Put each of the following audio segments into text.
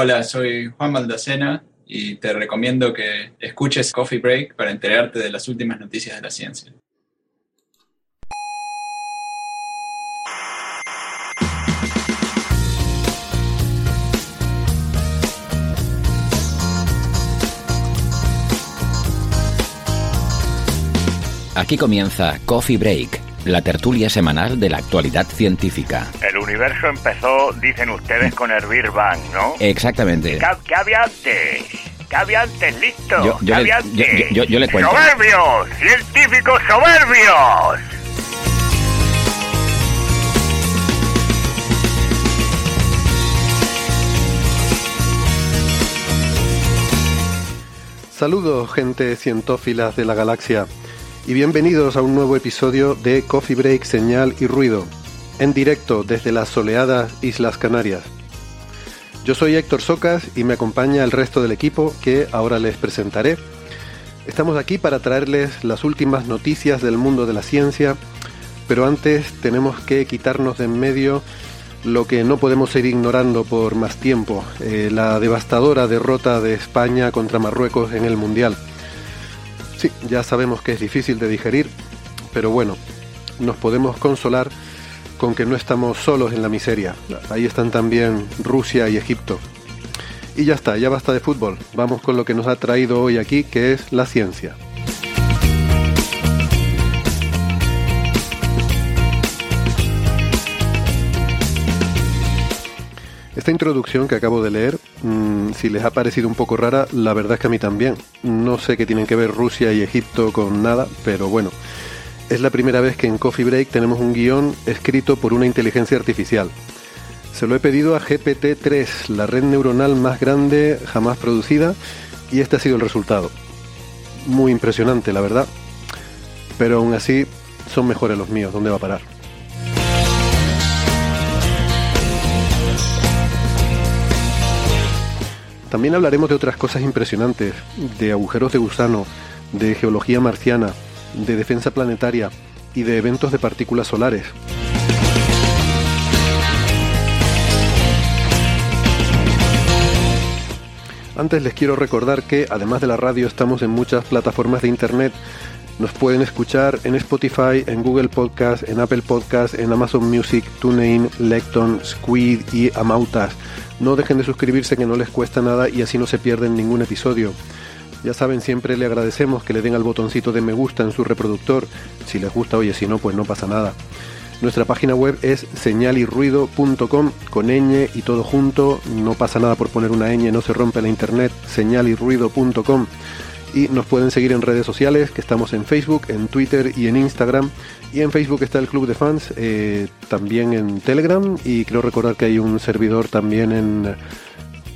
Hola, soy Juan Maldacena y te recomiendo que escuches Coffee Break para enterarte de las últimas noticias de la ciencia. Aquí comienza Coffee Break, la tertulia semanal de la actualidad científica. El universo empezó, dicen ustedes, con el Big Bang, ¿no? Exactamente. ¿Qué, qué había antes? ¿Qué había antes? ¿Listo? Yo- yo ¿Qué le- había yo- antes? yo- yo le cuento. ¡Soberbios! ¡Científicos soberbios! Saludos, gente cientófilas de la galaxia, y bienvenidos a un nuevo episodio de Coffee Break, Señal y Ruido, en directo desde las soleadas Islas Canarias. Yo soy Héctor Socas y me acompaña el resto del equipo que ahora les presentaré. Estamos aquí para traerles las últimas noticias del mundo de la ciencia, pero antes tenemos que quitarnos de en medio lo que no podemos ir ignorando por más tiempo, eh, la devastadora derrota de España contra Marruecos en el Mundial. Sí, ya sabemos que es difícil de digerir, pero bueno, nos podemos consolar con que no estamos solos en la miseria. Ahí están también Rusia y Egipto. Y ya está, ya basta de fútbol. Vamos con lo que nos ha traído hoy aquí, que es la ciencia. Esta introducción que acabo de leer, mm, si les ha parecido un poco rara, la verdad es que a mí también. No sé qué tienen que ver Rusia y Egipto con nada, pero bueno. Es la primera vez que en Coffee Break tenemos un guion escrito por una inteligencia artificial. Se lo he pedido a GPT-3, la red neuronal más grande jamás producida, y este ha sido el resultado. Muy impresionante, la verdad. Pero aún así, son mejores los míos. ¿Dónde va a parar? También hablaremos de otras cosas impresionantes, de agujeros de gusano, de geología marciana, de defensa planetaria y de eventos de partículas solares. Antes les quiero recordar que además de la radio estamos en muchas plataformas de internet. Nos pueden escuchar en Spotify, en Google Podcast, en Apple Podcast, en Amazon Music, TuneIn, Lecton, Squid y Amautas. No dejen de suscribirse que no les cuesta nada y así no se pierden ningún episodio. Ya saben, siempre le agradecemos que le den al botoncito de me gusta en su reproductor. Si les gusta, oye, si no, pues no pasa nada. Nuestra página web es señalirruido.com con ñ y todo junto. No pasa nada por poner una ñ, no se rompe la internet. señalirruido.com y nos pueden seguir en redes sociales, que estamos en Facebook, en Twitter y en Instagram. Y en Facebook está el Club de Fans, eh, también en Telegram y creo recordar que hay un servidor también en...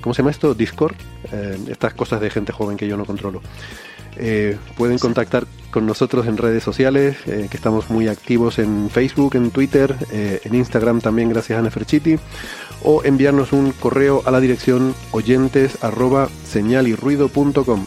¿Cómo se llama esto? Discord. Eh, estas cosas de gente joven que yo no controlo. Eh, pueden contactar con nosotros en redes sociales, eh, que estamos muy activos en Facebook, en Twitter, eh, en Instagram también gracias a Neferchiti, o enviarnos un correo a la dirección oyentes arroba señalirruido.com.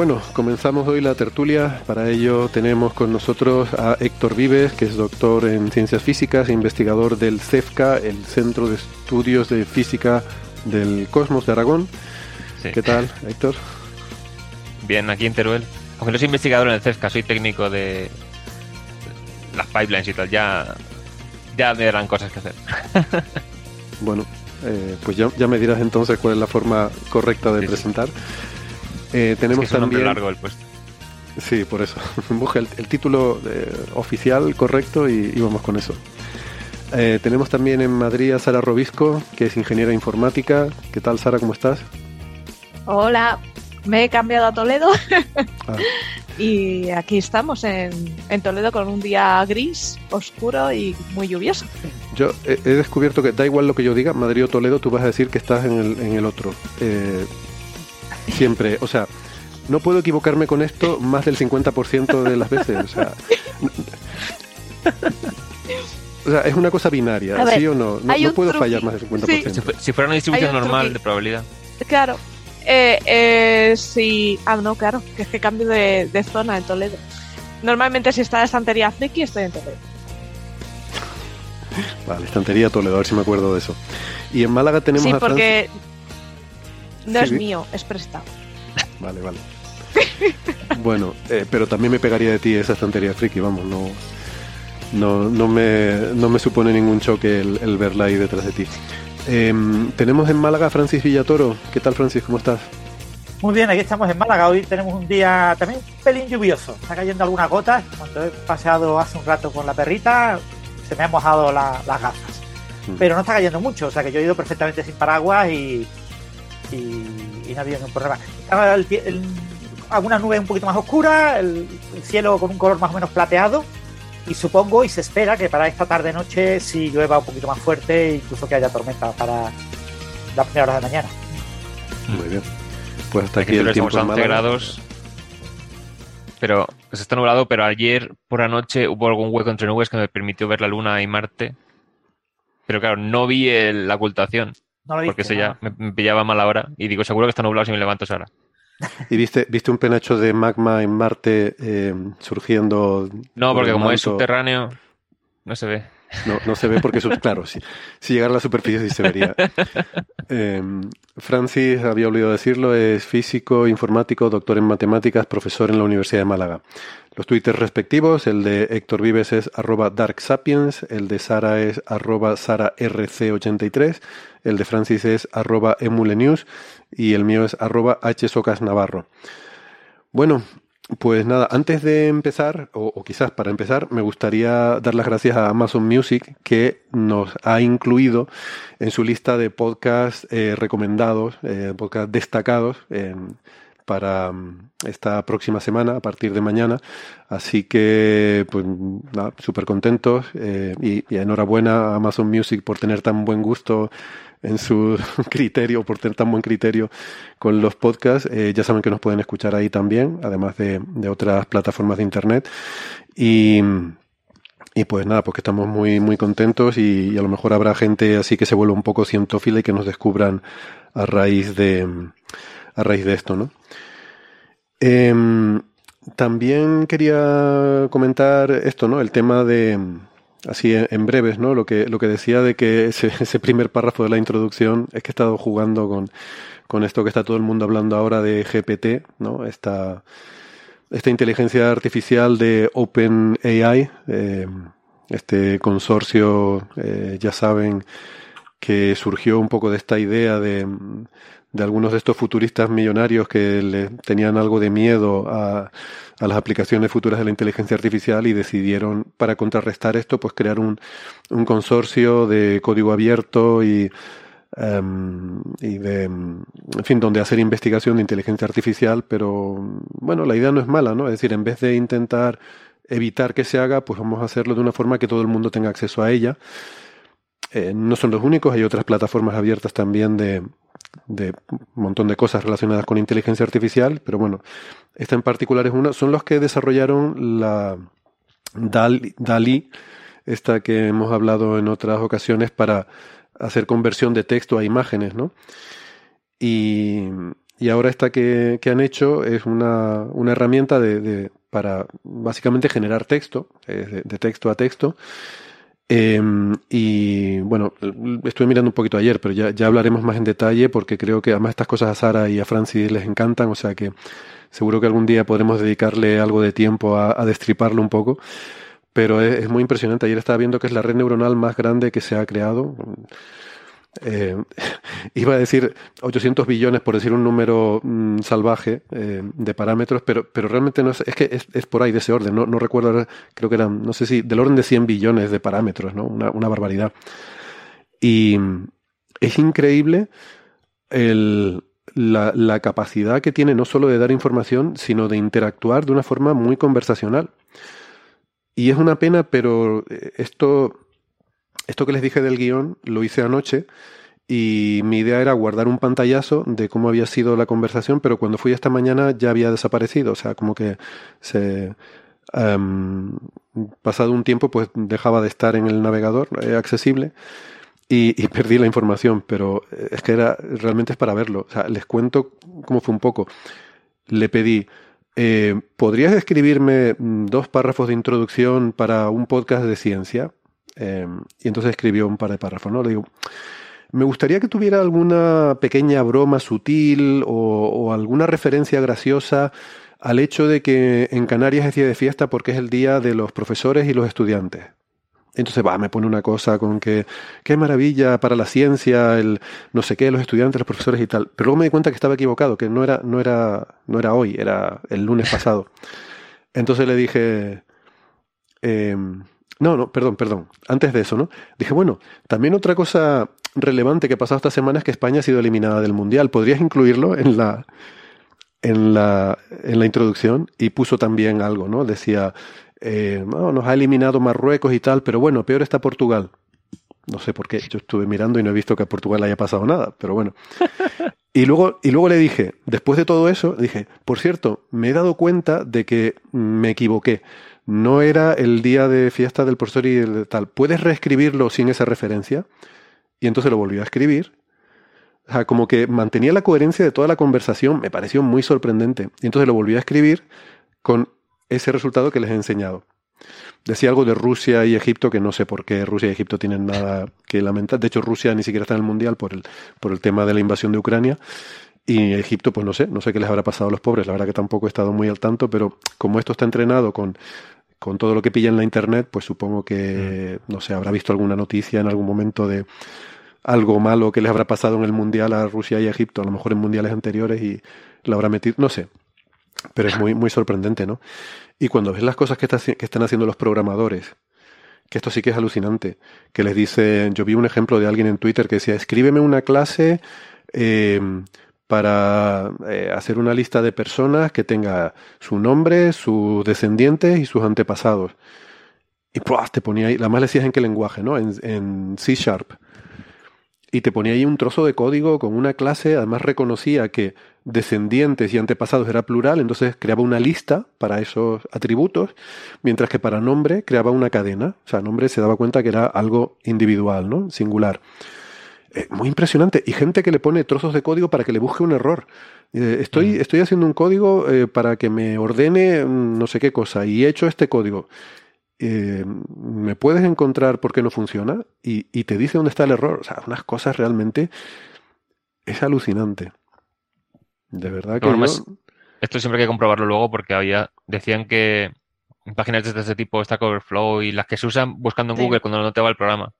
Bueno, comenzamos hoy la tertulia. Para ello tenemos con nosotros a Héctor Vives, que es doctor en ciencias físicas e investigador del CEFCA, el Centro de Estudios de Física del Cosmos de Aragón. Sí. ¿Qué tal, Héctor? Bien, aquí en Teruel. Aunque no soy investigador en el CESCA, soy técnico de las pipelines y tal. Ya, ya me darán cosas que hacer. bueno, eh, pues ya, ya, me dirás entonces cuál es la forma correcta de presentar. Eh, tenemos es que también. largo el puesto. Sí, por eso. Busca el, el título eh, oficial correcto y, y, vamos con eso. Eh, tenemos también en Madrid a Sara Robisco, que es ingeniera informática. ¿Qué tal, Sara? ¿Cómo estás? Hola, me he cambiado a Toledo ah. y aquí estamos en, en, Toledo con un día gris, oscuro y muy lluvioso. Yo he, he, descubierto que da igual lo que yo diga, Madrid o Toledo, tú vas a decir que estás en el, en el otro. Eh, siempre, o sea, no puedo equivocarme con esto más del 50% de las veces. O sea, o sea, es una cosa binaria, ver, ¿sí o no? No, no puedo fallar más del 50%. Sí. Si, fuera una distribución normal truqui. de probabilidad. Claro. Eh, eh, sí. Ah, no, claro, que es que cambio de, de, zona en Toledo. Normalmente si está la estantería friki, estoy en Toledo. Vale, estantería Toledo, a ver si me acuerdo de eso. Y en Málaga tenemos sí, a porque no sí, es mío, es prestado. Vale, vale. bueno, eh, pero también me pegaría de ti esa estantería friki, vamos, no, no, no, me, no me supone ningún choque el, el verla ahí detrás de ti. Eh, tenemos en Málaga a Francis Villatoro. ¿Qué tal, Francis? ¿Cómo estás? Muy bien, aquí estamos en Málaga. Hoy tenemos un día también un pelín lluvioso. Está cayendo algunas gotas. Cuando he paseado hace un rato con la perrita, se me han mojado la, las gafas. Mm. Pero no está cayendo mucho, o sea que yo he ido perfectamente sin paraguas y, y, y no ha habido ningún problema. El, el, algunas nubes un poquito más oscuras, el, el, cielo con un color más o menos plateado y supongo y se espera que para esta tarde noche sí llueva un poquito más fuerte, incluso que haya tormenta para las primeras horas de mañana. Muy bien. Pues hasta aquí, aquí el tiempo estamos a 11 grados. Pero se está nublado, pero ayer por la noche hubo algún hueco entre nubes que me permitió ver la luna y Marte. Pero claro, no vi el, la ocultación. No lo porque eso ya me, me, pillaba mala hora. Y digo, seguro que está nublado si me levanto ahora. ¿Y viste, viste un penacho de magma en Marte eh, surgiendo? No, porque como manto? es subterráneo, no se ve. No, no se ve porque, claro, si, llegara a la superficie sí se vería. Eh, Francis, había olvidado decirlo, es físico, informático, doctor en matemáticas, profesor en la Universidad de Málaga. Los twitters respectivos, el de Héctor Vives es arroba darksapiens, el de Sara es arroba sararc83, el de Francis es arroba emulenews y el mío es arroba hsocasnavarro. Bueno, pues nada, antes de empezar, o, quizás para empezar, me gustaría dar las gracias a Amazon Music que nos ha incluido en su lista de podcasts eh, recomendados, eh, podcasts destacados para esta próxima semana, a partir de mañana. Así que, pues nada, súper contentos eh, y, y enhorabuena a Amazon Music por tener tan buen gusto en su criterio, por tener tan buen criterio con los podcasts. Eh, ya saben que nos pueden escuchar ahí también, además de, de otras plataformas de internet. Y, y pues nada, porque estamos muy, muy contentos y, a lo mejor habrá gente así que se vuelva un poco cientófila y que nos descubran a raíz de, a raíz de esto, ¿no? Eh, también quería comentar esto, ¿no? El tema de, así en breves, ¿no? Lo que, lo que decía de que ese, ese primer párrafo de la introducción es que he estado jugando con, con esto que está todo el mundo hablando ahora de GPT, ¿no? Esta, esta inteligencia artificial de OpenAI, eh, este consorcio, eh, ya saben, que surgió un poco de esta idea de, de algunos de estos futuristas millonarios que le tenían algo de miedo a, a, las aplicaciones futuras de la inteligencia artificial y decidieron, para contrarrestar esto, pues crear un, un consorcio de código abierto y, um, y de, en fin, donde hacer investigación de inteligencia artificial, pero bueno, la idea no es mala, ¿no? Es decir, en vez de intentar evitar que se haga, pues vamos a hacerlo de una forma que todo el mundo tenga acceso a ella. Eh, no son los únicos, hay otras plataformas abiertas también de, de un montón de cosas relacionadas con inteligencia artificial, pero bueno, esta en particular es una, son los que desarrollaron la DALI, DALI, esta que hemos hablado en otras ocasiones para hacer conversión de texto a imágenes, ¿no? Y, y ahora esta que, que, han hecho es una, una herramienta de, para básicamente generar texto, de, de texto a texto, eh, y bueno, estuve mirando un poquito ayer, pero ya, hablaremos más en detalle porque creo que además estas cosas a Sara y a Francis les encantan, o sea que seguro que algún día podremos dedicarle algo de tiempo a, destriparlo un poco. Pero es, muy impresionante. Ayer estaba viendo que es la red neuronal más grande que se ha creado. Eh, iba a decir 800 billones por decir un número mm, salvaje eh, de parámetros, pero, pero realmente no es, es que es, por ahí de ese orden, no, no recuerdo, creo que eran, no sé si, del orden de 100 billones de parámetros, ¿no? Una, una barbaridad. Y es increíble la, la, capacidad que tiene no solo de dar información, sino de interactuar de una forma muy conversacional. Y es una pena, pero eh, esto esto que les dije del guion lo hice anoche y mi idea era guardar un pantallazo de cómo había sido la conversación, pero cuando fui esta mañana ya había desaparecido, o sea, como que se... Em, pasado un tiempo pues dejaba de estar en el navegador eh, accesible y, perdí la información, pero eh, es que era realmente es para verlo. Les cuento cómo fue un poco. Le pedí, eh, ¿podrías escribirme mm, dos párrafos de introducción para un podcast de ciencia? Em, y entonces escribió un par de párrafos, ¿no? Le digo, me gustaría que tuviera alguna pequeña broma sutil o, alguna referencia graciosa al hecho de que en Canarias es día de fiesta porque es el día de los profesores y los estudiantes. Entonces va, me pone una cosa con que qué maravilla para la ciencia, el no sé qué, los estudiantes, los profesores y tal. Pero luego me di cuenta que estaba equivocado, que no era, no era, no era hoy, era el lunes pasado. Entonces le dije, eh, no, no, perdón, perdón. Antes de eso, ¿no? Dije, bueno, también otra cosa relevante que ha pasado esta semana es que España ha sido eliminada del Mundial. ¿Podrías incluirlo en la, en la, en la introducción? Y puso también algo, ¿no? Decía, eh, nos ha eliminado Marruecos y tal, pero bueno, peor está Portugal. No sé por qué, yo estuve mirando y no he visto que a Portugal haya pasado nada, pero bueno. Y luego, y luego le dije, después de todo eso, dije, por cierto, me he dado cuenta de que me equivoqué no era el día de fiesta del profesor y tal. ¿Puedes reescribirlo sin esa referencia? Y entonces lo volvió a escribir. O sea, como que mantenía la coherencia de toda la conversación, me pareció muy sorprendente. Y entonces lo volvió a escribir con ese resultado que les he enseñado. Decía algo de Rusia y Egipto, que no sé por qué Rusia y Egipto tienen nada que lamentar. De hecho, Rusia ni siquiera está en el Mundial por el, por el tema de la invasión de Ucrania. Y Egipto, pues no sé, no sé qué les habrá pasado a los pobres, la verdad que tampoco he estado muy al tanto, pero como esto está entrenado con, con todo lo que pilla en la internet, pues supongo que, mm. no sé, habrá visto alguna noticia en algún momento de algo malo que les habrá pasado en el Mundial a Rusia y a Egipto, a lo mejor en mundiales anteriores y lo habrá metido, no sé, pero es muy, muy sorprendente, ¿no? Y cuando ves las cosas que, que están haciendo los programadores, que esto sí que es alucinante, que les dice, yo vi un ejemplo de alguien en Twitter que decía, escríbeme una clase eh, para eh, hacer una lista de personas que tenga su nombre, sus descendientes y sus antepasados. Y te ponía ahí, la más le decías en qué lenguaje, ¿no? En, en C Sharp. Y te ponía ahí un trozo de código con una clase, además reconocía que descendientes y antepasados era plural, entonces creaba una lista para esos atributos, mientras que para nombre creaba una cadena. O sea, nombre se daba cuenta que era algo individual, ¿no? Singular. Eh, muy impresionante. Y gente que le pone trozos de código para que le busque un error. Eh, estoy, mm. estoy haciendo un código eh, para que me ordene mm, no sé qué cosa y he hecho este código. ¿Me puedes encontrar por qué no funciona? Y, y, te dice dónde está el error. O sea, unas cosas realmente... Es alucinante. De verdad que... Esto siempre hay que comprobarlo luego porque había decían que páginas de este tipo, Stack Overflow y las que se usan buscando en Google cuando no te va el programa.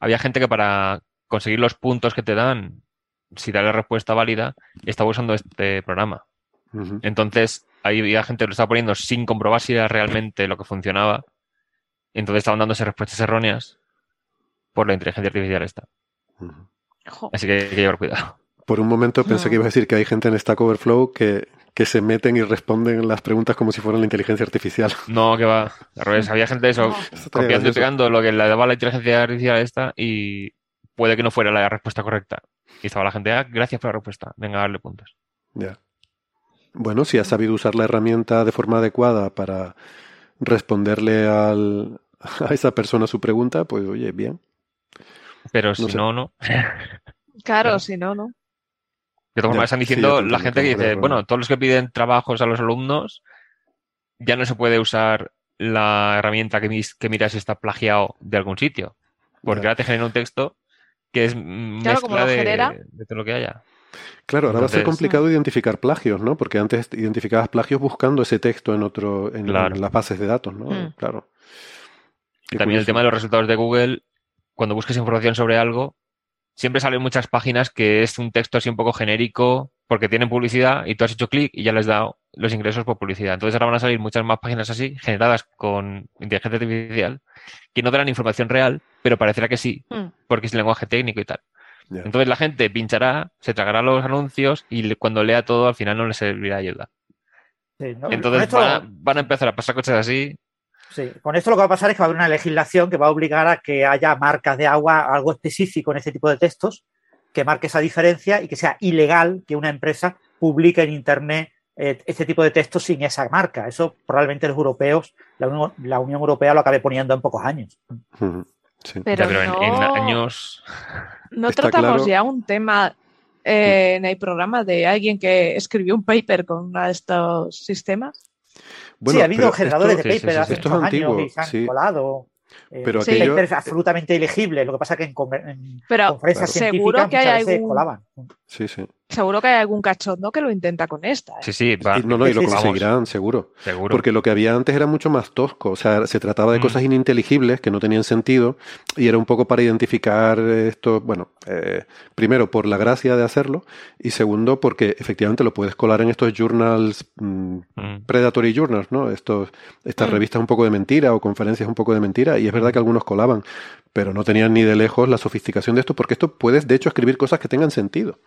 Había gente que para conseguir los puntos que te dan, si da la respuesta válida, estaba usando este programa. Entonces, ahí había gente que lo estaba poniendo sin comprobar si era realmente lo que funcionaba. Entonces estaban dándose respuestas erróneas por la inteligencia artificial esta. Así que hay que llevar cuidado. Por un momento pensé que iba a decir que hay gente en Stack Overflow que, que se meten y responden las preguntas como si fueran la inteligencia artificial. No, que va. Al revés, había gente de eso, copiando y pegando lo que le daba la inteligencia artificial esta y puede que no fuera la respuesta correcta. Y estaba la gente, ah, gracias por la respuesta, venga a darle puntos. Ya. Bueno, si has sabido usar la herramienta de forma adecuada para responderle al, a esa persona su pregunta, pues oye, bien. Pero si no, no. Claro, si no, no. De todas formas, están diciendo la gente que dice, bueno, todos los que piden trabajos a los alumnos, ya no se puede usar la herramienta que, que mira si está plagiado de algún sitio. Porque ahora te genera un texto que es mezcla de, de, todo lo que haya. Claro, ahora va a ser complicado identificar plagios, ¿no? Porque antes identificabas plagios buscando ese texto en otro, en, las bases de datos, ¿no? Mm. Claro. También el tema de los resultados de Google, cuando busques información sobre algo, siempre salen muchas páginas que es un texto así un poco genérico, porque tienen publicidad y tú has hecho clic y ya les has dado los ingresos por publicidad. Entonces ahora van a salir muchas más páginas así, generadas con inteligencia artificial, que no darán información real, pero parecerá que sí, hmm. porque es lenguaje técnico y tal. Entonces la gente pinchará, se tragará los anuncios y cuando lea todo al final no le servirá ayuda. Entonces van, a, empezar a pasar cosas así. Sí, con esto lo que va a pasar es que va a haber una legislación que va a obligar a que haya marcas de agua, algo específico en este tipo de textos, que marque esa diferencia y que sea ilegal que una empresa publique en Internet eh, este tipo de textos sin esa marca. Eso probablemente los europeos, la Unión, Europea lo acabe poniendo en pocos años. Pero, en, años. No tratamos ya un tema eh, en el programa de alguien que escribió un paper con uno de estos sistemas. sí, ha habido generadores de paper hace muchos años y se han colado. Eh, pero es absolutamente ilegible. Lo que pasa es que en, conferencias seguro que hay algún... colaban. Sí, sí. Seguro que hay algún cachondo que lo intenta con esta. ¿eh? Sí, sí, no, no, y lo conseguirán, seguro. seguro. Porque lo que había antes era mucho más tosco. O sea, se trataba de mm. cosas ininteligibles que no tenían sentido y era un poco para identificar esto, bueno, eh, primero por la gracia de hacerlo y segundo porque efectivamente lo puedes colar en estos journals, mm, mm. predatory journals, ¿no? Estos, estas revistas un poco de mentira o conferencias un poco de mentira y es verdad que algunos colaban, pero no tenían ni de lejos la sofisticación de esto porque esto puedes de hecho escribir cosas que tengan sentido.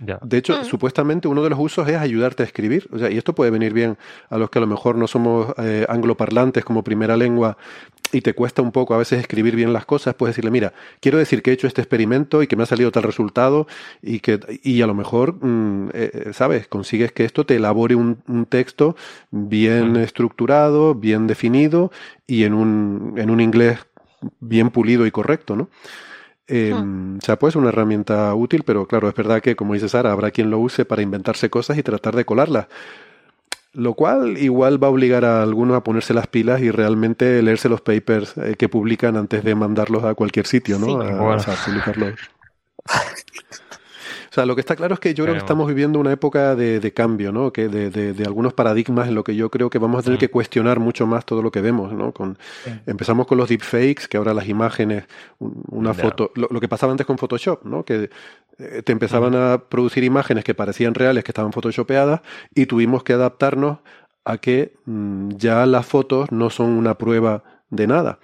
De hecho, mm. supuestamente uno de los usos es ayudarte a escribir. O sea, y esto puede venir bien a los que a lo mejor no somos eh, angloparlantes como primera lengua y te cuesta un poco a veces escribir bien las cosas, puedes decirle, mira, quiero decir que he hecho este experimento y que me ha salido tal resultado y que y a lo mejor, mm, eh, eh, ¿sabes? Consigues que esto te elabore un, texto bien estructurado, bien definido y en un, en un inglés bien pulido y correcto, ¿no? Eh, O sea, pues una herramienta útil, pero claro, es verdad que, como dice Sara, habrá quien lo use para inventarse cosas y tratar de colarlas. Lo cual igual va a obligar a algunos a ponerse las pilas y realmente leerse los papers eh, que publican antes de mandarlos a cualquier sitio, ¿no? a, publicarlos. O sea, lo que está claro es que yo creo que estamos viviendo una época de, cambio, ¿no? Que de, de, algunos paradigmas en lo que yo creo que vamos a tener que cuestionar mucho más todo lo que vemos, ¿no? Con, Empezamos con los deepfakes, que ahora las imágenes, una foto, lo, que pasaba antes con Photoshop, ¿no? Que eh, te empezaban a producir imágenes que parecían reales, que estaban photoshopeadas, y tuvimos que adaptarnos a que mm, ya las fotos no son una prueba de nada.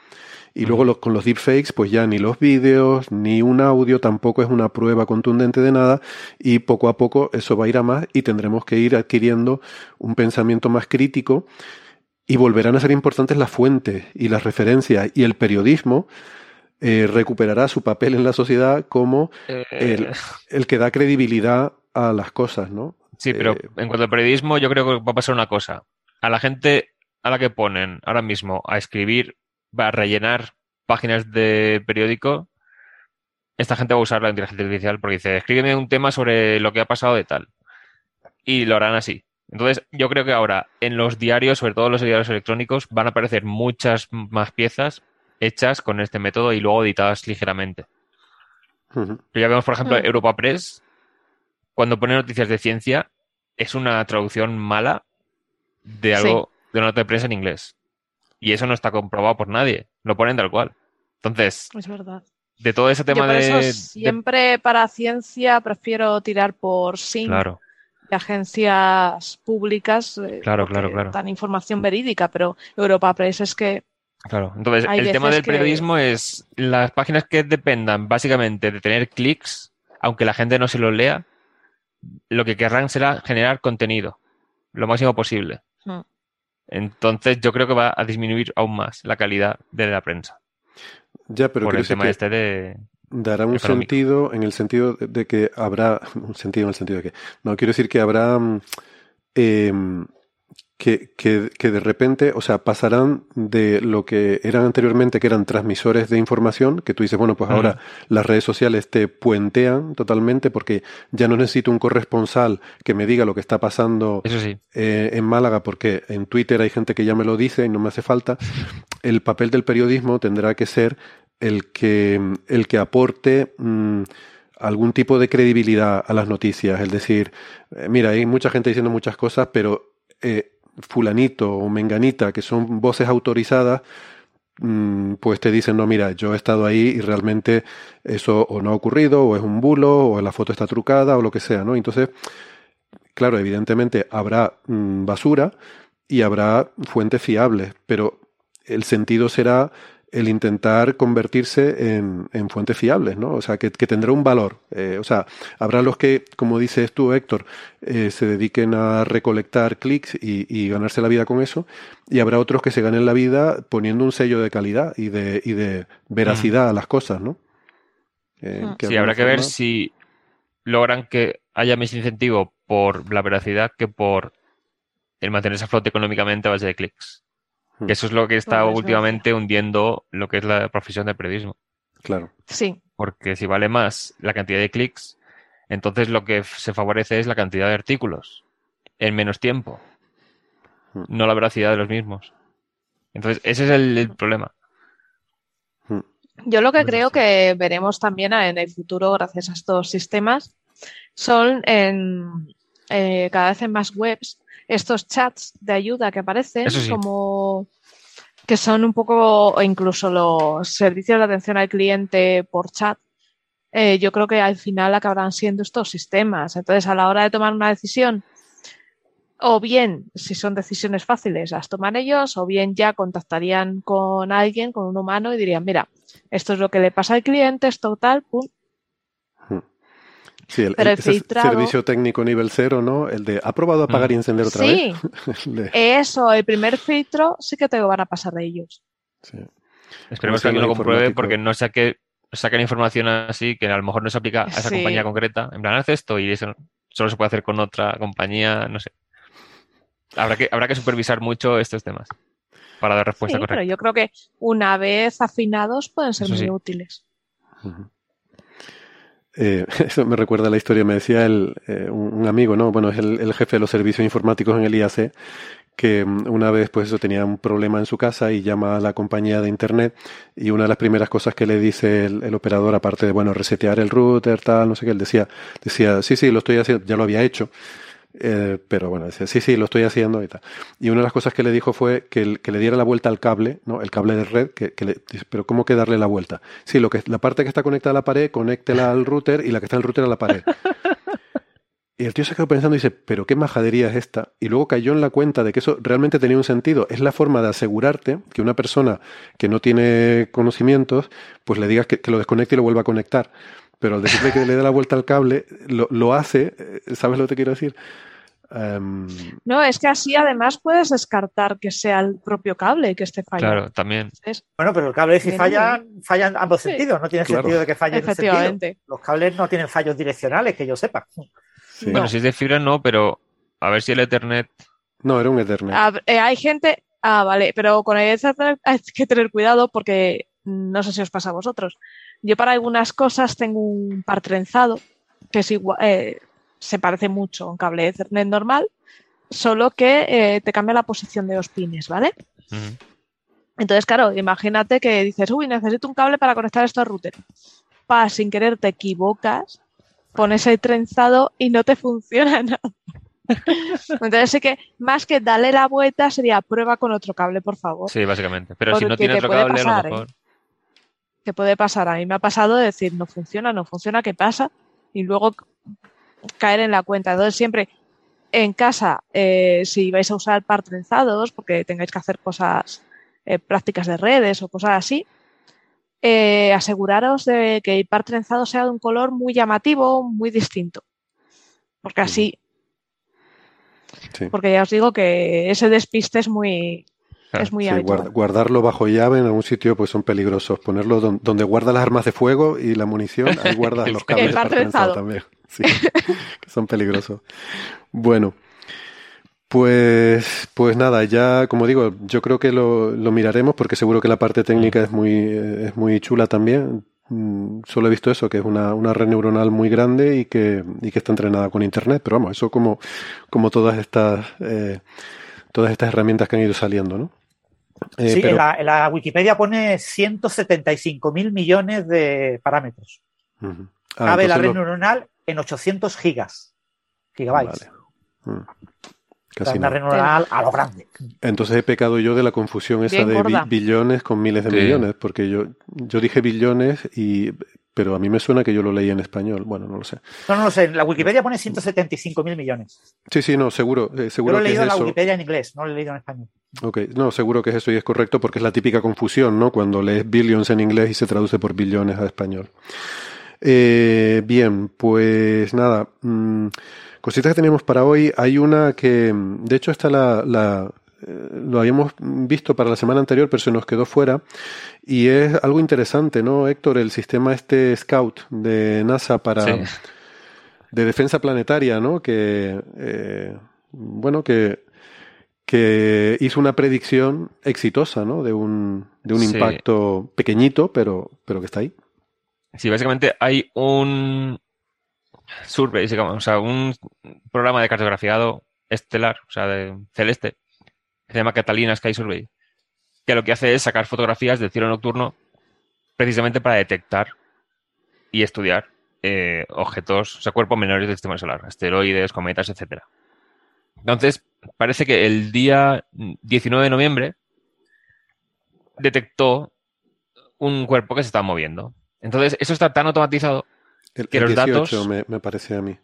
Y luego con los deepfakes, pues ya ni los vídeos, ni un audio tampoco es una prueba contundente de nada y poco a poco eso va a ir a más y tendremos que ir adquiriendo un pensamiento más crítico y volverán a ser importantes las fuentes y las referencias y el periodismo eh, recuperará su papel en la sociedad como el, eh. el, que da credibilidad a las cosas, ¿no? Sí, pero eh, en cuanto al periodismo yo creo que va a pasar una cosa. A la gente a la que ponen ahora mismo a escribir va a rellenar páginas de periódico, esta gente va a usar la inteligencia artificial porque dice, escríbeme un tema sobre lo que ha pasado de tal. Y lo harán así. Entonces, yo creo que ahora en los diarios, sobre todo los diarios electrónicos, van a aparecer muchas más piezas hechas con este método y luego editadas ligeramente. Ya vemos, por ejemplo, Europa Press, cuando pone noticias de ciencia, es una traducción mala de algo, de una nota de prensa en inglés. Y eso no está comprobado por nadie. Lo ponen tal cual. Entonces. Es verdad. De todo ese tema de. siempre para ciencia prefiero tirar por SIN. Claro. De agencias públicas. Eh, claro, claro, claro. Dan información verídica, pero Europa Press es que. Claro, entonces el tema del periodismo es las páginas que dependan básicamente de tener clics, aunque la gente no se los lea, lo que querrán será generar contenido lo máximo posible. Hmm. Entonces yo creo que va a disminuir aún más la calidad de la prensa. Ya, pero por el tema este de dará un sentido en el sentido de que habrá un sentido en el sentido de que no quiero decir que habrá em, que, que, que, de repente, o sea, pasarán de lo que eran anteriormente, que eran transmisores de información, que tú dices, bueno, pues ahora las redes sociales te puentean totalmente porque ya no necesito un corresponsal que me diga lo que está pasando eh, en Málaga, porque en Twitter hay gente que ya me lo dice y no me hace falta. El papel del periodismo tendrá que ser el que, el que aporte mm, algún tipo de credibilidad a las noticias. Es decir, eh, mira, hay mucha gente diciendo muchas cosas, pero eh, fulanito o menganita, que son voces autorizadas, mm, pues te dicen, no, mira, yo he estado ahí y realmente eso o no ha ocurrido, o es un bulo, o la foto está trucada, o lo que sea, ¿no? Entonces, claro, evidentemente habrá mm, basura y habrá fuentes fiables, pero el sentido será el intentar convertirse en, fuentes fiables, ¿no? O sea, que, tendrá un valor. Eh, o sea, habrá los que, como dices tú, Héctor, eh, se dediquen a recolectar clics y, ganarse la vida con eso, y habrá otros que se ganen la vida poniendo un sello de calidad y de, y de veracidad a las cosas, ¿no? Eh, mm. sí, habrá que ver si logran que haya más incentivo por la veracidad que por el mantenerse a flote económicamente a base de clics. Hmm. Que eso es lo que está últimamente hundiendo lo que es la profesión de periodismo. Claro. Sí. Porque si vale más la cantidad de clics, entonces lo que se favorece es la cantidad de artículos en menos tiempo, hmm. no la veracidad de los mismos. Entonces, ese es el, problema. Hmm. Yo lo que creo que veremos también en el futuro, gracias a estos sistemas, son en, eh, cada vez en más webs estos chats de ayuda que aparecen como que son un poco, incluso los servicios de atención al cliente por chat, eh, yo creo que al final acabarán siendo estos sistemas. Entonces, a la hora de tomar una decisión, o bien, si son decisiones fáciles, las toman ellos, o bien ya contactarían con alguien, con un humano, y dirían, mira, esto es lo que le pasa al cliente, esto tal, pum, Sí, el, servicio técnico nivel cero, ¿no? El de ¿ha probado apagar y encender otra vez? Sí, eso, el primer filtro sí que te lo van a pasar de ellos. Sí. Esperemos que alguien lo compruebe porque no que saquen información así que a lo mejor no se aplica a esa compañía concreta. En plan, haz esto y eso solo se puede hacer con otra compañía, no sé. Habrá que, habrá que supervisar mucho estos temas para dar respuesta correcta. Pero yo creo que una vez afinados pueden ser muy útiles. Eh, eso me recuerda la historia, me decía el, eh, un, amigo, ¿no? Bueno, es el, jefe de los servicios informáticos en el IAC, que mm, una vez pues eso tenía un problema en su casa y llama a la compañía de internet y una de las primeras cosas que le dice el, el, operador, aparte de, bueno, resetear el router, tal, no sé qué, él decía, decía, sí, sí, lo estoy haciendo, ya lo había hecho. Eh, pero bueno, decía, sí, sí, lo estoy haciendo y tal. Y una de las cosas que le dijo fue que, le diera la vuelta al cable, ¿no? El cable de red, que, le, pero ¿cómo que darle la vuelta? Sí, lo que, la parte que está conectada a la pared, conéctela al router y la que está en el router a la pared. Y el tío se quedó pensando y dice, pero qué majadería es esta. Y luego cayó en la cuenta de que eso realmente tenía un sentido. Es la forma de asegurarte que una persona que no tiene conocimientos, pues le digas que, que lo desconecte y lo vuelva a conectar pero al decirle que le dé la vuelta al cable, lo, lo hace, eh, ¿sabes lo que te quiero decir? Em, no, es que así además puedes descartar que sea el propio cable que esté fallando. Claro, también. Bueno, pero el cable si falla, falla en ambos sentidos, no tiene sentido de que falle en sentido. Los cables no tienen fallos direccionales, que yo sepa. Bueno, si es de fibra no, pero a ver si el Ethernet... No, era un Ethernet. Eh, hay gente... Ah, vale, pero con el Ethernet hay que tener cuidado porque no sé si os pasa a vosotros. Yo para algunas cosas tengo un par trenzado, que es igual, eh, se parece mucho a un cable Ethernet normal, solo que eh, te cambia la posición de los pines, ¿vale? Entonces, claro, imagínate que dices, uy, necesito un cable para conectar esto al router. Pa, sin querer te equivocas, pones el trenzado y no te funciona nada. Entonces sí que más que darle la vuelta sería prueba con otro cable, por favor. Sí, básicamente. Pero si no tiene otro cable, a lo mejor. ¿eh? Que puede pasar. A mí me ha pasado de decir, no funciona, no funciona, ¿qué pasa? Y luego caer en la cuenta. Entonces, siempre en casa, eh, si vais a usar par trenzados, porque tengáis que hacer cosas, eh, prácticas de redes o cosas así, eh, aseguraros de que el par trenzado sea de un color muy llamativo, muy distinto. Porque así. Porque ya os digo que ese despiste es muy, es muy guardarlo bajo llave en algún sitio pues son peligrosos. Ponerlo donde guarda las armas de fuego y la munición, ahí guardas los cables también. Sí, que son peligrosos. Bueno, pues, pues nada, ya como digo, yo creo que lo, lo miraremos porque seguro que la parte técnica es muy, es muy chula también. Mm, solo he visto eso, que es una, una red neuronal muy grande y que, y que está entrenada con internet, pero vamos, eso como, como todas estas, eh, todas estas herramientas que han ido saliendo, ¿no? Eh, sí, en, la, Wikipedia pone 175 mil millones de parámetros. Ah, cabe la red neuronal en 800 gigas, gigabytes. Vale. Mm. Casi neuronal a lo grande. Entonces he pecado yo de la confusión esa de billones con miles de millones, porque yo, yo dije billones y pero a mí me suena que yo lo leí en español. Bueno, no lo sé. No, no lo sé. La Wikipedia pone 175 mil millones. Sí, sí, no, seguro. Eh, seguro yo lo he leído en la Wikipedia en inglés, no lo he leído en español. Ok, no, seguro que es eso y es correcto porque es la típica confusión, ¿no? Cuando lees billions en inglés y se traduce por billones a español. Eh, bien, pues nada. Mm, cositas que tenemos para hoy. Hay una que, de hecho, está la, la eh, lo habíamos visto para la semana anterior, pero se nos quedó fuera. Y es algo interesante, ¿no, Héctor? El sistema este Scout de NASA para de defensa planetaria, ¿no? Que eh, bueno, que, que hizo una predicción exitosa, ¿no? De un, de un impacto pequeñito, pero, pero que está ahí. Sí, básicamente hay un survey, digamos, o sea, un programa de cartografiado estelar, o sea, de celeste, que se llama Catalina Sky Survey, que lo que hace es sacar fotografías del cielo nocturno precisamente para detectar y estudiar eh, objetos, o sea, cuerpos menores del sistema solar, asteroides, cometas, etcétera. Entonces, parece que el día 19 de noviembre detectó un cuerpo que se estaba moviendo. Entonces, eso está tan automatizado que los datos. Me, me parece a mí.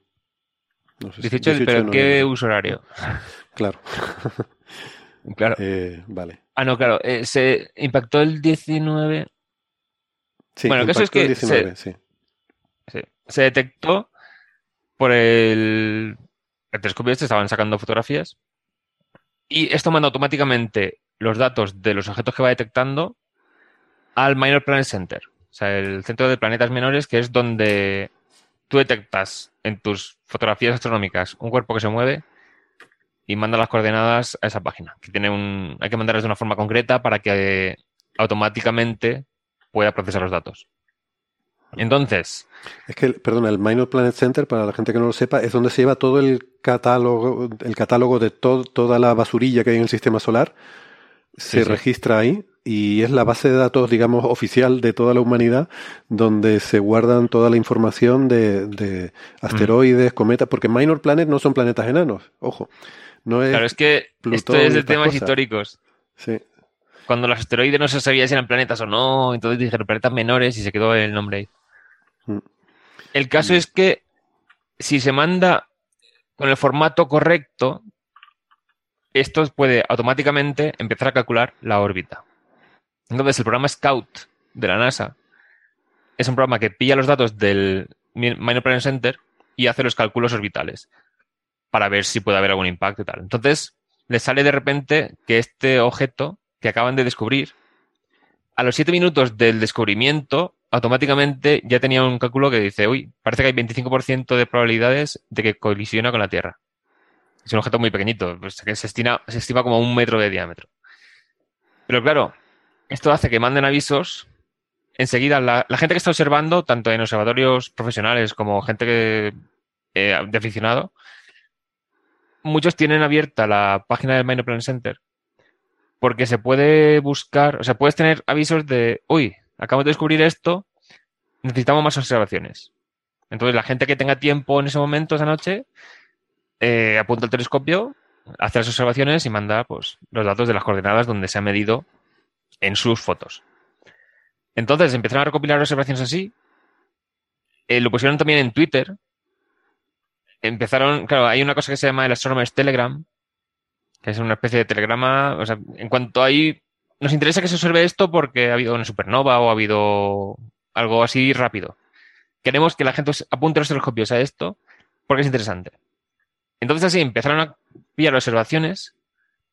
18, pero ¿en qué uso horario? Claro. claro. Eh, vale. Ah, no, claro. Eh, se impactó el 19. Sí, bueno, el caso es que se, se detectó por el, el telescopio este, estaban sacando fotografías y esto manda automáticamente los datos de los objetos que va detectando al Minor Planet Center, sea, el centro de planetas menores, que es donde tú detectas en tus fotografías astronómicas un cuerpo que se mueve y manda las coordenadas a esa página. Que tiene un, hay que mandarlas de una forma concreta para que automáticamente pueda procesar los datos. Entonces. Es que, perdona, el Minor Planet Center, para la gente que no lo sepa, es donde se lleva todo el catálogo, el catálogo de toda la basurilla que hay en el sistema solar. Se registra ahí y es la base de datos, digamos, oficial de toda la humanidad, donde se guardan toda la información de, asteroides, cometas, porque Minor Planet no son planetas enanos, ojo. No es claro, es que esto es de temas históricos. Sí. Cuando los asteroides no se sabía si eran planetas o no, entonces dijeron planetas menores y se quedó el nombre ahí. Mm. El caso es que si se manda con el formato correcto, esto puede automáticamente empezar a calcular la órbita. Entonces, el programa Scout de la NASA es un programa que pilla los datos del Minor Planet Center y hace los cálculos orbitales para ver si puede haber algún impacto y tal. Entonces, le sale de repente que este objeto que acaban de descubrir, a los 7 minutos del descubrimiento, automáticamente ya tenía un cálculo que dice, uy, parece que hay 25% de probabilidades de que colisiona con la Tierra. Es un objeto muy pequeñito, pues, se estima, se estima como un metro de diámetro. Pero claro, esto hace que manden avisos. Enseguida, la, gente que está observando, tanto en observatorios profesionales como gente eh, de aficionado, muchos tienen abierta la página del Minor Planet Center porque se puede buscar, o sea, puedes tener avisos de, uy, acabo de descubrir esto, necesitamos más observaciones. Entonces, la gente que tenga tiempo en ese momento, esa noche, eh, apunta el telescopio, hace las observaciones y manda pues, los datos de las coordenadas donde se ha medido en sus fotos. Entonces, empezaron a recopilar observaciones así. Eh, lo pusieron también en Twitter. Empezaron, claro, hay una cosa que se llama el Astronomers Telegram, que es una especie de telegrama. O sea, en cuanto hay nos interesa que se observe esto porque ha habido una supernova o ha habido algo así rápido. Queremos que la gente apunte los telescopios a esto porque es interesante. Entonces así empezaron a pillar observaciones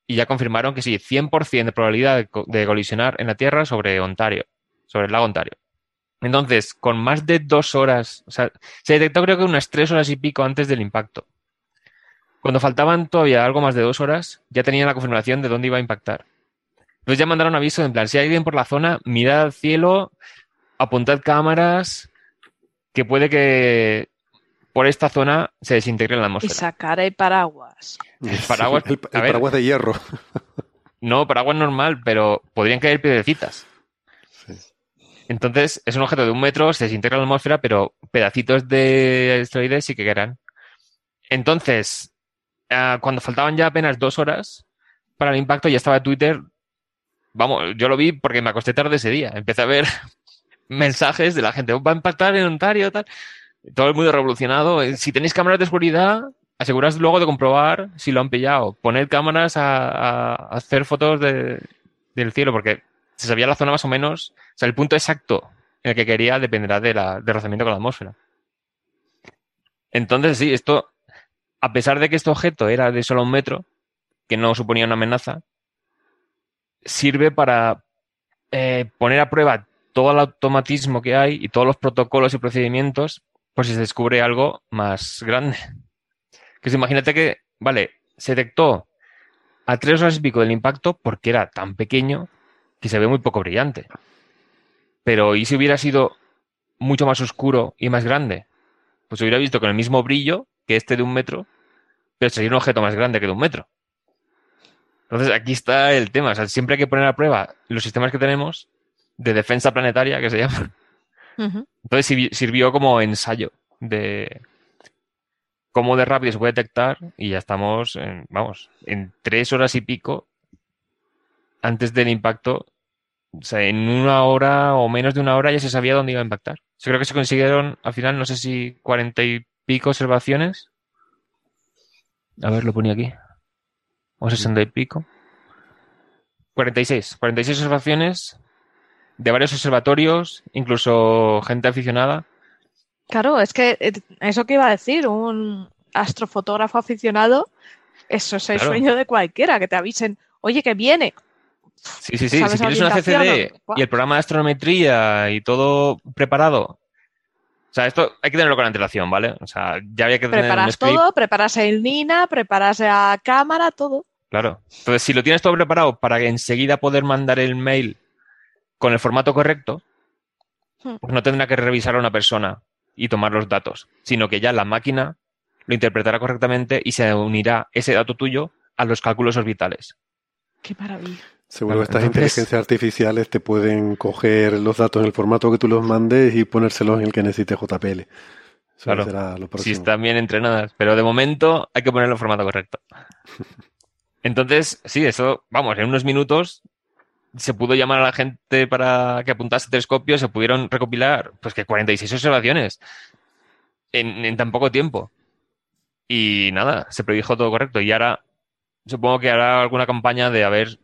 y ya confirmaron que sí, 100% de probabilidad de, colisionar en la Tierra sobre Ontario, sobre el lago Ontario. Entonces, con más de dos horas, o sea, se detectó creo que unas tres horas y pico antes del impacto. Cuando faltaban todavía algo más de dos horas, ya tenían la confirmación de dónde iba a impactar. Entonces ya mandaron aviso en plan, si hay alguien por la zona, mirad al cielo, apuntad cámaras, que puede que por esta zona se desintegre la atmósfera. Y sacar el paraguas. El paraguas, el, paraguas de hierro. No, paraguas normal, pero podrían caer piedrecitas. Entonces, es un objeto de un metro, se desintegra la atmósfera, pero pedacitos de asteroides sí que eran. Entonces, ah, cuando faltaban ya apenas dos horas para el impacto, ya estaba Twitter. Vamos, yo lo vi porque me acosté tarde ese día. Empecé a ver mensajes de la gente, va a impactar en Ontario, tal. Todo el mundo revolucionado. Eh, si tenéis cámaras de seguridad, aseguraos luego de comprobar si lo han pillado. Poner cámaras a, hacer fotos del cielo, porque se sabía la zona más o menos, o sea, el punto exacto en el que quería dependerá de la, del rozamiento con la atmósfera. Entonces, sí, esto, a pesar de que este objeto era de solo un metro, que no suponía una amenaza, sirve para eh, poner a prueba todo el automatismo que hay y todos los protocolos y procedimientos por si se descubre algo más grande. Que se imagínate que, vale, se detectó a tres horas y pico del impacto porque era tan pequeño que se ve muy poco brillante. Pero ¿y si hubiera sido mucho más oscuro y más grande? Pues hubiera visto con el mismo brillo que este de un metro, pero sería un objeto más grande que de un metro. Entonces aquí está el tema. O sea, siempre hay que poner a prueba los sistemas que tenemos de defensa planetaria, que se Entonces sirvió como ensayo de cómo de rápido se puede detectar y ya estamos, en, vamos, en tres horas y pico antes del impacto. O sea, en una hora o menos de una hora ya se sabía dónde iba a impactar. Yo creo que se consiguieron al final, no sé si cuarenta y pico observaciones. A ver, lo ponía aquí. O sesenta y pico. 46. 46 observaciones de varios observatorios, incluso gente aficionada. Claro, es que eh, eso que iba a decir, un astrofotógrafo aficionado, eso es el sueño de cualquiera, que te avisen, oye, que viene. Sí, sí, sí, si tienes una CCD y el programa de astrometría y todo preparado. O sea, esto hay que tenerlo con antelación, ¿vale? O sea, ya había que tener Preparas todo, preparas el NINA, preparas la cámara, todo. Claro. Entonces, si lo tienes todo preparado para que enseguida poder mandar el mail con el formato correcto, hmm. pues no tendrá que revisar a una persona y tomar los datos, sino que ya la máquina lo interpretará correctamente y se unirá ese dato tuyo a los cálculos orbitales. Qué maravilla. Seguro que estas inteligencias artificiales te pueden coger los datos en el formato que tú los mandes y ponérselos en el que necesite JPL. claro, será lo si están bien entrenadas, pero de momento hay que ponerlo en formato correcto. Entonces, sí, eso, vamos, en unos minutos se pudo llamar a la gente para que apuntase telescopio, se pudieron recopilar, pues que 46 observaciones en, en tan poco tiempo. Y nada, se predijo todo correcto. Y ahora supongo que hará alguna campaña de a ver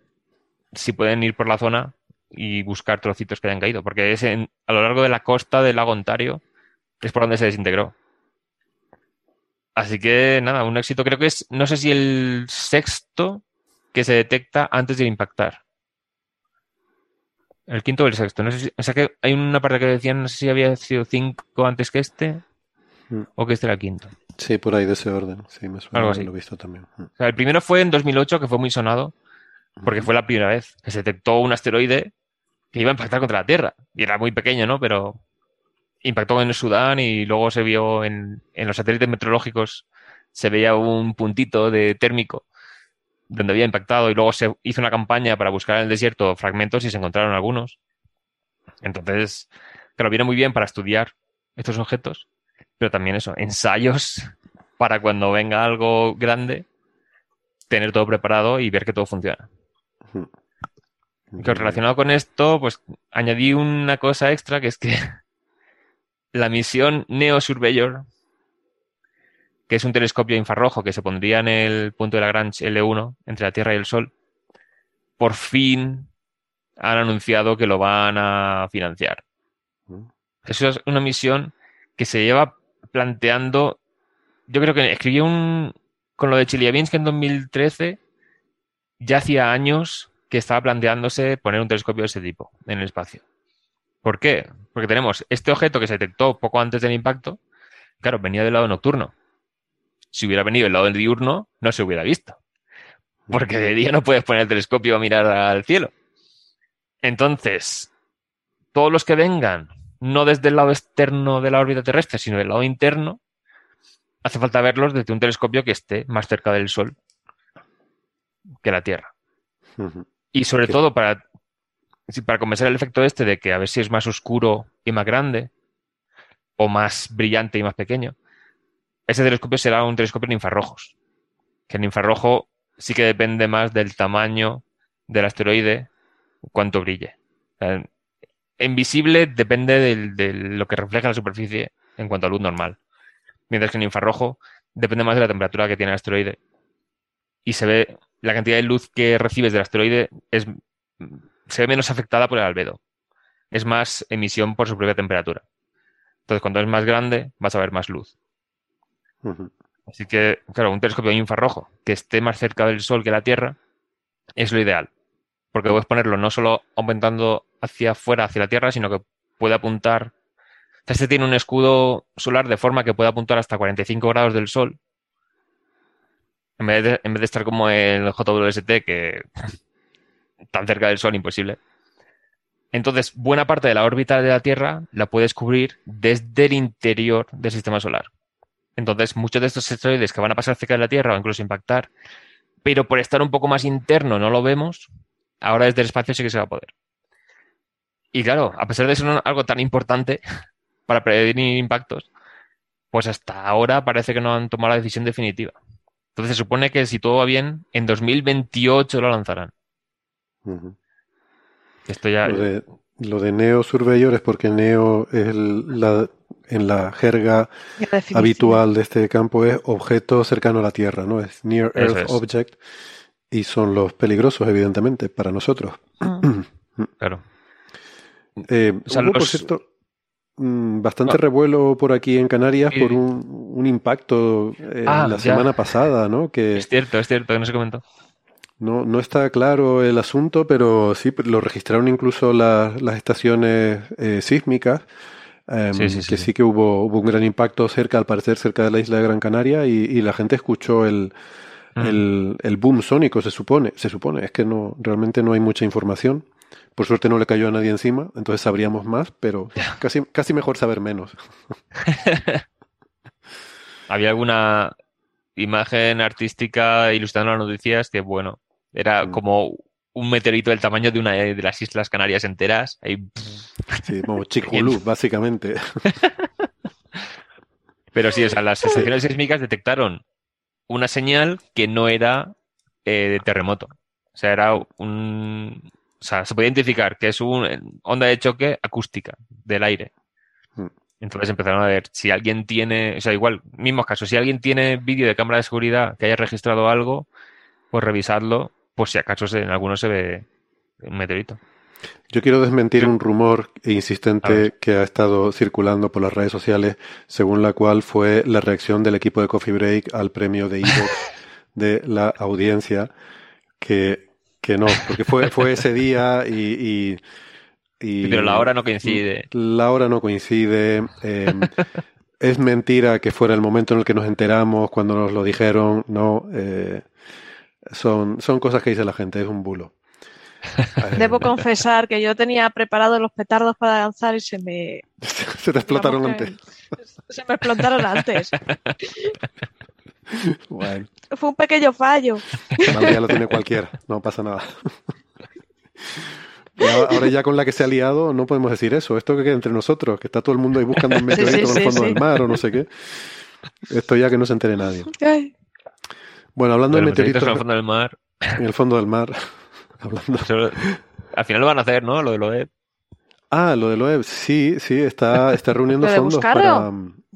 si pueden ir por la zona y buscar trocitos que hayan caído, porque es en, a lo largo de la costa del lago Ontario es por donde se desintegró. Así que nada, un éxito creo que es, no sé si el sexto que se detecta antes de impactar. El quinto o el sexto. No sé si, o sea que hay una parte que decían, no sé si había sido cinco antes que este mm. o que este era el quinto. Sí, por ahí de ese orden. Sí, me suena, Algo así. lo he visto también. Mm. O sea, el primero fue en 2008, que fue muy sonado, porque fue la primera vez que se detectó un asteroide que iba a impactar contra la Tierra. Y era muy pequeño, ¿no? Pero impactó en el Sudán y luego se vio en, en los satélites meteorológicos, se veía un puntito de térmico donde había impactado y luego se hizo una campaña para buscar en el desierto fragmentos y se encontraron algunos. Entonces, lo viene muy bien para estudiar estos objetos, pero también eso, ensayos para cuando venga algo grande, tener todo preparado y ver que todo funciona. Que relacionado con esto, pues añadí una cosa extra que es que la misión Neo Surveyor que es un telescopio infrarrojo que se pondría en el punto de Lagrange L1 entre la Tierra y el Sol, por fin han anunciado que lo van a financiar. Mm. Eso es una misión que se lleva planteando. Yo creo que escribió un. Con lo de Chelyabinsk en 2013, ya hacía años que estaba planteándose poner un telescopio de ese tipo en el espacio. ¿Por qué? Porque tenemos este objeto que se detectó poco antes del impacto. Claro, venía del lado nocturno si hubiera venido el lado del diurno, no se hubiera visto. Porque de día no puedes poner el telescopio a mirar al cielo. Entonces, todos los que vengan, no desde el lado externo de la órbita terrestre, sino del lado interno, hace falta verlos desde un telescopio que esté más cerca del Sol que la Tierra. Y sobre todo para, para convencer el efecto este de que a ver si es más oscuro y más grande, o más brillante y más pequeño. Ese telescopio será un telescopio en infrarrojos, que en infrarrojo sí que depende más del tamaño del asteroide, cuánto brille. en visible depende de lo que refleja la superficie en cuanto a luz normal. Mientras que en infrarrojo depende más de la temperatura que tiene el asteroide. Y se ve, la cantidad de luz que recibes del asteroide es, se ve menos afectada por el albedo. Es más emisión por su propia temperatura. Entonces, cuando es más grande, vas a ver más luz. Así que, claro, un telescopio infrarrojo que esté más cerca del Sol que la Tierra es lo ideal. Porque puedes ponerlo no solo aumentando hacia afuera, hacia la Tierra, sino que puede apuntar. Este tiene un escudo solar de forma que puede apuntar hasta 45 grados del Sol. En vez de, en vez de estar como el JWST, que tan cerca del Sol, imposible. Entonces, buena parte de la órbita de la Tierra la puedes cubrir desde el interior del sistema solar. Entonces, muchos de estos asteroides que van a pasar cerca de la Tierra o incluso impactar, pero por estar un poco más interno no lo vemos, ahora desde el espacio sí que se va a poder. Y claro, a pesar de ser algo tan importante para prevenir impactos, pues hasta ahora parece que no han tomado la decisión definitiva. Entonces se supone que si todo va bien, en 2028 lo lanzarán. Esto ya... Lo de, Neo Surveyor es porque Neo es la, en la jerga habitual de este campo es objeto cercano a la Tierra, ¿no? Es Near Earth Object y son los peligrosos, evidentemente, para nosotros. Mm. claro. Eh, por cierto, mm, bastante ah. revuelo por aquí en Canarias por un, impacto eh, ah, la semana pasada, ¿no? Que es cierto, es cierto, que no se comentó. No, no está claro el asunto, pero sí lo registraron incluso las estaciones eh, sísmicas, em, que sí, que hubo, hubo un gran impacto cerca, al parecer, cerca de la isla de Gran Canaria, y, la gente escuchó el, mm. el, el, boom sónico, se supone. Se supone, es que no, realmente no hay mucha información. Por suerte no le cayó a nadie encima, entonces sabríamos más, pero casi, casi mejor saber menos. ¿Había alguna imagen artística ilustrando las noticias que, bueno, era mm. como un meteorito del tamaño de una de las Islas Canarias enteras. Ahí... Sí, como Chicxulub, básicamente. Pero sí, o sea, las estaciones sísmicas detectaron una señal que no era eh, de terremoto. O sea, era un. O sea, se puede identificar que es una onda de choque acústica del aire. Mm. Entonces empezaron a ver si alguien tiene, o sea, igual, mismos casos, si alguien tiene vídeo de cámara de seguridad que haya registrado algo, pues revisarlo por si acaso en algunos se ve un meteorito. Yo quiero desmentir un rumor insistente que ha estado circulando por las redes sociales, según la cual fue la reacción del equipo de Coffee Break al premio de Evox de la audiencia, que, que no, porque fue, fue ese día y, y, Pero la hora no coincide. La hora no coincide. Em, es mentira que fuera el momento en el que nos enteramos cuando nos lo dijeron, no. Eh, son, son cosas que dice la gente, es un bulo. Debo confesar que yo tenía preparados los petardos para lanzar y se me... se te explotaron antes. Se me explotaron antes. Fue un pequeño fallo. ya lo tiene cualquiera, no pasa nada. Ahora ya con la que se ha liado no podemos decir eso. Esto que queda entre nosotros, que está todo el mundo ahí buscando un meteorito en el fondo del mar o no sé qué. Esto ya que no se entere nadie. Bueno, hablando de meteoritos. En el fondo del mar. En el fondo del mar. al final lo van a hacer, ¿no? Lo de Loeb. Ah, lo de Loeb, sí, sí, está, está reuniendo fondos para.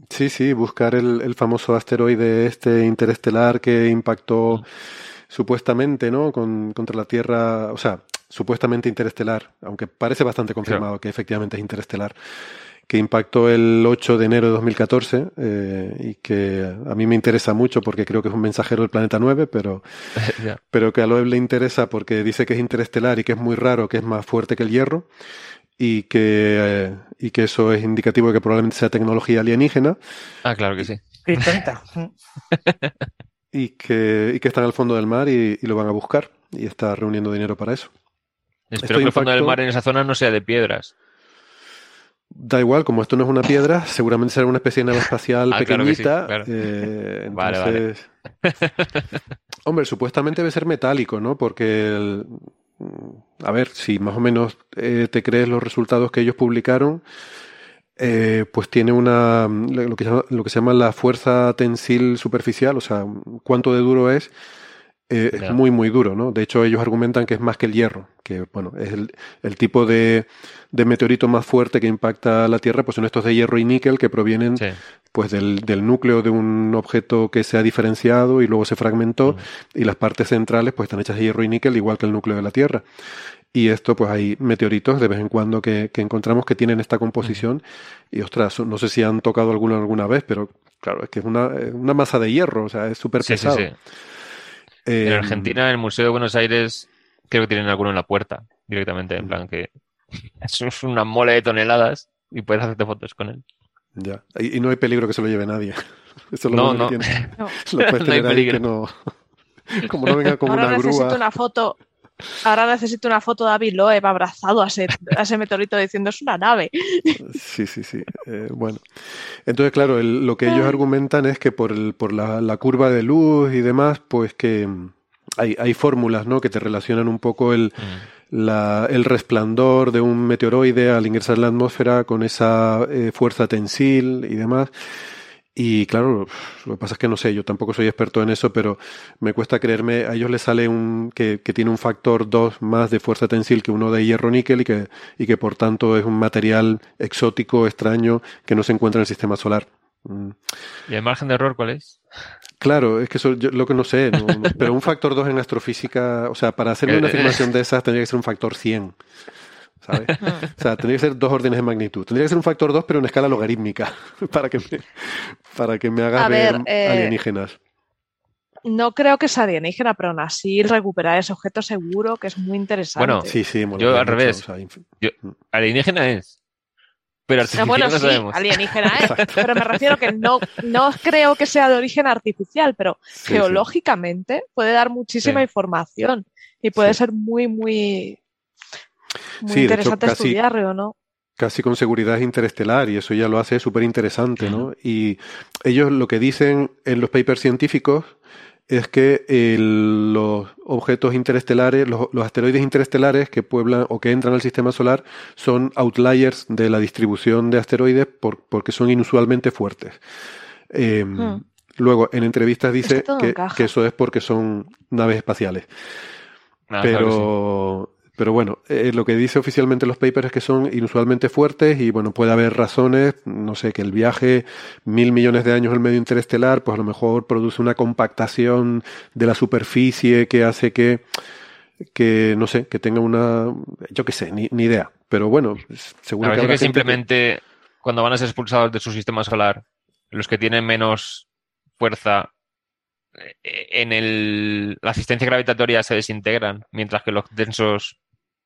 Sí, sí, buscar el, famoso asteroide este interestelar que impactó mm. supuestamente, ¿no? contra la Tierra, o sea, supuestamente interestelar, aunque parece bastante confirmado que efectivamente es interestelar que impactó el 8 de enero de 2014 eh, y que a mí me interesa mucho porque creo que es un mensajero del planeta 9, pero, pero que a Loeb le interesa porque dice que es interestelar y que es muy raro, que es más fuerte que el hierro y que, eh, y que eso es indicativo de que probablemente sea tecnología alienígena. Ah, claro que sí. y, que, y que está en el fondo del mar y, lo van a buscar y está reuniendo dinero para eso. Espero que el fondo del mar en esa zona no sea de piedras. Da igual, como esto no es una piedra, seguramente será una especie de nave espacial ah, pequeñita. Eh, entonces, hombre, supuestamente debe ser metálico, ¿no? Porque, a ver, si más o menos eh, te crees los resultados que ellos publicaron, eh, pues tiene una lo que, lo que se llama la fuerza tensil superficial, o sea, cuánto de duro es, eh, es muy, muy duro, ¿no? De hecho, ellos argumentan que es más que el hierro, que, bueno, es el, tipo de, meteorito más fuerte que impacta la Tierra, pues son estos de hierro y níquel que provienen, pues, del, del, núcleo de un objeto que se ha diferenciado y luego se fragmentó, y las partes centrales, pues, están hechas de hierro y níquel, igual que el núcleo de la Tierra. Y esto, pues hay meteoritos de vez en cuando que, encontramos que tienen esta composición. Y ostras, no sé si han tocado alguno alguna vez, pero claro, es que es una, una masa de hierro, o sea, es súper pesado. Sí, sí en em, Argentina, en el Museo de Buenos Aires, creo que tienen alguno en la puerta, directamente, en plan que es una mole de toneladas y puedes hacerte fotos con él. Ya, y, no hay peligro que se lo lleve nadie. Eso es lo no, no. Que no. Lo puedes tener ahí que no... Como no venga como una grúa. una foto Ahora necesito una foto de David Loeb abrazado a ese, meteorito diciendo es una nave. Sí, sí, sí. Eh, bueno. Entonces, claro, lo que ellos argumentan es que por, el, por la, curva de luz y demás, pues que hay, hay fórmulas ¿no? que te relacionan un poco el, mm. el resplandor de un meteoroide al ingresar en la atmósfera con esa eh, fuerza tensil y demás. Y claro, lo que pasa es que no sé, yo tampoco soy experto en eso, pero me cuesta creerme, a ellos les sale un que, que tiene un factor 2 más de fuerza tensil que uno de hierro níquel y que, y que por tanto es un material exótico, extraño, que no se encuentra en el sistema solar. Mm. ¿Y el margen de error cuál es? Claro, es que eso yo lo que no sé, pero un factor 2 en astrofísica, o sea, para hacer una afirmación de esas tendría que ser un factor 100. ¿Sabes? o sea, tendría que ser dos órdenes de magnitud. Tendría que ser un factor 2, pero en escala logarítmica, para que me, para que me haga ver, eh, alienígenas. No creo que sea alienígena, pero aún así recuperar ese objeto seguro, que es muy interesante. Bueno, sí, sí, yo al revés. Mm. alienígena es. Pero ah, artificial bueno, no sabemos. alienígena es. pero me refiero que no, no creo que sea de origen artificial, pero geológicamente puede dar muchísima información y puede ser muy, muy muy interesante estudiarlo, ¿no? Casi con seguridad interestelar y eso ya lo hace súper interesante, ¿no? Y ellos lo que dicen en los papers científicos es que los objetos interestelares, los, asteroides interestelares que pueblan o que entran al sistema solar son outliers de la distribución de asteroides porque son inusualmente fuertes. Em, hmm. Luego, en entrevistas dice que, eso es porque son naves espaciales. Ah, pero pero bueno, eh, lo que dice oficialmente los papers es que son inusualmente fuertes y bueno, puede haber razones, no sé, que el viaje mil millones de años al medio interestelar, pues a lo mejor produce una compactación de la superficie que hace que, que no sé, que tenga una, yo qué sé, ni, ni idea. Pero bueno, seguro que, que simplemente cuando van a ser expulsados de su sistema solar, los que tienen menos fuerza eh, en el, la asistencia gravitatoria se desintegran, mientras que los densos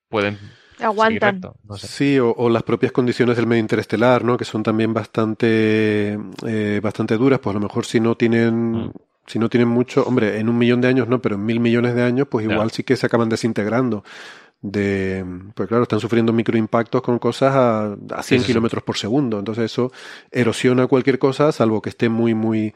pueden aguantan. Sí, o, las propias condiciones del medio interestelar, ¿no? Que son también bastante, eh, bastante duras. Pues a lo mejor si no tienen, mm. si no tienen mucho, hombre, en un millón de años no, pero en mil millones de años, pues igual sí que se acaban desintegrando. De, pues claro, están sufriendo microimpactos con cosas a, a 100 kilómetros por segundo. Entonces eso erosiona cualquier cosa, salvo que esté muy, muy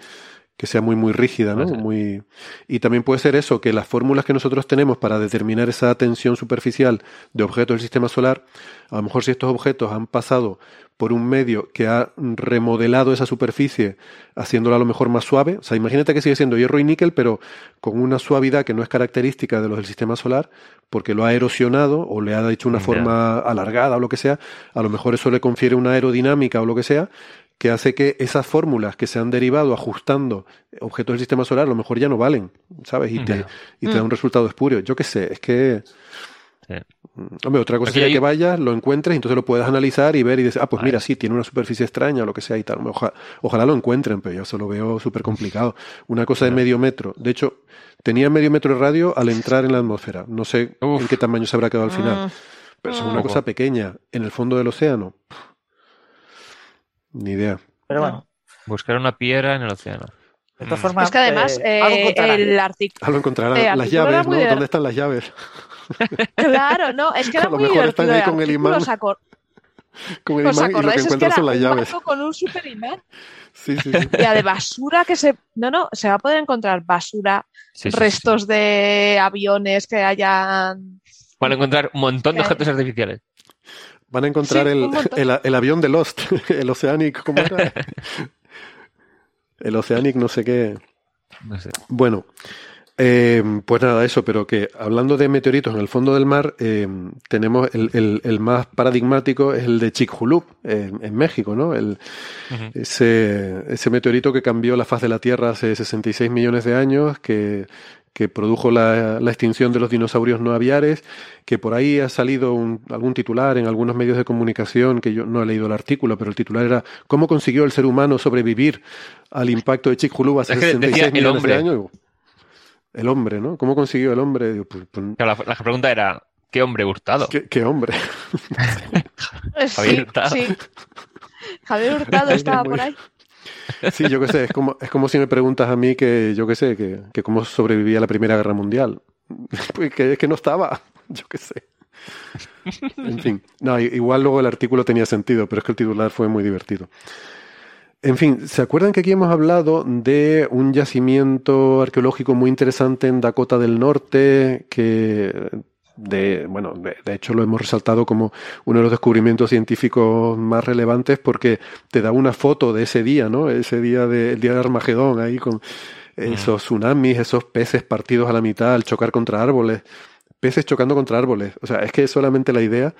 que sea muy, muy rígida, ¿no? Muy... Y también puede ser eso, que las fórmulas que nosotros tenemos para determinar esa tensión superficial de objetos del sistema solar, a lo mejor si estos objetos han pasado por un medio que ha remodelado esa superficie, haciéndola a lo mejor más suave, o sea, imagínate que sigue siendo hierro y níquel, pero con una suavidad que no es característica de los del sistema solar, porque lo ha erosionado o le ha hecho una forma alargada o lo que sea, a lo mejor eso le confiere una aerodinámica o lo que sea, que hace que esas fórmulas que se han derivado ajustando objetos del sistema solar a lo mejor ya no valen, ¿sabes? Y te, y te da mm. un resultado espurio. Yo qué sé, es que... Mm, hombre, otra cosa es que vayas, lo encuentres y entonces lo puedas analizar y ver y decir, ah, pues mira, sí, tiene una superficie extraña o lo que sea y tal. Ojalá, lo encuentren, pero yo eso lo veo súper complicado. Una cosa de medio metro. De hecho, tenía medio metro de radio al entrar en la atmósfera. No sé en qué tamaño se habrá quedado al final. Mm. Pero es una cosa pequeña. En el fondo del océano. Ni idea. Pero bueno. Buscar una piedra en el océano. De todas formas, es que además eh, el artículo. Algo encontrarán. Eh, las llaves, ¿no? ¿Dónde están las llaves? claro, no, es que era a lo muy mejor están ahí con el imán. Con el imán y lo que encuentran son las llaves. Con un super imán. Sí, sí, sí. Ya de basura que se. No, no, se va a poder encontrar basura, restos de aviones que hayan. Van a encontrar un montón de objetos artificiales. Van a encontrar el, avión de Lost, el Oceanic, ¿cómo era? el Oceanic no sé qué. No sé. Bueno, eh, pues nada, eso, pero que hablando de meteoritos en el fondo del mar, eh, tenemos el, más paradigmático es el de Chicxulub, en México, ¿no? El, ese, ese meteorito que cambió la faz de la Tierra hace 66 millones de años, que, que produjo la, la, extinción de los dinosaurios no aviares, que por ahí ha salido un, algún titular en algunos medios de comunicación, que yo no he leído el artículo, pero el titular era ¿Cómo consiguió el ser humano sobrevivir al impacto de Chicxulub hace 66 millones de años? el hombre, ¿no? ¿Cómo consiguió el hombre? Pues, pues, la, pregunta era, ¿qué hombre Hurtado? ¿Qué, hombre? Javier Hurtado. Sí. Javier Hurtado estaba por ahí. Sí, yo qué sé, es como, es como si me preguntas a mí que, yo qué sé, que, cómo sobrevivía la Primera Guerra Mundial. Pues que es que no estaba, yo qué sé. En fin, no, igual luego el artículo tenía sentido, pero es que el titular fue muy divertido. En fin, ¿se acuerdan que aquí hemos hablado de un yacimiento arqueológico muy interesante en Dakota del Norte que de, bueno, de, hecho lo hemos resaltado como uno de los descubrimientos científicos más relevantes porque te da una foto de ese día, ¿no? Ese día del día de Armagedón ahí con esos tsunamis, esos peces partidos a la mitad al chocar contra árboles, peces chocando contra árboles. O sea, es que solamente la idea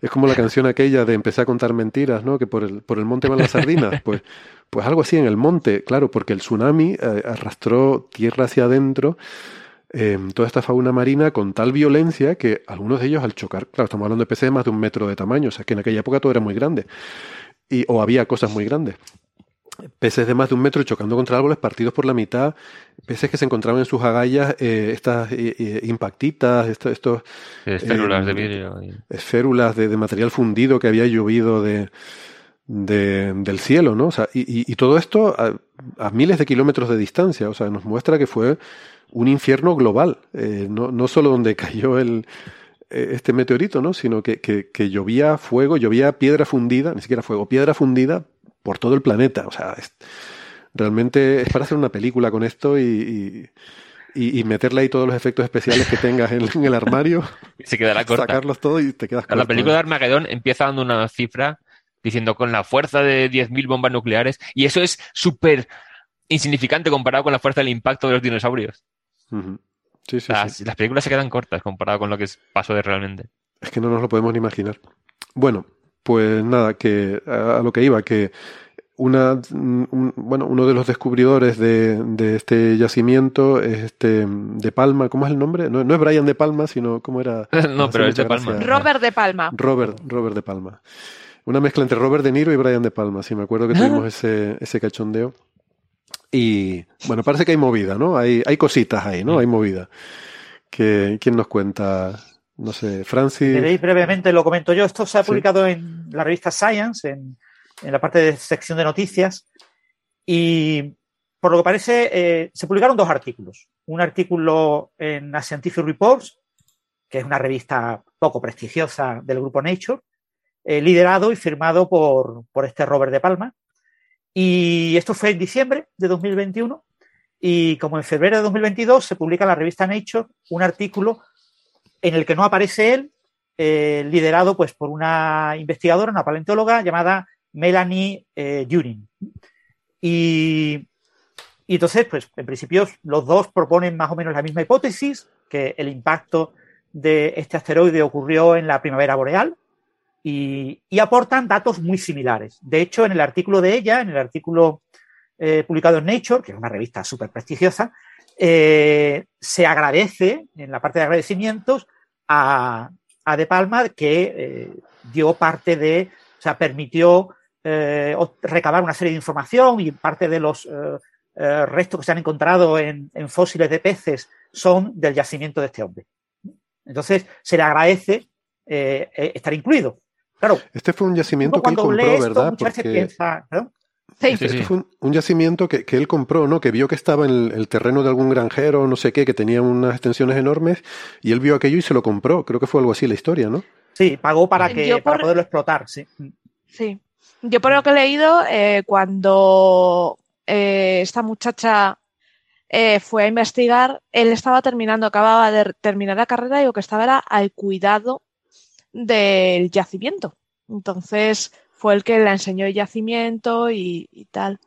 es como la canción aquella de empecé a contar mentiras, ¿no? Que por el, por el monte van las sardinas. Pues, pues algo así en el monte, claro, porque el tsunami eh, arrastró tierra hacia adentro eh, toda esta fauna marina con tal violencia que algunos de ellos al chocar, claro, estamos hablando de peces de más de un metro de tamaño, o sea que en aquella época todo era muy grande. Y, o había cosas muy grandes peces de más de un metro chocando contra árboles partidos por la mitad, peces que se encontraban en sus agallas, eh, estas eh, eh, impactitas, estos... estos esférulas de vidrio. Esférulas de, material fundido que había llovido de, del cielo, ¿no? O sea, y, todo esto a, miles de kilómetros de distancia, o sea, nos muestra que fue un infierno global, no, no solo donde cayó el, este meteorito, ¿no? Sino que, que, que, llovía fuego, llovía piedra fundida, ni siquiera fuego, piedra fundida por todo el planeta. O sea, realmente es para hacer una película con esto y, y, meterle ahí todos los efectos especiales que tengas en, el armario. Se quedará corta. Sacarlos todos y te quedas corto. La película de Armageddon empieza dando una cifra diciendo con la fuerza de 10.000 bombas nucleares y eso es súper insignificante comparado con la fuerza del impacto de los dinosaurios. Sí, sí, las, las, películas se quedan cortas comparado con lo que pasó de realmente. Es que no nos lo podemos ni imaginar. Bueno, pues nada, que a, lo que iba, que una, bueno, uno de los descubridores de, de, este yacimiento es este de Palma, ¿cómo es el nombre? No, no es Brian de Palma, sino ¿cómo era? no, pero es de Palma. Robert de Palma. Robert, Robert de Palma. Una mezcla entre Robert De Niro y Brian de Palma, sí, me acuerdo que tuvimos ese, ese cachondeo. Y bueno, parece que hay movida, ¿no? Hay, hay cositas ahí, ¿no? Hay movida. Que, ¿Quién nos cuenta no sé, Francis. Veréis brevemente, lo comento yo. Esto se ha publicado en la revista Science, en, la parte de sección de noticias. Y por lo que parece, eh, se publicaron dos artículos. Un artículo en la Scientific Reports, que es una revista poco prestigiosa del grupo Nature, eh, liderado y firmado por, por este Robert de Palma. Y esto fue en diciembre de 2021. Y como en febrero de 2022 se publica en la revista Nature un artículo en el que no aparece él, eh, liderado pues, por una investigadora, una paleontóloga llamada Melanie eh, Y, entonces, pues en principio los dos proponen más o menos la misma hipótesis, que el impacto de este asteroide ocurrió en la primavera boreal y, aportan datos muy similares. De hecho, en el artículo de ella, en el artículo eh, publicado en Nature, que es una revista súper prestigiosa, eh, se agradece en la parte de agradecimientos a, De Palma que eh, dio parte de, o sea, permitió recabar una serie de información y parte de los restos que se han encontrado en, fósiles de peces son del yacimiento de este hombre. Entonces, se le agradece estar incluido. Claro, este fue un yacimiento que él compró, ¿verdad? Sí. fue un, yacimiento que, él compró, ¿no? Que vio que estaba en el, terreno de algún granjero, no sé qué, que tenía unas extensiones enormes, y él vio aquello y se lo compró. Creo que fue algo así la historia, ¿no? Sí, pagó para que para poderlo explotar, sí. Sí. Yo por lo que he leído, eh, cuando eh, esta muchacha eh, fue a investigar, él estaba terminando, acababa de terminar la carrera y lo que estaba era al cuidado del yacimiento. Entonces fue el que le enseñó el yacimiento y, tal.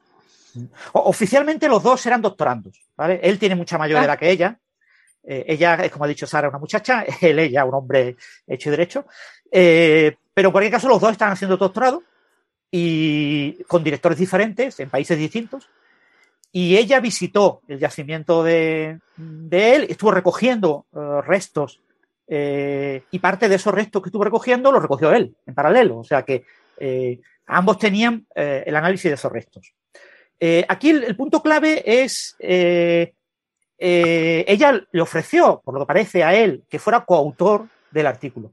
Oficialmente los dos eran doctorandos, ¿vale? Él tiene mucha mayor edad ah. que ella. Eh, ella es, como ha dicho Sara, una muchacha, él, ella, un hombre hecho y derecho. Eh, pero en cualquier caso, los dos están haciendo doctorado y con directores diferentes en países distintos. Y ella visitó el yacimiento de, él, estuvo recogiendo eh, restos eh, y parte de esos restos que estuvo recogiendo los recogió él en paralelo. O sea que eh, ambos tenían el análisis de esos restos. aquí el, punto clave es, ella le ofreció, por lo que parece a él, que fuera coautor del artículo.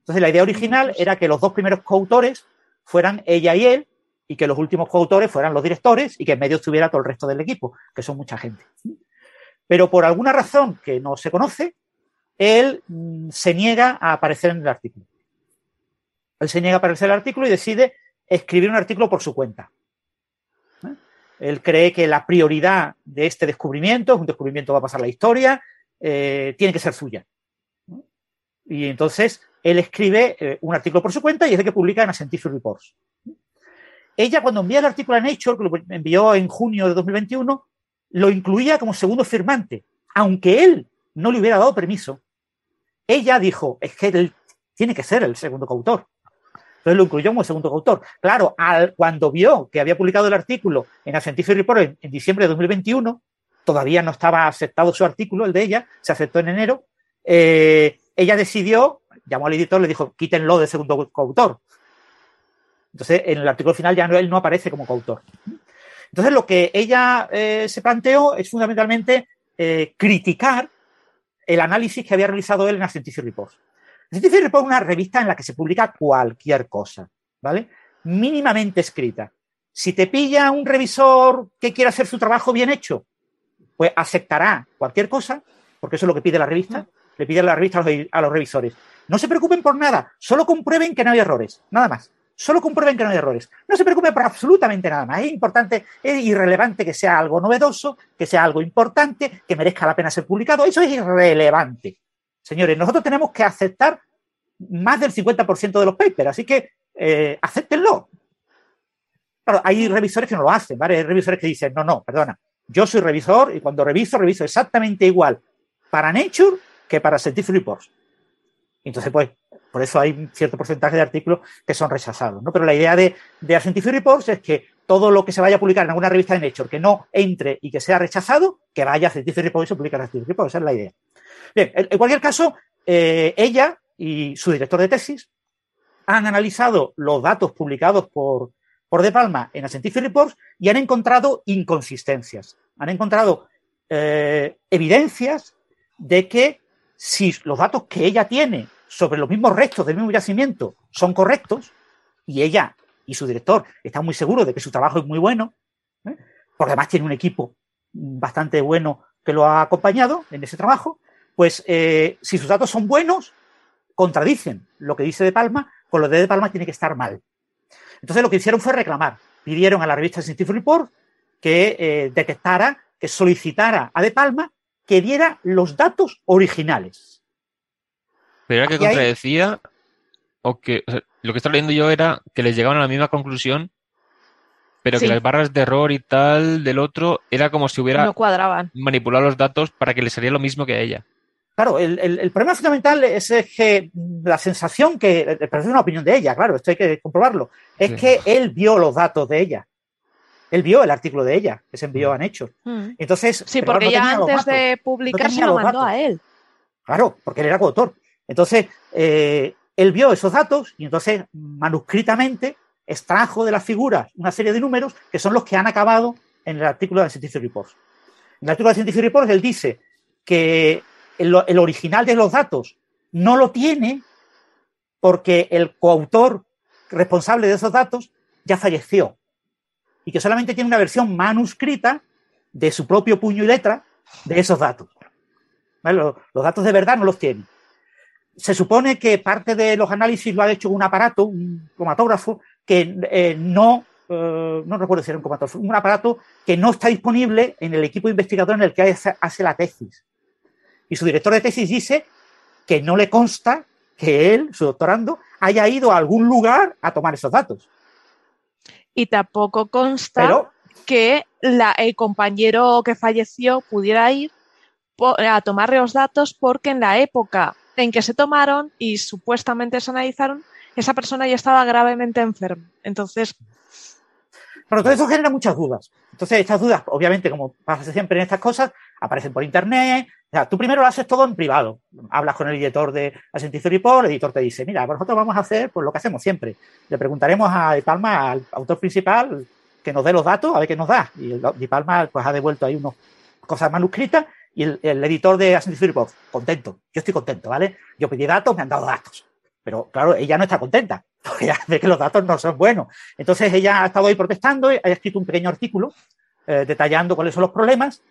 Entonces la idea original era que los dos primeros coautores fueran ella y él, y que los últimos coautores fueran los directores y que en medio estuviera todo el resto del equipo, que son mucha gente. Pero por alguna razón que no se conoce, él mm, se niega a aparecer en el artículo. Él se niega a aparecer en el artículo y decide escribir un artículo por su cuenta. ¿Eh? Él cree que la prioridad de este descubrimiento, es un descubrimiento que va a pasar la historia, eh, tiene que ser suya. Y entonces él escribe eh, un artículo por su cuenta y es el que publica en Scientific Reports. Ella, cuando envía el artículo a Nature, que lo envió en junio de 2021, lo incluía como segundo firmante, aunque él no le hubiera dado permiso. Ella dijo, es que él tiene que ser el segundo coautor. Entonces lo incluyó como segundo coautor. Claro, al, cuando vio que había publicado el artículo en Scientific Report en, diciembre de 2021, todavía no estaba aceptado su artículo, el de ella, se aceptó en enero, eh, ella decidió, llamó al editor, le dijo, quítenlo de segundo coautor. Entonces, en el artículo final ya no, él no aparece como coautor. Entonces, lo que ella eh, se planteó es fundamentalmente eh, criticar el análisis que había realizado él en la Scientific Reports. La Scientific Report es una revista en la que se publica cualquier cosa, ¿vale? Mínimamente escrita. Si te pilla un revisor que quiera hacer su trabajo bien hecho, pues aceptará cualquier cosa, porque eso es lo que pide la revista, le pide la revista a los revisores. No se preocupen por nada, solo comprueben que no hay errores, nada más. Solo comprueben que no hay errores. No se preocupen por absolutamente nada más. Es importante, es irrelevante que sea algo novedoso, que sea algo importante, que merezca la pena ser publicado. Eso es irrelevante. Señores, nosotros tenemos que aceptar más del 50% de los papers, así que eh, acéptenlo. Claro, hay revisores que no lo hacen, ¿vale? Hay revisores que dicen, no, no, perdona, yo soy revisor y cuando reviso, reviso exactamente igual para Nature que para Scientific Reports. Entonces, pues, por eso hay cierto porcentaje de artículos que son rechazados. ¿no? Pero la idea de, de Scientific Reports es que todo lo que se vaya a publicar en alguna revista de Nature que no entre y que sea rechazado, que vaya a Scientific Reports y se publique en Scientific Reports. Esa es la idea. Bien, en cualquier caso, eh, ella y su director de tesis han analizado los datos publicados por, por De Palma en Scientific Reports y han encontrado inconsistencias. Han encontrado eh, evidencias de que si los datos que ella tiene sobre los mismos restos del mismo yacimiento. Son correctos, y ella y su director están muy seguros de que su trabajo es muy bueno, ¿eh? porque además tiene un equipo bastante bueno que lo ha acompañado en ese trabajo, pues eh, si sus datos son buenos, contradicen lo que dice De Palma, con lo de De Palma tiene que estar mal. Entonces lo que hicieron fue reclamar, pidieron a la revista Scientific Report que eh, detectara, que solicitara a De Palma que diera los datos originales pero era que contradecía, o que lo que estaba leyendo yo era que les llegaban a la misma conclusión, pero que las barras de error y tal del otro era como si hubiera manipulado los datos para que le saliera lo mismo que a ella. Claro, el, problema fundamental es que la sensación que, pero es una opinión de ella, claro, esto hay que comprobarlo, es que él vio los datos de ella. Él vio el artículo de ella que se envió a Nature. Mm. Entonces, sí, porque ya antes de publicar se lo mandó a él. Claro, porque él era coautor. Entonces, eh, él vio esos datos y entonces manuscritamente extrajo de las figuras una serie de números que son los que han acabado en el artículo de Scientific Reports. En el artículo de Scientific Reports él dice que el, original de los datos no lo tiene porque el coautor responsable de esos datos ya falleció y que solamente tiene una versión manuscrita de su propio puño y letra de esos datos. Los, los datos de verdad no los tiene se supone que parte de los análisis lo ha hecho un aparato, un cromatógrafo, que eh, no, eh, no recuerdo si era un cromatógrafo, un aparato que no está disponible en el equipo investigador en el que hace, la tesis. Y su director de tesis dice que no le consta que él, su doctorando, haya ido a algún lugar a tomar esos datos. Y tampoco consta que el compañero que falleció pudiera ir a tomar los datos porque en la época en que se tomaron y supuestamente se analizaron, esa persona ya estaba gravemente enferma. Entonces. Pero todo eso genera muchas dudas. Entonces, estas dudas, obviamente, como pasa siempre en estas cosas, aparecen por internet. O sea, tú primero lo haces todo en privado. Hablas con el editor de Ascentizo Report, el editor te dice, mira, nosotros vamos a hacer pues, lo que hacemos siempre. Le preguntaremos a De Palma, al autor principal, que nos dé los datos, a ver qué nos da. Y De Palma pues, ha devuelto ahí unas cosas manuscritas y el, editor de Ascentizo Report, contento. Yo estoy contento, ¿vale? Yo pedí datos, me han dado datos. Pero claro, ella no está contenta, porque ve que los datos no son buenos. Entonces ella ha estado ahí protestando, ha escrito un pequeño artículo eh, detallando cuáles son los problemas,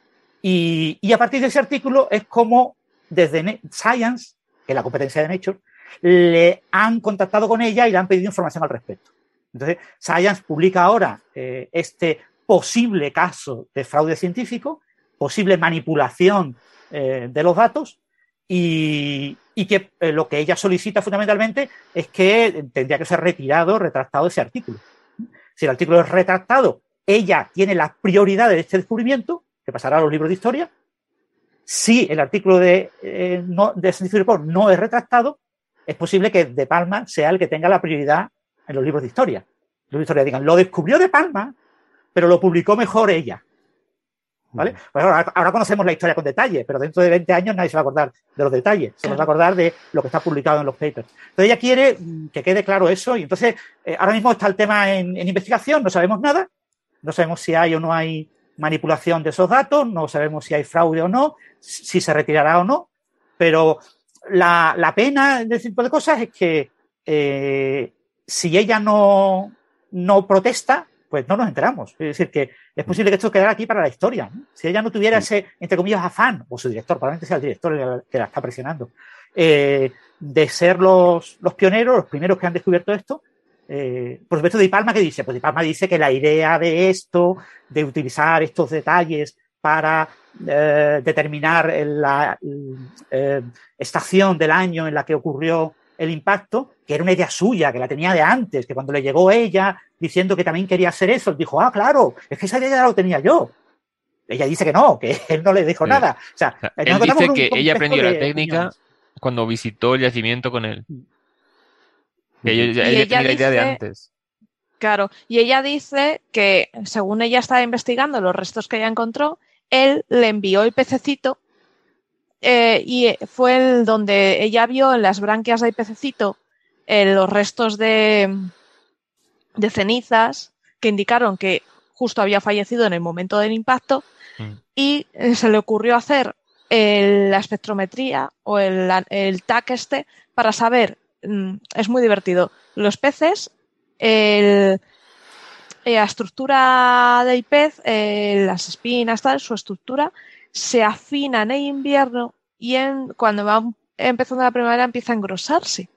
y, a partir de ese artículo es como desde Science, que es la competencia de Nature, le han contactado con ella y le han pedido información al respecto. Entonces, Science publica ahora eh, este posible caso de fraude científico, posible manipulación eh, de los datos, y, que eh, lo que ella solicita fundamentalmente es que tendría que ser retirado, retractado ese artículo. Si el artículo es retractado, ella tiene la prioridad de este descubrimiento, que pasará a los libros de historia. Si el artículo de, eh, no, de Report no es retractado, es posible que De Palma sea el que tenga la prioridad en los libros de historia. Los libros de historia digan, lo descubrió De Palma, pero lo publicó mejor ella. ¿Vale? Pues ahora, conocemos la historia con detalle, pero dentro de 20 años nadie se va a acordar de los detalles, se va a acordar de lo que está publicado en los papers. Entonces ella quiere mm, que quede claro eso y entonces eh, ahora mismo está el tema en, investigación, no sabemos nada, no sabemos si hay o no hay manipulación de esos datos, no sabemos si hay fraude o no, si se retirará o no, pero la, pena de este tipo de cosas es que eh, si ella no, no protesta, pues no nos enteramos. Es decir, que es posible que esto quedara aquí para la historia. Si ella no tuviera ese, entre comillas, afán, o su director, probablemente sea el director que la está presionando, eh, de ser los, los, pioneros, los primeros que han descubierto esto, eh, por supuesto, Di Palma, que dice? Pues Di Palma dice que la idea de esto, de utilizar estos detalles para eh, determinar la estación del año en la que ocurrió el impacto, que era una idea suya, que la tenía de antes, que cuando le llegó ella diciendo que también quería hacer eso, dijo, ah, claro, es que esa idea ya la tenía yo. Ella dice que no, que él no le dijo nada. O sea, él dice que ella aprendió la técnica cuando visitó el yacimiento con él. Mm. Que ella, tenía la idea de antes. Claro, y ella dice que según ella estaba investigando los restos que ella encontró, él le envió el pececito eh, y fue el donde ella vio en las branquias del pececito eh, los restos de, de cenizas que indicaron que justo había fallecido en el momento del impacto mm. y eh, se le ocurrió hacer la espectrometría o el, el TAC este para saber, mm, es muy divertido, los peces, la estructura del pez, las espinas, tal, su estructura, se afinan en invierno y en, cuando va empezando la primavera empieza a engrosarse.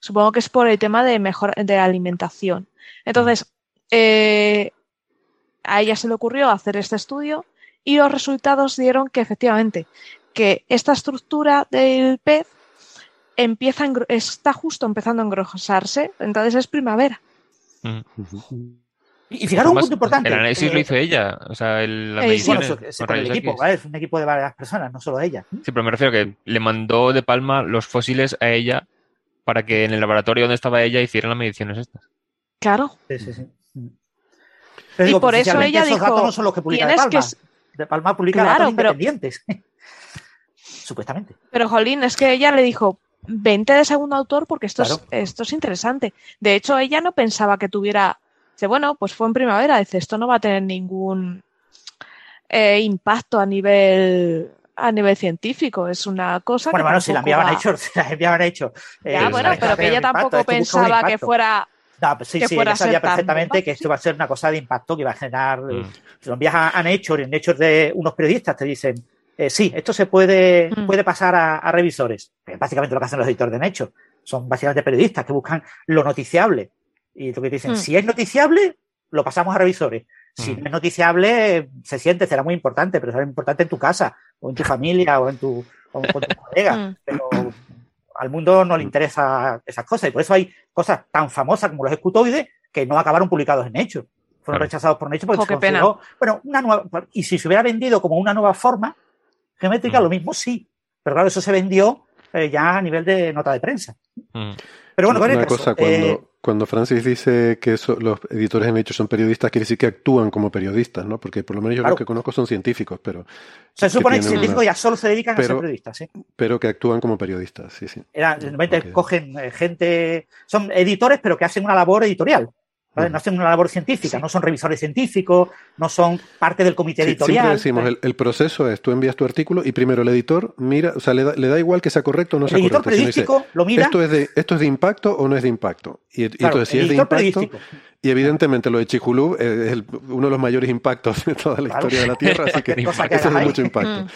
Supongo que es por el tema de mejor de la alimentación. Entonces, eh, a ella se le ocurrió hacer este estudio y los resultados dieron que efectivamente que esta estructura del pez empieza está justo empezando a engrosarse, entonces es primavera. Y fijaros un punto importante. El análisis lo hizo ella. O sea, el, es, el equipo, ¿vale? Es un equipo de varias personas, no solo ella. Sí, pero me refiero a que le mandó de palma los fósiles a ella para que en el laboratorio donde estaba ella hicieran las mediciones estas. Claro. Sí, sí, sí. y por eso ella esos dijo. Datos no son los que publica de Palma. Que... De Palma publica datos independientes. Supuestamente. Pero, Jolín, es que ella le dijo, vente de segundo autor porque esto, es, esto es interesante. De hecho, ella no pensaba que tuviera Dice, bueno, pues fue en primavera. Dice, esto no va a tener ningún eh, impacto a nivel a nivel científico. Es una cosa bueno, bueno, si la enviaban hecho, si la enviaban hecho. ya, bueno, pero que ella tampoco pensaba que fuera. No, pues sí, sí, ella sabía perfectamente que esto iba a ser una cosa de impacto que iba a generar. Mm. Si lo envías a, a Nature, en Nature de unos periodistas te dicen, eh, sí, esto se puede, mm. puede pasar a, revisores. básicamente lo que hacen los editores de Nature. Son básicamente periodistas que buscan lo noticiable. Y lo que dicen, hmm. si es noticiable, lo pasamos a revisores. Si no es noticiable, se siente, será muy importante, pero será importante en tu casa, o en tu familia, o en tu, con tus colegas. Hmm. Pero al mundo no le mm. interesa esas cosas. Y por eso hay cosas tan famosas como los escutoides que no acabaron publicados en Nature. Fueron rechazados por Nature porque oh, se consideró, bueno, una nueva, y si se hubiera vendido como una nueva forma geométrica, mm. lo mismo sí. Pero claro, eso se vendió eh, ya a nivel de nota de prensa. Mm. Pero bueno, una cosa, cuando, eh, cuando Francis dice que los editores en hecho son periodistas, quiere decir que actúan como periodistas, ¿no? Porque por lo menos yo lo que conozco son científicos, pero... Se supone que, científicos ya solo se dedican a ser periodistas, ¿sí? Pero que actúan como periodistas, sí, sí. Era, cogen eh, gente... Son editores, pero que hacen una labor editorial. No hacen una labor científica, no son revisores científicos, no son parte del comité editorial. Siempre decimos, el, proceso es, tú envías tu artículo y primero el editor mira, o sea, le da, igual que sea correcto o no sea correcto. El editor periodístico lo mira. Esto es, de, ¿Esto es de impacto o no es de impacto? Y, entonces, si es de impacto, y evidentemente lo de Chicxulub es uno de los mayores impactos de toda la historia de la Tierra, así que, eso es de mucho impacto.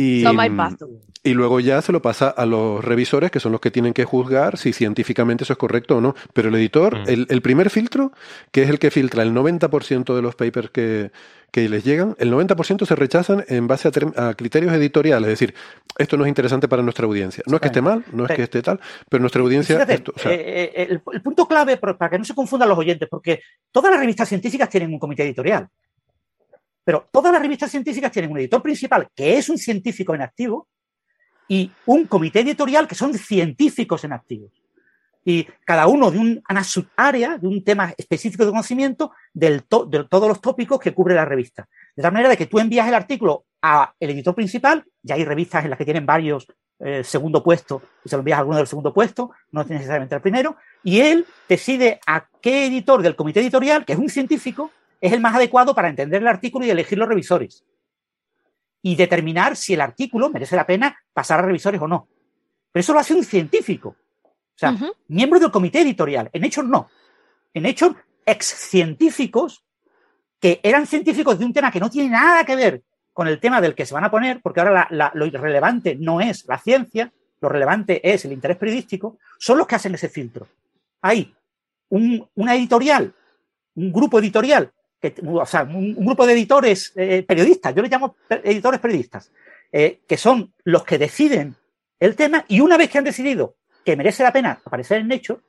Mm. Y, y luego ya se lo pasa a los revisores, que son los que tienen que juzgar si científicamente eso es correcto o no. Pero el editor, mm. el, primer filtro, que es el que filtra el 90% de los papers que, les llegan, el 90% se rechazan en base a, criterios editoriales. Es decir, esto no es interesante para nuestra audiencia. No es que esté mal, no es que esté tal, pero nuestra audiencia... Eh, eh, el, el, punto clave, para que no se confundan los oyentes, porque todas las revistas científicas tienen un comité editorial. Pero todas las revistas científicas tienen un editor principal, que es un científico en activo, y un comité editorial que son científicos en activo. Y cada uno de una subárea, de un tema específico de conocimiento, del de todos los tópicos que cubre la revista. De tal manera de que tú envías el artículo al editor principal, ya hay revistas en las que tienen varios eh, segundo puesto, y se lo envías a alguno del segundo puesto, no necesariamente al primero, y él decide a qué editor del comité editorial, que es un científico, es el más adecuado para entender el artículo y elegir los revisores. Y determinar si el artículo merece la pena pasar a revisores o no. Pero eso lo hace un científico. O sea, miembro del comité editorial. En hechos no. En hechos, ex científicos que eran científicos de un tema que no tiene nada que ver con el tema del que se van a poner, porque ahora lo relevante no es la ciencia, lo relevante es el interés periodístico, son los que hacen ese filtro. Hay un, una editorial, un grupo editorial o sea, un, grupo de editores eh, periodistas, yo les llamo editores periodistas, eh, que son los que deciden el tema y una vez que han decidido que merece la pena aparecer en hecho,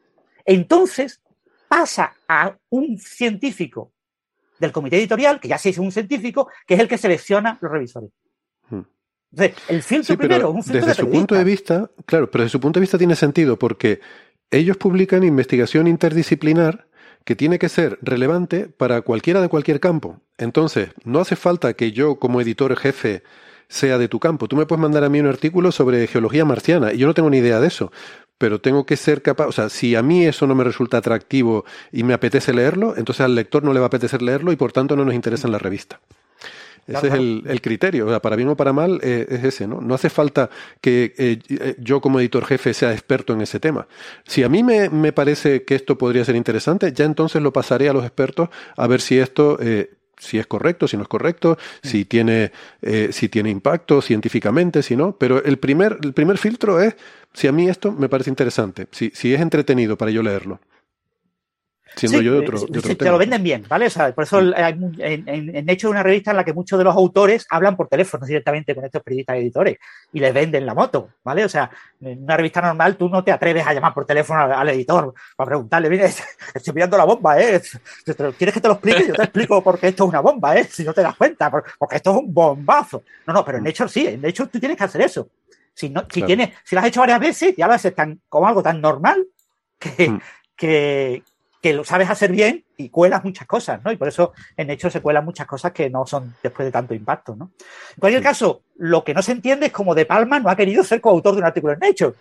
entonces pasa a un científico del comité editorial, que ya se hizo un científico, que es el que selecciona los revisores. Hmm. Entonces, el filtro primero un filtro desde su punto de vista, claro, pero desde su punto de vista tiene sentido porque ellos publican investigación interdisciplinar que tiene que ser relevante para cualquiera de cualquier campo. Entonces, no hace falta que yo como editor jefe sea de tu campo. Tú me puedes mandar a mí un artículo sobre geología marciana y yo no tengo ni idea de eso, pero tengo que ser capaz, o sea, si a mí eso no me resulta atractivo y me apetece leerlo, entonces al lector no le va a apetecer leerlo y por tanto no nos interesa en la revista. Ese es el, criterio. para bien o para mal eh, es ese, ¿no? No hace falta que eh, eh, yo como editor jefe sea experto en ese tema. Si a mí me, me, parece que esto podría ser interesante, ya entonces lo pasaré a los expertos a ver si esto si es correcto, si no es correcto, si tiene, si tiene impacto científicamente, si no. Pero el primer, el primer filtro es si a mí esto me parece interesante, si, si es entretenido para yo leerlo. Siendo yo de otro, te lo venden bien, ¿vale? O sea, por eso hay, en, en, hecho una revista en la que muchos de los autores hablan por teléfono directamente con estos periodistas editores y les venden la moto, ¿vale? O sea, en una revista normal tú no te atreves a llamar por teléfono al, editor para preguntarle, mire, estoy mirando la bomba, ¿eh? ¿Quieres que te lo explique? Yo te explico por qué esto es una bomba, ¿eh? Si no te das cuenta, porque esto es un bombazo. No, no, pero en hecho sí, en hecho tú tienes que hacer eso. Si, no, si, tienes, si lo has hecho varias veces, ya lo haces tan, como algo tan normal que, hmm. que, que lo sabes hacer bien y cuelas muchas cosas, ¿no? Y por eso en hecho se cuelan muchas cosas que no son después de tanto impacto, ¿no? En cualquier caso, lo que no se entiende es como De Palma no ha querido ser coautor de un artículo en Nature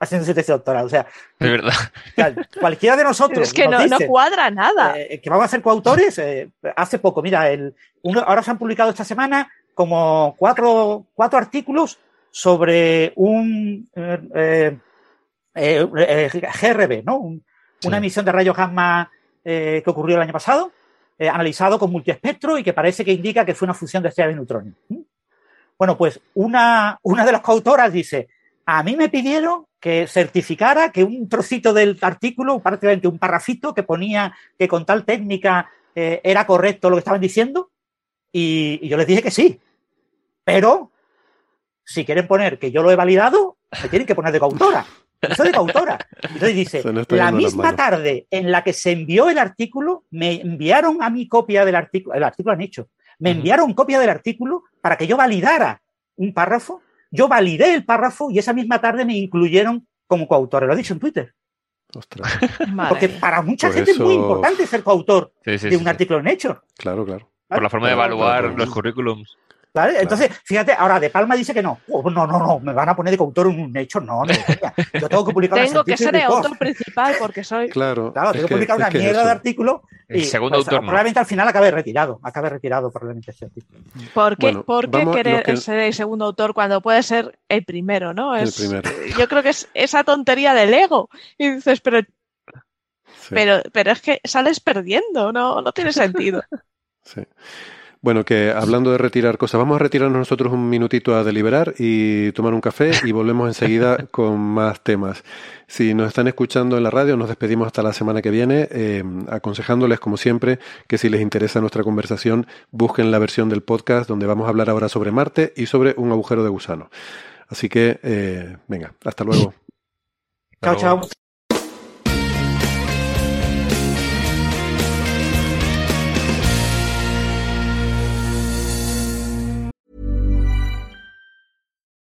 haciendo su tesis doctoral. O sea, de verdad. cualquiera de nosotros. Es que no, cuadra nada. Eh, que vamos a ser coautores. Eh, hace poco, mira, el, uno, ahora se han publicado esta semana como cuatro, cuatro artículos sobre un eh, GRB, ¿no? Un, una emisión de rayos gamma eh, que ocurrió el año pasado, eh, analizado con multiespectro y que parece que indica que fue una fusión de estrellas de neutrones. ¿Mm? Bueno, pues una, una de las coautoras dice, a mí me pidieron que certificara que un trocito del artículo, prácticamente un parrafito que ponía que con tal técnica eh, era correcto lo que estaban diciendo, y, yo les dije que sí. Pero si quieren poner que yo lo he validado, me tienen que poner de coautora. Eso de coautora. Entonces dice, la misma tarde en la que se envió el artículo, me enviaron a mi copia del artículo, el artículo han hecho, me enviaron copia del artículo para que yo validara un párrafo, yo validé el párrafo y esa misma tarde me incluyeron como coautor. Lo he dicho en Twitter. Ostras. Porque para mucha gente es muy importante ser coautor de un artículo en hecho. Claro, claro. Por la forma de evaluar los currículums. Entonces, fíjate, ahora De Palma dice que no. Oh, no, no, no, me van a poner de coautor en un hecho. No, no, yo tengo que publicar Tengo que ser el autor principal porque soy. Claro, claro tengo que, publicar una mierda de artículo. Y, segundo pues, autor. Probablemente al final acabe retirado. Acabe retirado probablemente ese artículo. ¿Por qué, ¿por qué querer ser el segundo autor cuando puede ser el primero, no? Es, el primero. Yo creo que es esa tontería del ego. Y dices, pero. Pero, pero es que sales perdiendo, no, no tiene sentido. Sí. Bueno, que hablando de retirar cosas, vamos a retirarnos nosotros un minutito a deliberar y tomar un café y volvemos enseguida con más temas. Si nos están escuchando en la radio, nos despedimos hasta la semana que viene, eh, aconsejándoles, como siempre, que si les interesa nuestra conversación, busquen la versión del podcast donde vamos a hablar ahora sobre Marte y sobre un agujero de gusano. Así que, eh, venga, hasta luego. Chao, chao.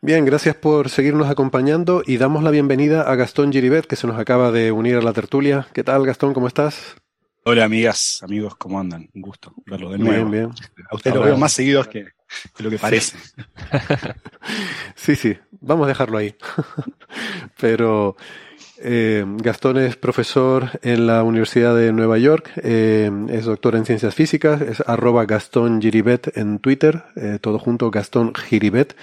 Bien, gracias por seguirnos acompañando y damos la bienvenida a Gastón Giribet, que se nos acaba de unir a la tertulia. ¿Qué tal, Gastón? ¿Cómo estás? Hola, amigas, amigos, ¿cómo andan? Un gusto verlo de nuevo. Bien, bien. A ustedes lo veo más seguidos que, lo que parece. Sí, sí, vamos a dejarlo ahí. Pero eh, Gastón es profesor en la Universidad de Nueva York, eh, es doctor en ciencias físicas, es arroba Gastón Giribet en Twitter, eh, todo junto Gastón Giribet.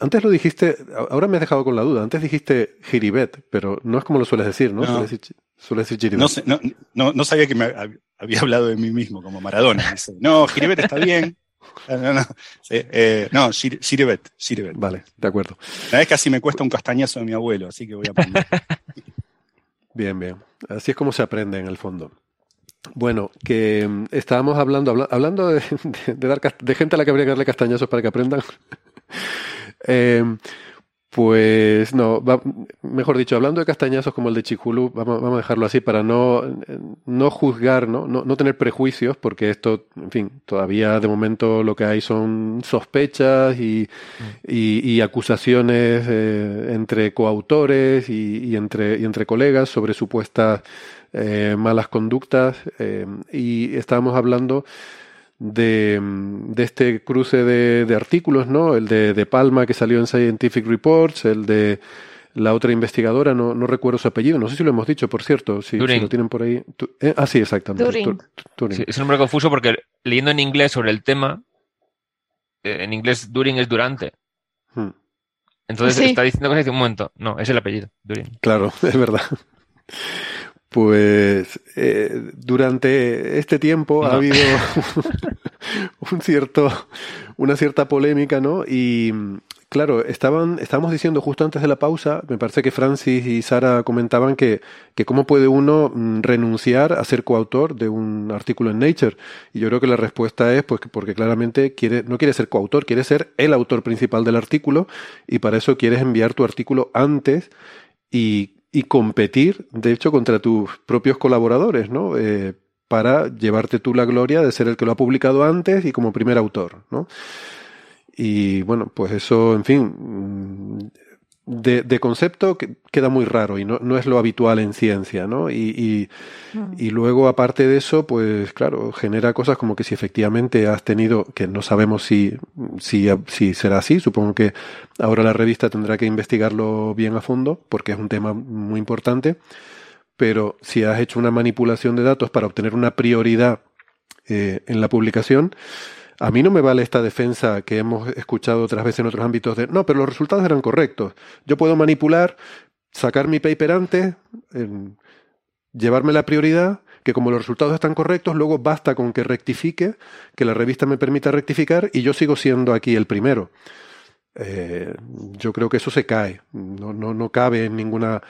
Antes lo dijiste, ahora me has dejado con la duda. Antes dijiste Giribet, pero no es como lo sueles decir, ¿no? no. Sueles decir, decir No, no, no, sabía que me había hablado de mí mismo, como Maradona. no, Giribet está bien. No, no, no. Eh, no Vale, de acuerdo. La vez casi me cuesta un castañazo de mi abuelo, así que voy a aprender. bien, bien. Así es como se aprende en el fondo. Bueno, que mm, estábamos hablando, hablando de, dar, de gente a la que habría que darle castañazos para que aprendan. Em, pues no, mejor dicho, hablando de castañazos como el de Chiculu, vamos, a dejarlo así para no, no juzgar, ¿no? ¿no? No, tener prejuicios, porque esto, en fin, todavía de momento lo que hay son sospechas y, y, acusaciones eh, entre coautores y, y, entre, y entre colegas sobre supuestas eh, malas conductas. Eh, y estábamos hablando de, de este cruce de, de, artículos, ¿no? El de, de, Palma que salió en Scientific Reports, el de la otra investigadora, no, no recuerdo su apellido, no sé si lo hemos dicho, por cierto, si, si lo tienen por ahí. Eh, ah, sí, exactamente. es un nombre confuso porque leyendo en inglés sobre el tema, eh, en inglés During es durante. Hmm. Entonces está diciendo que dice un momento. No, es el apellido, During. Claro, es verdad. Pues eh, durante este tiempo ha habido un cierto, una cierta polémica, ¿no? Y claro, estaban, estábamos diciendo justo antes de la pausa, me parece que Francis y Sara comentaban que, que cómo puede uno mm, renunciar a ser coautor de un artículo en Nature. Y yo creo que la respuesta es pues porque claramente quiere, no quiere ser coautor, quiere ser el autor principal del artículo y para eso quieres enviar tu artículo antes y y competir, de hecho, contra tus propios colaboradores, ¿no? Eh, para llevarte tú la gloria de ser el que lo ha publicado antes y como primer autor, ¿no? Y bueno, pues eso, en fin, de, concepto queda muy raro y no, no, es lo habitual en ciencia, ¿no? Y, mm. y, luego, aparte de eso, pues claro, genera cosas como que si efectivamente has tenido, que no sabemos si, si, si será así, supongo que ahora la revista tendrá que investigarlo bien a fondo, porque es un tema muy importante, pero si has hecho una manipulación de datos para obtener una prioridad eh, en la publicación, a mí no me vale esta defensa que hemos escuchado otras veces en otros ámbitos de, no, pero los resultados eran correctos. Yo puedo manipular, sacar mi paper antes, llevarme la prioridad, que como los resultados están correctos, luego basta con que rectifique, que la revista me permita rectificar y yo sigo siendo aquí el primero. Eh, yo creo que eso se cae, no, no, no cabe en ninguna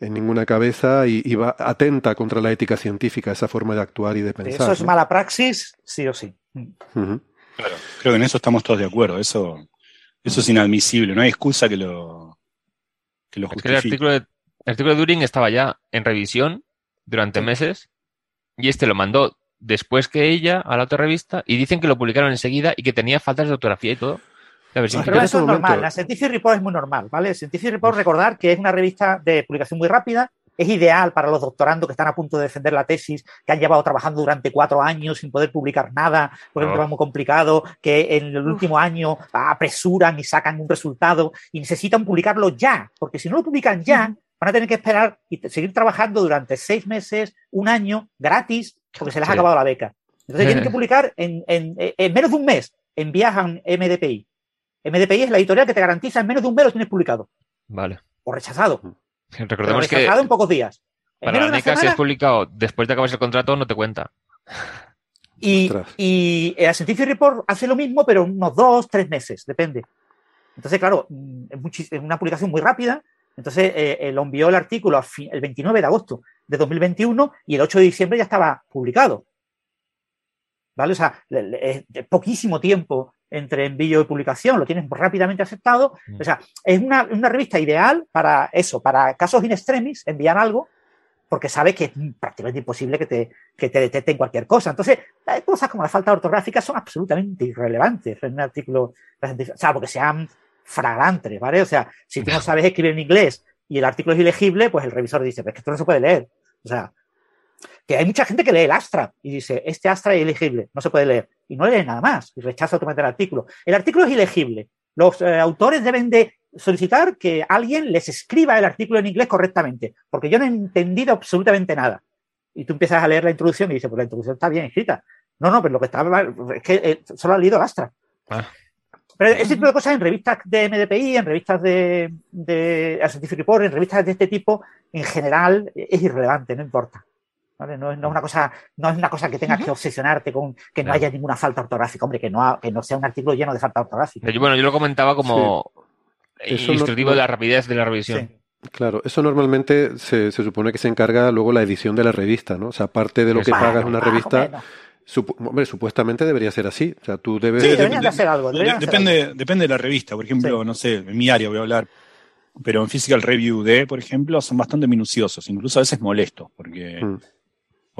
en ninguna cabeza y, va atenta contra la ética científica, esa forma de actuar y de pensar. Eso es mala praxis, sí o sí. Claro, creo que en eso estamos todos de acuerdo. Eso, eso es inadmisible. No hay excusa que lo, que lo justifique. el, artículo de, el artículo de Turing estaba ya en revisión durante meses y este lo mandó después que ella a la otra revista y dicen que lo publicaron enseguida y que tenía faltas de ortografía y todo. Pero eso es normal. La Scientific Report es muy normal, ¿vale? Scientific Report, recordar que es una revista de publicación muy rápida, es ideal para los doctorandos que están a punto de defender la tesis, que han llevado trabajando durante cuatro años sin poder publicar nada, porque es un trabajo muy complicado, que en el último año apresuran y sacan un resultado y necesitan publicarlo ya, porque si no lo publican ya, van a tener que esperar y seguir trabajando durante seis meses, un año, gratis, porque se les ha acabado la beca. Entonces tienen que publicar en, menos de un mes, envían MDPI. MDPI es la editorial que te garantiza en menos de un mes lo tienes publicado. Vale. O rechazado. Recordemos que. en pocos días. para la NECA, si es publicado después de acabar el contrato, no te cuenta. Y, y el Scientific Report hace lo mismo, pero unos dos, tres meses, depende. Entonces, claro, mm, es, una publicación muy rápida. Entonces, eh, eh, lo envió el artículo el 29 de agosto de 2021 y el 8 de diciembre ya estaba publicado. ¿Vale? O sea, es poquísimo tiempo entre envío y publicación, lo tienes rápidamente aceptado. O sea, es una, revista ideal para eso, para casos in extremis, enviar algo, porque sabes que es prácticamente imposible que te, que te detecten cualquier cosa. Entonces, hay cosas como la falta ortográfica son absolutamente irrelevantes en un artículo, o sea, porque sean flagrantes, ¿vale? O sea, si tú no sabes escribir en inglés y el artículo es ilegible, pues el revisor dice, pues que esto no se puede leer. O sea, que hay mucha gente que lee el Astra y dice, este Astra es ilegible, no se puede leer, y no lee nada más, y rechaza automáticamente el artículo. El artículo es ilegible. Los eh, autores deben de solicitar que alguien les escriba el artículo en inglés correctamente, porque yo no he entendido absolutamente nada. Y tú empiezas a leer la introducción y dices, pues la introducción está bien escrita. No, no, pero lo que está es que eh, solo ha leído el Astra. Ah. Pero ese tipo de cosas en revistas de MDPI, en revistas de, de Scientific Report, en revistas de este tipo, en general es irrelevante, no importa. No, es, una cosa, no es una cosa que tengas que obsesionarte con que no haya ninguna falta ortográfica, hombre, que no, que no sea un artículo lleno de falta ortográfica. bueno, yo lo comentaba como instructivo de la rapidez de la revisión. Claro, eso normalmente se, supone que se encarga luego la edición de la revista, ¿no? O sea, aparte de lo que pagas una revista, hombre, supuestamente debería ser así. O sea, tú debes... Sí, de, hacer algo. depende, depende de la revista. Por ejemplo, no sé, en mi área voy a hablar, pero en Physical Review D, por ejemplo, son bastante minuciosos, incluso a veces molestos, porque... Mm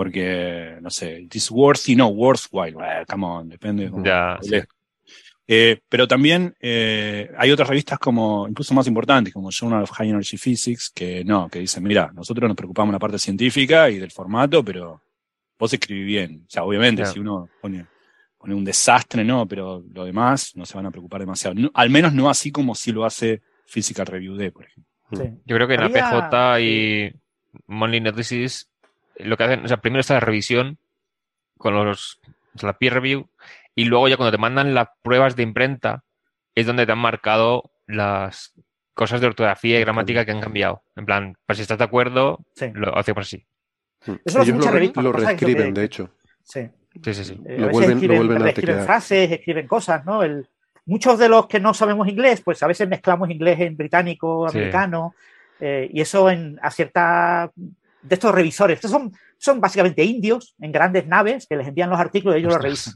porque, no sé, it is worthy, no, worthwhile, come on, depende. ya, eh, pero también eh, hay otras revistas como, incluso más importantes, como Journal of High Energy Physics, que no, que dicen, mira, nosotros nos preocupamos de la parte científica y del formato, pero vos escribís bien. O sea, obviamente, si uno pone, pone, un desastre, no, pero lo demás no se van a preocupar demasiado. al menos no así como si lo hace Physical Review D, por ejemplo. Yo creo que en APJ y Monthly Notices lo que hacen, o sea, primero está la revisión con los, la peer review y luego ya cuando te mandan las pruebas de imprenta es donde te han marcado las cosas de ortografía y gramática que han cambiado. En plan, para si estás de acuerdo, lo hacemos así. Eso Ellos lo, lo reescriben, de hecho. Sí. Sí, sí, sí. Eh, lo, vuelven, escriben, lo vuelven a escriben frases, escriben cosas, ¿no? El, muchos de los que no sabemos inglés, pues a veces mezclamos inglés en británico, americano, eh, y eso en, a cierta de estos revisores. Estos son, son básicamente indios en grandes naves que les envían los artículos y ellos los revisan.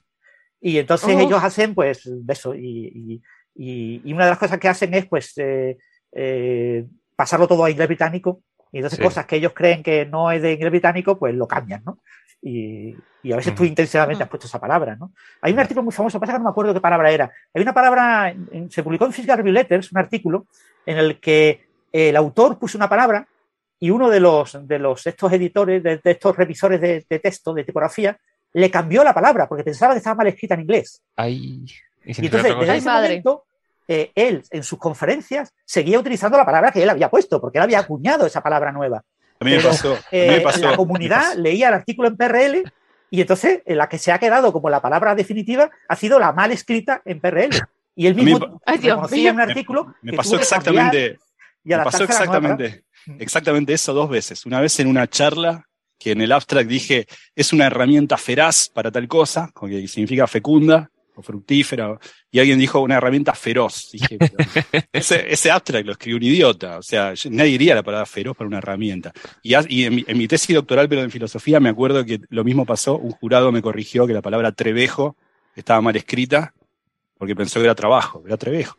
Y entonces ellos hacen, pues, eso. Y, y, una de las cosas que hacen es, pues, eh, eh, pasarlo todo a inglés británico. Y entonces cosas que ellos creen que no es de inglés británico, pues lo cambian, ¿no? Y, a veces tú intencionadamente has puesto esa palabra, ¿no? Hay un artículo muy famoso, pasa que no me acuerdo qué palabra era. Hay una palabra, se publicó en Physical Review Letters, un artículo en el que el autor puso una palabra y uno de los, de los estos editores, de, estos revisores de, texto, de tipografía, le cambió la palabra porque pensaba que estaba mal escrita en inglés. y, entonces, desde ese momento, eh, él en sus conferencias seguía utilizando la palabra que él había puesto, porque él había acuñado esa palabra nueva. A mí me pasó. Eh, la comunidad leía el artículo en PRL y entonces eh, la que se ha quedado como la palabra definitiva ha sido la mal escrita en PRL. Y él mismo reconocía en un artículo. Me, pasó exactamente. Me pasó exactamente, exactamente eso dos veces. Una vez en una charla que en el abstract dije es una herramienta feraz para tal cosa, que significa fecunda, o fructífera, y alguien dijo una herramienta feroz. Dije, ese, ese, abstract lo escribió un idiota, o sea, nadie diría la palabra feroz para una herramienta. Y, en, mi, tesis doctoral, pero en filosofía, me acuerdo que lo mismo pasó, un jurado me corrigió que la palabra trevejo estaba mal escrita, porque pensó que era trabajo, era trevejo.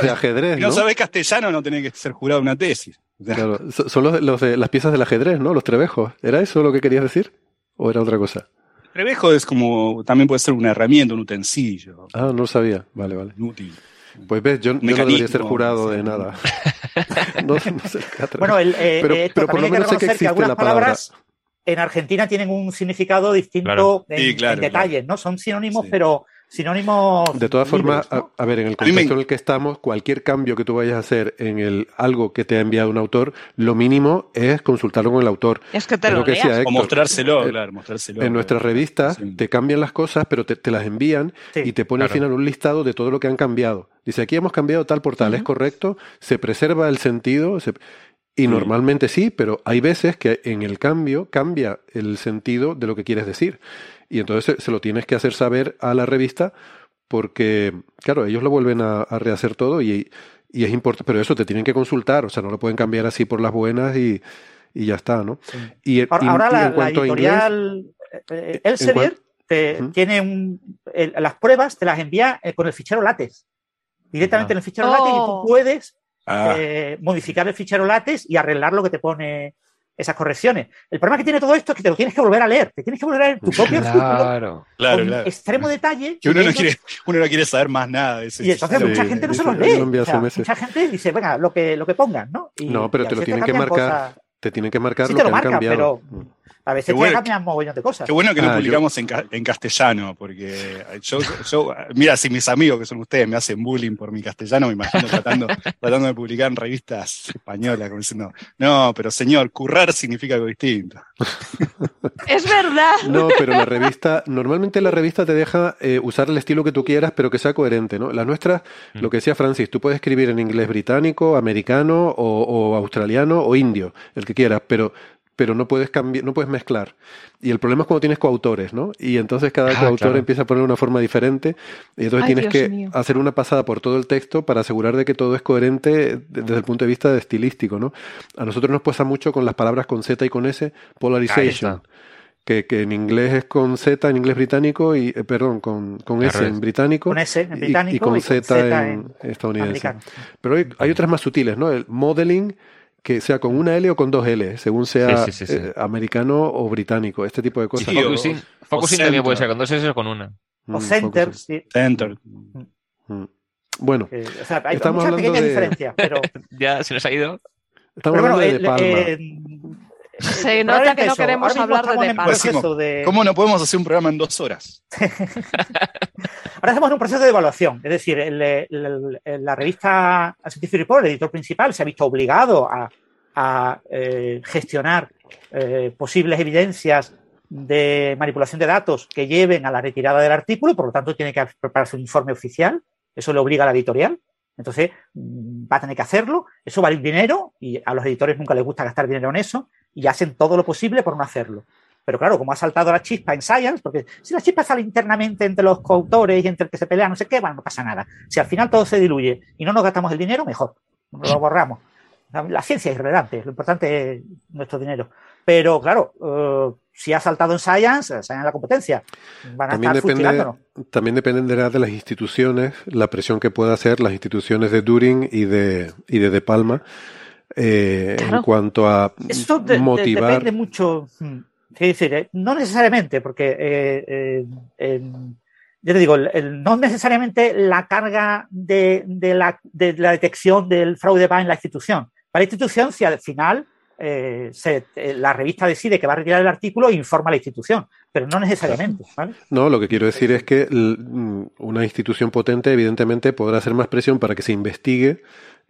De ajedrez. no sabes castellano, no tenés que ser jurado una tesis. son los, de las piezas del ajedrez, ¿no? Los trebejos. ¿Era eso lo que querías decir? ¿O era otra cosa? Trevejo es como, también puede ser una herramienta, un utensilio. Ah, no lo sabía. Vale, vale. Útil. Pues ves, yo, no debería ser jurado de nada. no, sé bueno, el, eh, pero, por lo menos sé que existe la palabra. En Argentina tienen un significado distinto en, detalles, ¿no? Son sinónimos, pero sinónimos. De todas formas, a, ver, en el contexto en el que estamos, cualquier cambio que tú vayas a hacer en el algo que te ha enviado un autor, lo mínimo es consultarlo con el autor. Es que te lo, o mostrárselo, eh, claro, mostrárselo. En nuestras revistas te cambian las cosas, pero te, las envían y te pone al final un listado de todo lo que han cambiado. Dice, aquí hemos cambiado tal por tal, ¿es correcto? Se preserva el sentido. Y normalmente sí, pero hay veces que en el cambio cambia el sentido de lo que quieres decir. Y entonces se, lo tienes que hacer saber a la revista porque, claro, ellos lo vuelven a, rehacer todo y, es importante, pero eso te tienen que consultar, o sea, no lo pueden cambiar así por las buenas y, ya está, ¿no? Y, ahora, la, editorial eh, Elsevier tiene un, las pruebas, te las envía eh, con el fichero LaTeX. Directamente en el fichero LaTeX y tú oh. puedes ah. eh, modificar el fichero LaTeX y arreglar lo que te pone esas correcciones. El problema que tiene todo esto es que te lo tienes que volver a leer, te tienes que volver a leer tu propio claro, claro, claro. extremo detalle. Que uno no, quiere, uno no quiere saber más nada de eso. Y entonces mucha gente no se los lee. mucha gente dice, venga, lo que, lo que pongan, ¿no? no, pero te lo tienen que marcar. Te tienen que marcar lo, que han cambiado. Pero, a veces bueno, cambian mogollón de cosas. Qué bueno que lo publicamos en, en, castellano, porque yo, yo, mira, si mis amigos que son ustedes me hacen bullying por mi castellano, me imagino tratando, tratando de publicar en revistas españolas, como diciendo, no, pero señor, currar significa algo distinto. Es verdad. No, pero la revista, normalmente la revista te deja eh, usar el estilo que tú quieras, pero que sea coherente, ¿no? Las nuestras, mm. lo que decía Francis, tú puedes escribir en inglés británico, americano o, o australiano o indio, el que quieras, pero pero no puedes cambiar, no puedes mezclar. Y el problema es cuando tienes coautores, ¿no? Y entonces cada ah, coautor empieza a poner una forma diferente y entonces tienes que hacer una pasada por todo el texto para asegurar de que todo es coherente desde el punto de vista de estilístico, ¿no? A nosotros nos pasa mucho con las palabras con Z y con S, polarization. Que, que, en inglés es con Z en inglés británico y, eh, perdón, con, con S en británico. Con S en británico y, con, Z, en, estadounidense. Pero hay, hay, otras más sutiles, ¿no? El modeling que sea con una L o con dos L, según sea eh, americano o británico, este tipo de cosas. focusing, focusing también puede ser con dos S o con una. O mm, center, sí. Center. Mm. Bueno, o sea, hay estamos muchas pequeñas de... diferencias, pero... ya se nos ha ido. Estamos hablando de, Palma. Eh, se nota que no queremos hablar de, Palma. de ¿Cómo no podemos hacer un programa en dos horas? Ahora estamos en un proceso de evaluación, es decir, la revista Scientific Report, el editor principal, se ha visto obligado a, eh, gestionar eh, posibles evidencias de manipulación de datos que lleven a la retirada del artículo y por lo tanto tiene que prepararse un informe oficial. Eso le obliga a la editorial. Entonces mm, va a tener que hacerlo. Eso vale dinero y a los editores nunca les gusta gastar dinero en eso y hacen todo lo posible por no hacerlo. Pero claro, como ha saltado la chispa en Science, porque si la chispa sale internamente entre los coautores y entre el que se pelean, no sé qué, bueno, no pasa nada. Si al final todo se diluye y no nos gastamos el dinero, mejor. Lo borramos. La ciencia es irrelevante, lo importante es nuestro dinero. Pero claro, eh, si ha saltado en Science, Science en la competencia. Van a también estar depende, También dependerá de las instituciones, la presión que pueda hacer las instituciones de Turing y de, y de De Palma eh, en cuanto a Eso motivar. depende mucho. Es decir, eh, no necesariamente, porque eh, yo te digo, no necesariamente la carga de, la, detección del fraude va en la institución. Para la institución, si al final la revista decide que va a retirar el artículo, informa a la institución pero no necesariamente. No, lo que quiero decir es que mm, una institución potente evidentemente podrá hacer más presión para que se investigue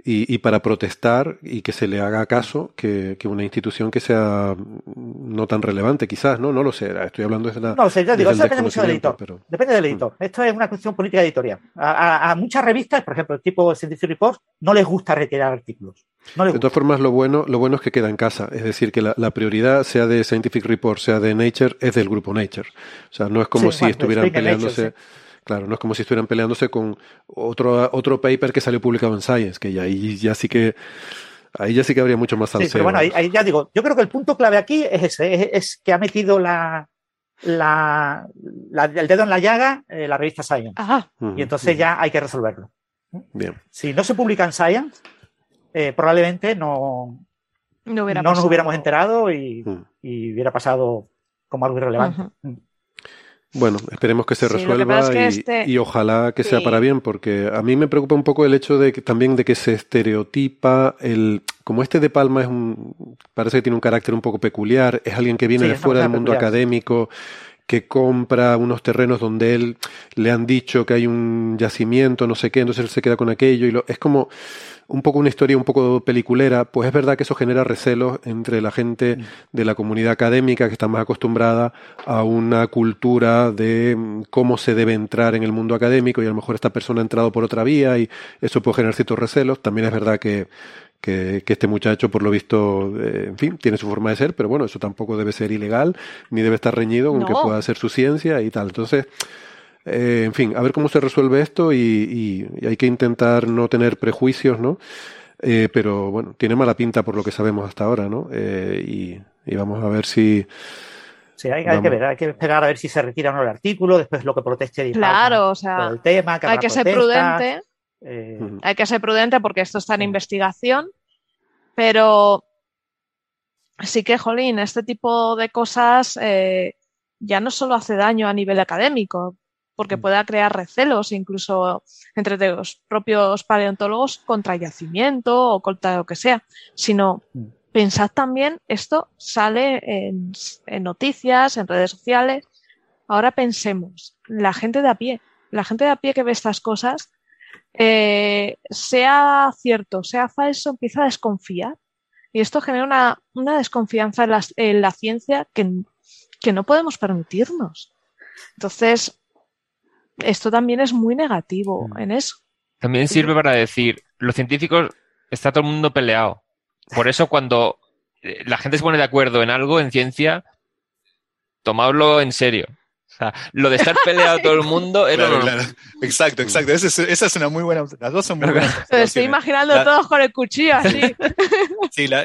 y, para protestar y que se le haga caso que, una institución que sea no tan relevante, quizás, ¿no? No lo sé, estoy hablando desde la. No, sé, digo, eso depende mucho del editor. Depende del editor. Mm. Esto es una cuestión política editorial. A, muchas revistas, por ejemplo, el tipo Scientific Reports, no les gusta retirar artículos. de todas formas, lo bueno, lo bueno es que queda en casa. Es decir, que la, prioridad, sea de Scientific Reports, sea de Nature, es del grupo Nature. O sea, no es como si estuvieran peleándose. Claro, no es como si estuvieran peleándose con otro, otro paper que salió publicado en Science, que ya, ahí ya sí que ahí ya sí que habría mucho más salseo. Sí, pero bueno, ahí, ya digo, yo creo que el punto clave aquí es ese, es, que ha metido la, la, el dedo en la llaga eh, la revista Science. Ajá. y entonces ya hay que resolverlo. Bien. Si no se publica en Science, eh, probablemente no, no, nos hubiéramos enterado y, y, hubiera pasado como algo irrelevante. Bueno, esperemos que se resuelva y, este y, ojalá que sea para bien, porque a mí me preocupa un poco el hecho de que también de que se estereotipa el como este de Palma es un parece que tiene un carácter un poco peculiar, es alguien que viene de fuera del mundo académico, que compra unos terrenos donde él le han dicho que hay un yacimiento, no sé qué, entonces él se queda con aquello y lo, es como un poco una historia un poco peliculera, pues es verdad que eso genera recelos entre la gente mm. de la comunidad académica que está más acostumbrada a una cultura de mm, cómo se debe entrar en el mundo académico y a lo mejor esta persona ha entrado por otra vía y eso puede generar ciertos recelos. También es verdad que, que, este muchacho, por lo visto, eh, en fin, tiene su forma de ser, pero bueno, eso tampoco debe ser ilegal, ni debe estar reñido con que pueda hacer su ciencia y tal. Entonces, eh, en fin, a ver cómo se resuelve esto y, hay que intentar no tener prejuicios, ¿no? Eh, pero bueno, tiene mala pinta por lo que sabemos hasta ahora, ¿no? Eh, y, vamos a ver si... Sí, hay, que ver, hay que esperar a ver si se retira o no el artículo, después lo que proteste Claro, o sea, el tema, hay que ser prudente. Hay que ser prudente porque esto está en investigación, pero sí que, jolín, este tipo de cosas ya no solo hace daño a nivel académico, porque mm. pueda crear recelos incluso entre los propios paleontólogos contra yacimiento o contra lo que sea, sino mm. pensad también, esto sale en, noticias, en redes sociales. Ahora pensemos, la gente de a pie, la gente de a pie que ve estas cosas, eh, sea cierto, sea falso, empieza a desconfiar. Y esto genera una, desconfianza en la, ciencia que, que no podemos permitirnos. Entonces, esto también es muy negativo mm. en eso. También sirve para decir, los científicos está todo el mundo peleado. Por eso cuando eh, la gente se pone de acuerdo en algo, en ciencia, tomadlo en serio. O sea, lo de estar peleado todo el mundo es Exacto, exacto. Esa es, una muy buena. Las dos son muy buenas. Estoy imaginando todos con el cuchillo así. Sí, la,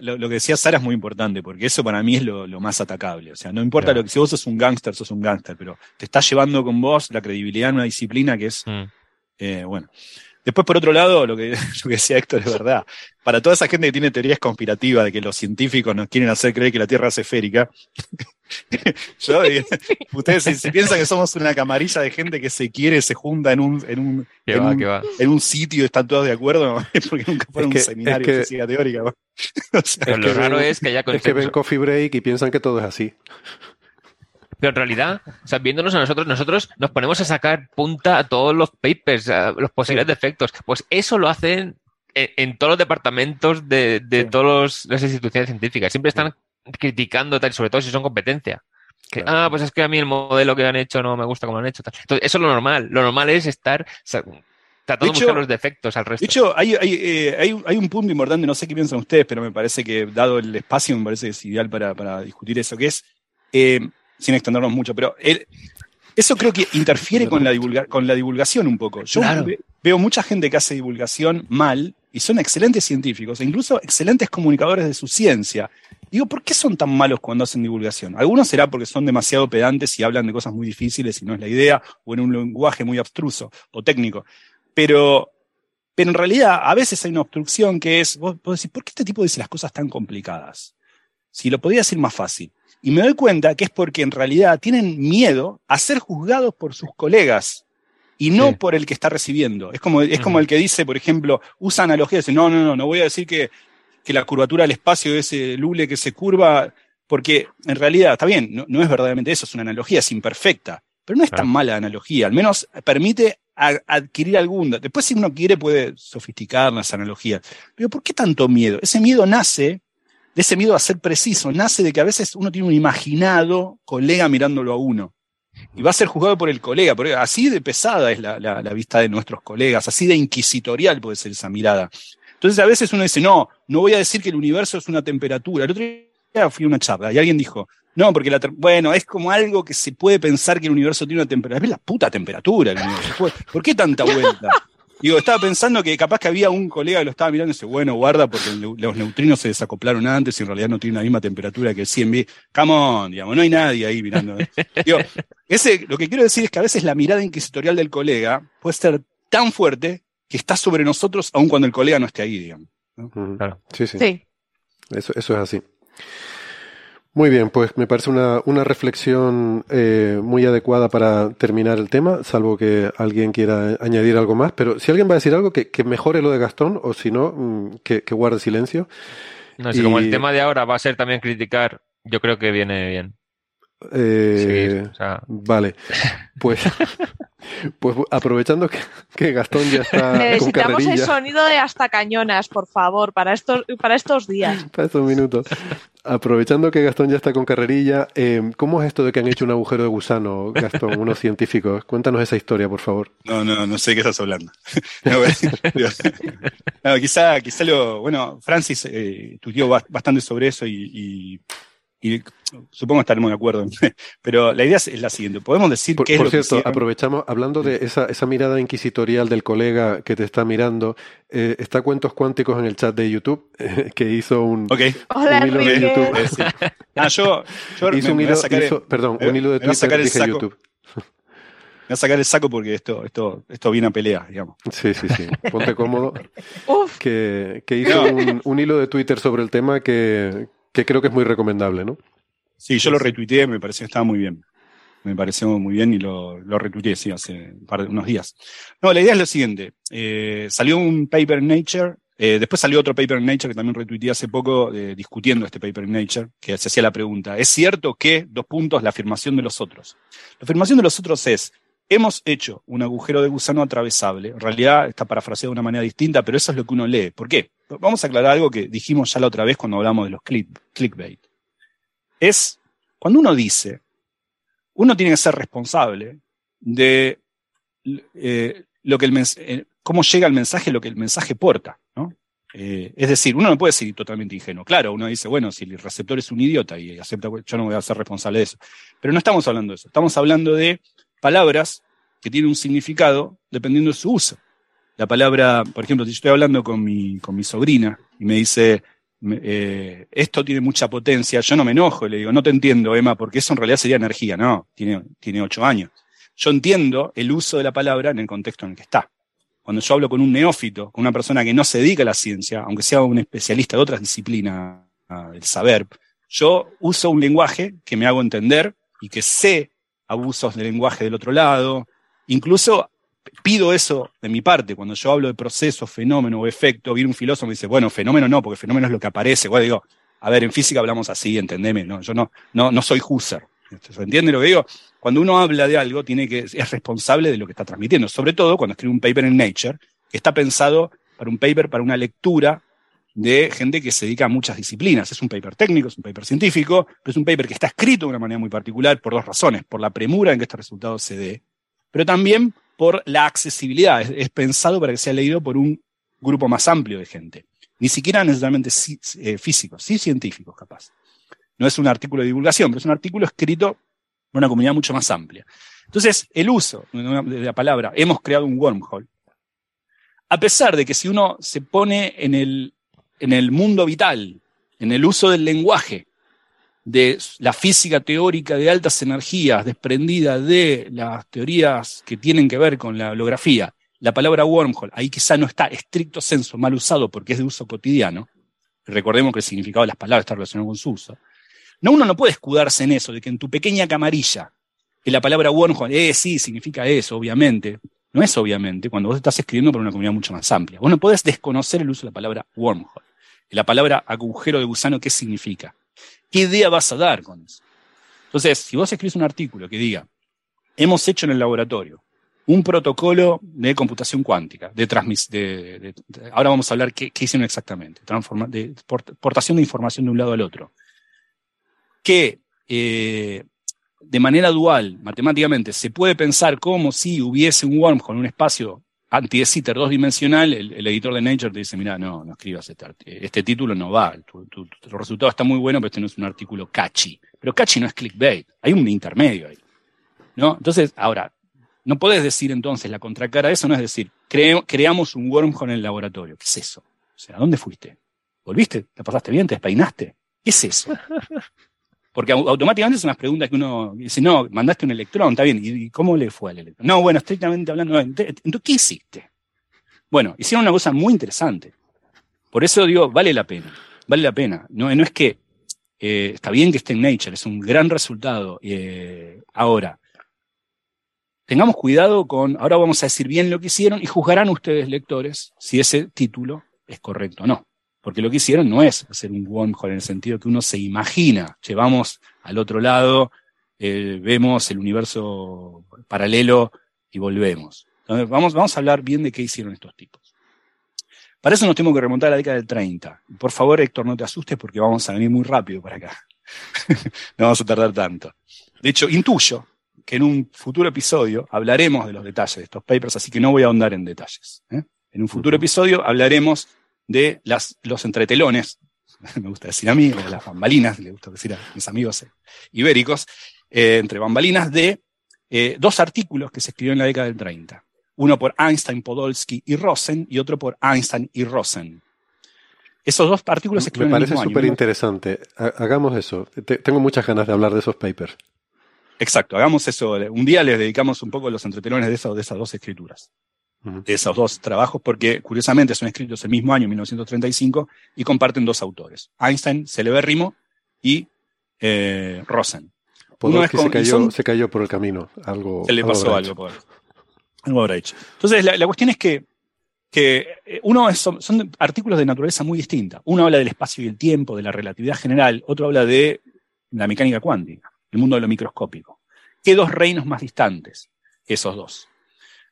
lo, que decía Sara es muy importante, porque eso para mí es lo, más atacable. O sea, no importa lo que si vos sos un gángster, sos un gángster, pero te estás llevando con vos la credibilidad en una disciplina que es. Mm. Eh, bueno. Después, por otro lado, lo que, lo que decía Héctor es verdad. Para toda esa gente que tiene teorías conspirativas de que los científicos nos quieren hacer creer que la Tierra es esférica, Yo, ustedes si, piensan que somos una camarilla de gente que se quiere, se junta en un, en un, en, un, sitio y están todos de acuerdo, porque nunca fueron un seminario de física teórica. Pero lo raro es que ya Es que ven Coffee Break y piensan que todo es así. Pero en realidad, o sea, viéndonos a nosotros, nosotros nos ponemos a sacar punta a todos los papers, a los posibles defectos. Pues eso lo hacen en, todos los departamentos de, de todas las instituciones científicas. Siempre están criticando, tal, sobre todo si son competencia. Que, ah, pues es que a mí el modelo que han hecho no me gusta como lo han hecho. Entonces, eso es lo normal. Lo normal es estar tratando de, buscar los defectos al resto. De hecho, hay, hay, eh, hay, hay, un punto importante, no sé qué piensan ustedes, pero me parece que, dado el espacio, me parece que es ideal para, para discutir eso, que es, eh, sin extendernos mucho, pero eso creo que interfiere con la, divulga con la divulgación un poco. Yo veo mucha gente que hace divulgación mal y son excelentes científicos e incluso excelentes comunicadores de su ciencia. Digo, ¿por qué son tan malos cuando hacen divulgación? Algunos será porque son demasiado pedantes y hablan de cosas muy difíciles y no es la idea, o en un lenguaje muy abstruso o técnico. Pero Pero en realidad, a veces hay una obstrucción que es, vos, vos decís, ¿por qué este tipo dice las cosas tan complicadas? Si lo podía decir más fácil. Y me doy cuenta que es porque en realidad tienen miedo a ser juzgados por sus colegas y no por el que está recibiendo. Es como, es como el que dice, por ejemplo, usa analogías, dice, no, no, no, no voy a decir que, que la curvatura del espacio de ese lule que se curva, porque en realidad, está bien, no, no es verdaderamente eso, es una analogía, es imperfecta, pero no es tan mala analogía, al menos permite adquirir algún... Después si uno quiere puede sofisticar las analogías, pero ¿por qué tanto miedo? Ese miedo nace de ese miedo a ser preciso, nace de que a veces uno tiene un imaginado colega mirándolo a uno y va a ser juzgado por el colega. Porque así de pesada es la, vista de nuestros colegas, así de inquisitorial puede ser esa mirada. Entonces a veces uno dice, no, no voy a decir que el universo es una temperatura. El otro día fui a una charla y alguien dijo, no, porque la, bueno, es como algo que se puede pensar que el universo tiene una temperatura. Es la puta temperatura el universo. ¿Por qué tanta vuelta? Digo, estaba pensando que capaz que había un colega que lo estaba mirando y dice, bueno, guarda, porque los neutrinos se desacoplaron antes y en realidad no tienen la misma temperatura que el 100B. Come on, digamos, no hay nadie ahí mirando. Digo, ese, lo que quiero decir es que a veces la mirada inquisitorial del colega puede ser tan fuerte que está sobre nosotros aun cuando el colega no esté ahí, digamos. Claro. Sí, sí. sí. Eso, eso es así. Muy bien, pues me parece una, una reflexión eh, muy adecuada para terminar el tema, salvo que alguien quiera añadir algo más. Pero si alguien va a decir algo, que, que mejore lo de Gastón, o si no, mm, que, que guarde silencio. No, si como el tema de ahora va a ser también criticar, yo creo que viene bien. Eh, Vale, pues, pues aprovechando que, Gastón ya está Necesitamos el sonido de hasta cañonas, por favor, para estos, para estos días. Para estos minutos. Aprovechando que Gastón ya está con carrerilla, eh, ¿cómo es esto de que han hecho un agujero de gusano, Gastón, unos científicos? Cuéntanos esa historia, por favor. No, no, no sé de qué estás hablando. no, quizá, quizá lo, bueno, Francis eh, estudió bastante sobre eso y y supongo estaremos de acuerdo, pero la idea es la siguiente. Podemos decir por, que Por cierto, aprovechamos, hablando de esa, esa, mirada inquisitorial del colega que te está mirando, eh, está Cuentos Cuánticos en el chat de YouTube, que hizo un, Hola, hilo de YouTube. Ah, yo, yo hizo un hilo, perdón, un hilo de Twitter dije YouTube. Me voy a sacar el saco porque esto, esto, esto viene a pelea, digamos. Sí, sí, sí. Ponte cómodo. que, que hizo un, un hilo de Twitter sobre el tema que, que creo que es muy recomendable, ¿no? Sí, yo lo retuiteé, me pareció que estaba muy bien. Me pareció muy bien y lo, lo retuiteé, sí, hace unos días. No, la idea es lo siguiente. Eh, salió un paper en Nature, eh, después salió otro paper en Nature que también retuiteé hace poco, eh, discutiendo este paper en Nature, que se hacía la pregunta, ¿es cierto que, dos puntos, la afirmación de los otros? La afirmación de los otros es, hemos hecho un agujero de gusano atravesable. En realidad está parafraseado de una manera distinta, pero eso es lo que uno lee. ¿Por qué? Vamos a aclarar algo que dijimos ya la otra vez cuando hablamos de los clickbait. Es cuando uno dice, uno tiene que ser responsable de eh, lo que el eh, cómo llega el mensaje, lo que el mensaje porta, ¿no? Eh, es decir, uno no puede ser totalmente ingenuo. Claro, uno dice, bueno, si el receptor es un idiota y acepta, yo no voy a ser responsable de eso. Pero no estamos hablando de eso. Estamos hablando de palabras que tienen un significado dependiendo de su uso. La palabra, por ejemplo, si estoy hablando con mi, con mi sobrina y me dice, eh, esto tiene mucha potencia, yo no me enojo, le digo, no te entiendo, Emma, porque eso en realidad sería energía, no, tiene, tiene ocho años. Yo entiendo el uso de la palabra en el contexto en el que está. Cuando yo hablo con un neófito, con una persona que no se dedica a la ciencia, aunque sea un especialista de otras disciplinas del saber, yo uso un lenguaje que me hago entender y que sé abusos de lenguaje del otro lado. Incluso pido eso de mi parte, cuando yo hablo de proceso, fenómeno o efecto, viene un filósofo y dice, bueno, fenómeno no, porque fenómeno es lo que aparece. Bueno, digo, a ver, en física hablamos así, entendeme, ¿no? Yo no, no, no soy Husserl. ¿Se entiende lo que digo? Cuando uno habla de algo, tiene que, es responsable de lo que está transmitiendo, sobre todo cuando escribe un paper en Nature, que está pensado para un paper, para una lectura de gente que se dedica a muchas disciplinas. Es un paper técnico, es un paper científico, pero es un paper que está escrito de una manera muy particular por dos razones, por la premura en que este resultado se dé, pero también por la accesibilidad. Es, pensado para que sea leído por un grupo más amplio de gente. Ni siquiera necesariamente eh, físicos, sí científicos capaz. No es un artículo de divulgación, pero es un artículo escrito por una comunidad mucho más amplia. Entonces, el uso de la palabra, hemos creado un wormhole, a pesar de que si uno se pone en el en el mundo vital, en el uso del lenguaje, de la física teórica de altas energías desprendida de las teorías que tienen que ver con la holografía, la palabra wormhole, ahí quizá no está estricto senso mal usado porque es de uso cotidiano, recordemos que el significado de las palabras está relacionado con su uso, no, uno no puede escudarse en eso, de que en tu pequeña camarilla, que la palabra wormhole, eh, sí, significa eso, obviamente. No es obviamente, cuando vos estás escribiendo para una comunidad mucho más amplia. Vos no podés desconocer el uso de la palabra wormhole. La palabra agujero de gusano, ¿qué significa? ¿Qué idea vas a dar con eso? Entonces, si vos escribís un artículo que diga, hemos hecho en el laboratorio un protocolo de computación cuántica, de, de, ahora vamos a hablar qué, hicieron exactamente, de portación de información de un lado al otro, que eh, de manera dual, matemáticamente, se puede pensar como si hubiese un wormhole en un espacio anti de dos dimensional, el, editor de Nature te dice, mira, no, no escribas este, este título, no va, tu, resultado está muy bueno, pero este no es un artículo catchy. Pero catchy no es clickbait, hay un intermedio ahí. ¿no? Entonces, ahora, no podés decir entonces, la contracara de eso no es decir, creamos un wormhole en el laboratorio. ¿Qué es eso? O sea, ¿a dónde fuiste? ¿Volviste? ¿Te pasaste bien? ¿Te despeinaste? ¿Qué es eso? Porque automáticamente son las preguntas que uno dice, no, mandaste un electrón, está bien, ¿y cómo le fue al electrón? No, bueno, estrictamente hablando, entonces, ¿qué hiciste? Bueno, hicieron una cosa muy interesante. Por eso digo, vale la pena, vale la pena. No, no es que eh, está bien que esté en Nature, es un gran resultado. Eh, ahora, tengamos cuidado con, ahora vamos a decir bien lo que hicieron y juzgarán ustedes, lectores, si ese título es correcto o no. Porque lo que hicieron no es hacer un wormhole en el sentido que uno se imagina, llevamos al otro lado, eh, vemos el universo paralelo y volvemos. Entonces, vamos, vamos a hablar bien de qué hicieron estos tipos. Para eso nos tenemos que remontar a la década del 30. Por favor, Héctor, no te asustes porque vamos a venir muy rápido para acá. no vamos a tardar tanto. De hecho, intuyo que en un futuro episodio hablaremos de los detalles de estos papers, así que no voy a ahondar en detalles. ¿eh? En un futuro episodio hablaremos de las, los entretelones, me gusta decir a mí, o las bambalinas, le gusta decir a mis amigos eh, ibéricos, eh, entre bambalinas de eh, dos artículos que se escribió en la década del 30. Uno por Einstein, Podolsky y Rosen y otro por Einstein y Rosen. Esos dos artículos se escribieron Me parece súper interesante. Hagamos eso. tengo muchas ganas de hablar de esos papers. Exacto, hagamos eso. Un día les dedicamos un poco a los entretelones de, de esas dos escrituras de esos dos trabajos, porque curiosamente son escritos el mismo año, 1935, y comparten dos autores, Einstein, celebérrimo, y eh, Rosen. Uno es se, cayó, se cayó por el camino, algo. Se le pasó algo, por, algo habrá hecho. Entonces, la, cuestión es que, que eh, uno son, son, artículos de naturaleza muy distinta. Uno habla del espacio y el tiempo, de la relatividad general, otro habla de la mecánica cuántica, el mundo de lo microscópico. ¿Qué dos reinos más distantes? Esos dos.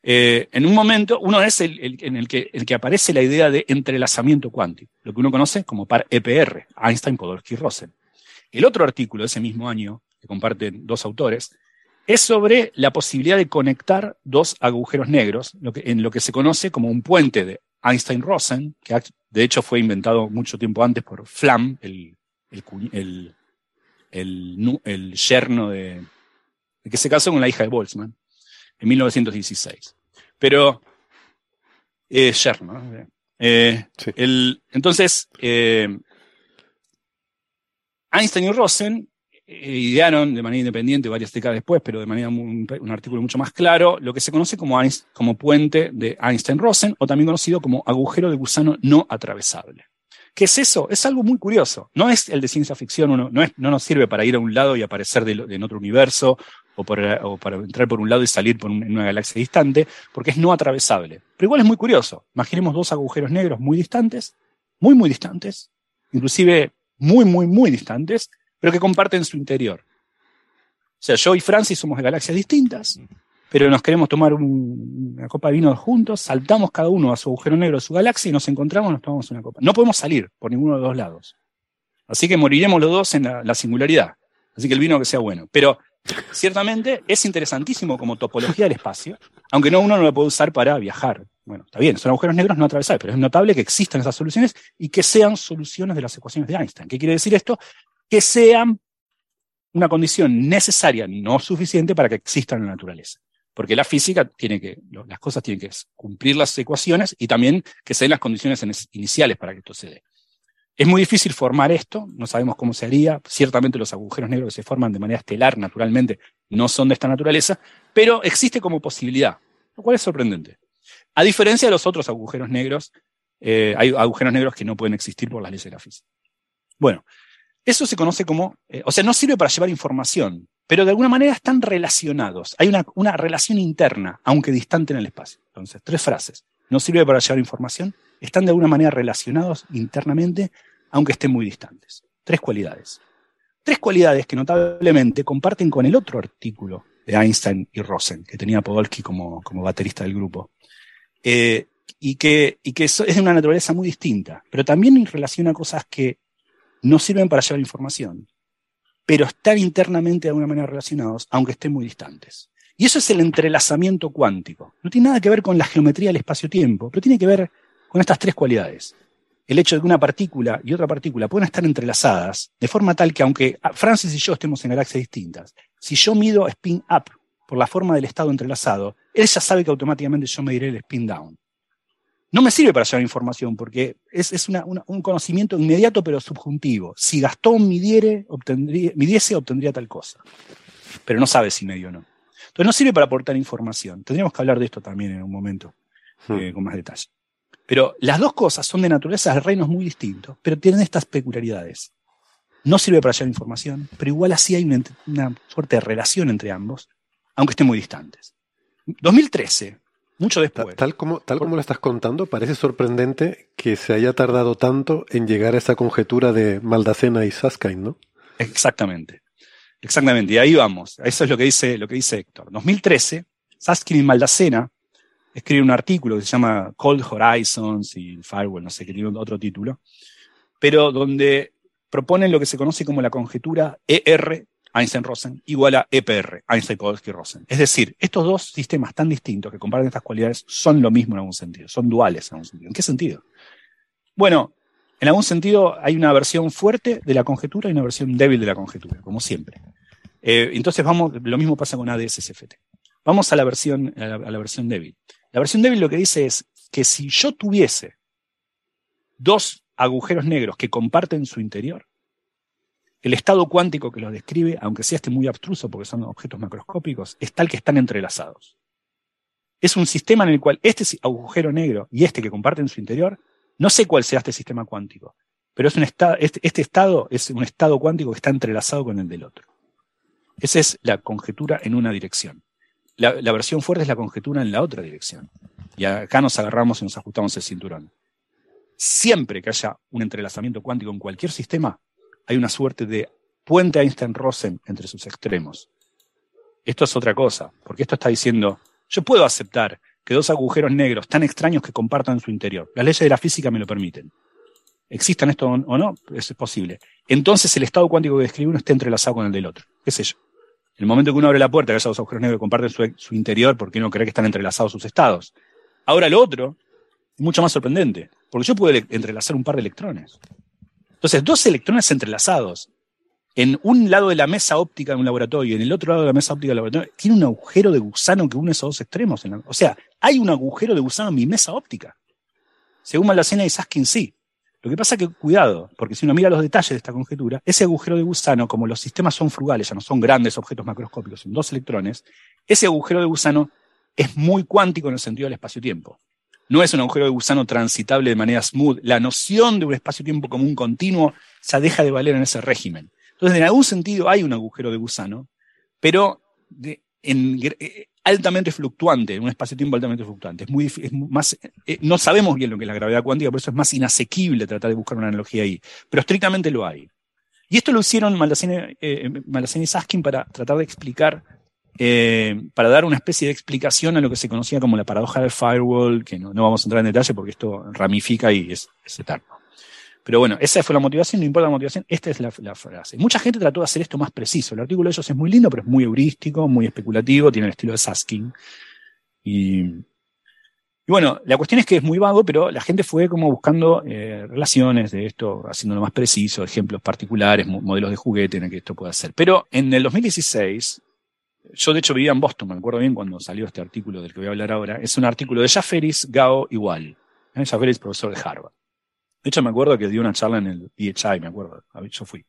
Eh, en un momento, uno es el, en el que, aparece la idea de entrelazamiento cuántico, lo que uno conoce como par EPR, Einstein, Podolsky, Rosen. El otro artículo de ese mismo año, que comparten dos autores, es sobre la posibilidad de conectar dos agujeros negros, en lo que se conoce como un puente de Einstein-Rosen, que de hecho fue inventado mucho tiempo antes por Flam, el, yerno de, que se casó con la hija de Boltzmann en 1916. Pero, eh, Sher, eh, el, entonces, eh, Einstein y Rosen eh, idearon de manera independiente varias décadas después, pero de manera un artículo mucho más claro, lo que se conoce como, como puente de Einstein-Rosen, o también conocido como agujero de gusano no atravesable. ¿Qué es eso? Es algo muy curioso. No es el de ciencia ficción, uno, no, es, no nos sirve para ir a un lado y aparecer de, en otro universo, o, para entrar por un lado y salir por una galaxia distante, porque es no atravesable. Pero igual es muy curioso. Imaginemos dos agujeros negros muy distantes, muy, muy distantes, inclusive muy, muy, muy distantes, pero que comparten su interior. O sea, yo y Francis somos de galaxias distintas, pero nos queremos tomar una copa de vino juntos, saltamos cada uno a su agujero negro de su galaxia y nos encontramos nos tomamos una copa. No podemos salir por ninguno de los dos lados. Así que moriremos los dos en la, la singularidad. Así que el vino que sea bueno. Pero Ciertamente es interesantísimo como topología del espacio, aunque no uno no lo puede usar para viajar. Bueno, está bien, son agujeros negros no atravesables, pero es notable que existan esas soluciones y que sean soluciones de las ecuaciones de Einstein. ¿Qué quiere decir esto? Que sean una condición necesaria, no suficiente para que exista en la naturaleza. Porque la física tiene que, las cosas tienen que cumplir las ecuaciones y también que se den las condiciones iniciales para que esto se dé. Es muy difícil formar esto, no sabemos cómo se haría. Ciertamente los agujeros negros que se forman de manera estelar, naturalmente, no son de esta naturaleza, pero existe como posibilidad, lo cual es sorprendente. A diferencia de los otros agujeros negros, eh, hay agujeros negros que no pueden existir por las leyes de la física. Bueno, eso se conoce como, eh, o sea, no sirve para llevar información, pero de alguna manera están relacionados. Hay una, una relación interna, aunque distante en el espacio. Entonces, tres frases. No sirve para llevar información, están de alguna manera relacionados internamente, aunque estén muy distantes. Tres cualidades. Tres cualidades que notablemente comparten con el otro artículo de Einstein y Rosen, que tenía Podolsky como, como baterista del grupo. Eh, y que, y que es de una naturaleza muy distinta, pero también relaciona cosas que no sirven para llevar información, pero están internamente de alguna manera relacionados, aunque estén muy distantes. Y eso es el entrelazamiento cuántico. No tiene nada que ver con la geometría del espacio-tiempo, pero tiene que ver con estas tres cualidades. El hecho de que una partícula y otra partícula puedan estar entrelazadas de forma tal que aunque Francis y yo estemos en galaxias distintas, si yo mido spin up por la forma del estado entrelazado, él ya sabe que automáticamente yo mediré el spin down. No me sirve para llevar información porque es, un conocimiento inmediato pero subjuntivo. Si Gastón midiere, obtendría, midiese, obtendría tal cosa. Pero no sabe si medio o no. Entonces no sirve para aportar información. Tendríamos que hablar de esto también en un momento, hmm. eh, con más detalle. Pero las dos cosas son de naturaleza de reinos muy distintos, pero tienen estas peculiaridades. No sirve para llevar información, pero igual así hay una, una suerte de relación entre ambos, aunque estén muy distantes. 2013, mucho después. Tal como, tal como lo estás contando, parece sorprendente que se haya tardado tanto en llegar a esa conjetura de Maldacena y Saskain, ¿no? Exactamente. Exactamente. Y ahí vamos. Eso es lo que dice, lo que dice Héctor. 2013, Saskin y Maldacena escriben un artículo que se llama Cold Horizons y Firewall, no sé, que tiene otro título, pero donde proponen lo que se conoce como la conjetura ER Einstein-Rosen igual a EPR, Einstein-Podolsky-Rosen. Es decir, estos dos sistemas tan distintos que comparten estas cualidades son lo mismo en algún sentido, son duales en algún sentido. ¿En qué sentido? Bueno, en algún sentido hay una versión fuerte de la conjetura y una versión débil de la conjetura, como siempre. Eh, entonces vamos, lo mismo pasa con ADS-CFT. Vamos a la, versión, a la versión débil. La versión débil lo que dice es que si yo tuviese dos agujeros negros que comparten su interior, el estado cuántico que los describe, aunque sea este muy abstruso porque son objetos macroscópicos, es tal que están entrelazados. Es un sistema en el cual este agujero negro y este que comparten su interior, no sé cuál sea este sistema cuántico, pero es un este, este, estado es un estado cuántico que está entrelazado con el del otro. Esa es la conjetura en una dirección. La, versión fuerte es la conjetura en la otra dirección. Y acá nos agarramos y nos ajustamos el cinturón. Siempre que haya un entrelazamiento cuántico en cualquier sistema, hay una suerte de puente Einstein-Rosen entre sus extremos. Esto es otra cosa, porque esto está diciendo, yo puedo aceptar que dos agujeros negros tan extraños que compartan su interior, las leyes de la física me lo permiten. Existan esto o no, eso es posible. Entonces el estado cuántico que describe uno esté entrelazado con el del otro. ¿Qué sé yo? En el momento que uno abre la puerta, que dos agujeros negros comparten su, su interior, porque uno cree que están entrelazados sus estados. Ahora lo otro es mucho más sorprendente, porque yo puedo entrelazar un par de electrones. Entonces, dos electrones entrelazados en un lado de la mesa óptica de un laboratorio y en el otro lado de la mesa óptica del laboratorio, tiene un agujero de gusano que une esos dos extremos. o sea, hay un agujero de gusano en mi mesa óptica. Según Malacena y Saskin, sí. Lo que pasa es que, cuidado, porque si uno mira los detalles de esta conjetura, ese agujero de gusano, como los sistemas son frugales, ya no son grandes objetos macroscópicos, son dos electrones, ese agujero de gusano es muy cuántico en el sentido del espacio-tiempo no es un agujero de gusano transitable de manera smooth. La noción de un espacio-tiempo como un continuo ya deja de valer en ese régimen. Entonces, en algún sentido hay un agujero de gusano, pero eh, altamente fluctuante, un espacio-tiempo altamente fluctuante. Es muy, más, eh, no sabemos bien lo que es la gravedad cuántica, por eso es más inasequible tratar de buscar una analogía ahí, pero estrictamente lo hay. Y esto lo hicieron Maldacena, eh, y Saskin para tratar de explicar eh, para dar una especie de explicación a lo que se conocía como la paradoja del firewall, que no, vamos a entrar en detalle porque esto ramifica y es, eterno. Pero bueno, esa fue la motivación, no importa la motivación, esta es la, frase. Mucha gente trató de hacer esto más preciso. El artículo de ellos es muy lindo, pero es muy heurístico, muy especulativo, tiene el estilo de Saskin. Y, bueno, la cuestión es que es muy vago, pero la gente fue como buscando eh, relaciones de esto, haciéndolo más preciso, ejemplos particulares, modelos de juguete en el que esto puede hacer. Pero en el 2016, yo de hecho vivía en Boston, me acuerdo bien cuando salió este artículo del que voy a hablar ahora. Es un artículo de Jafferis, Gao y Wall. ¿Eh? Jafferis, profesor de Harvard. De hecho, me acuerdo que dio una charla en el DHI, me acuerdo. Yo fui.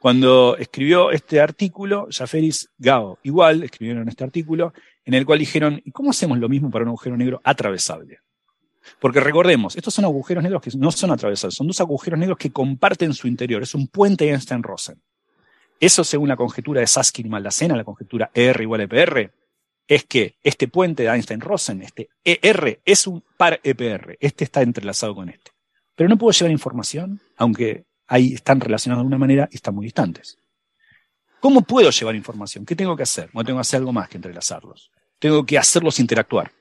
Cuando escribió este artículo, Jaferis Gao, igual escribieron este artículo, en el cual dijeron, ¿y cómo hacemos lo mismo para un agujero negro atravesable? Porque recordemos, estos son agujeros negros que no son atravesables, son dos agujeros negros que comparten su interior, es un puente Einstein-Rosen. Eso según la conjetura de Saskin y Maldacena, la conjetura ER igual EPR, es que este puente de Einstein-Rosen, este ER, es un par EPR, este está entrelazado con este. Pero no puedo llevar información, aunque ahí están relacionados de una manera y están muy distantes. ¿Cómo puedo llevar información? ¿Qué tengo que hacer? No tengo que hacer algo más que entrelazarlos. Tengo que hacerlos interactuar.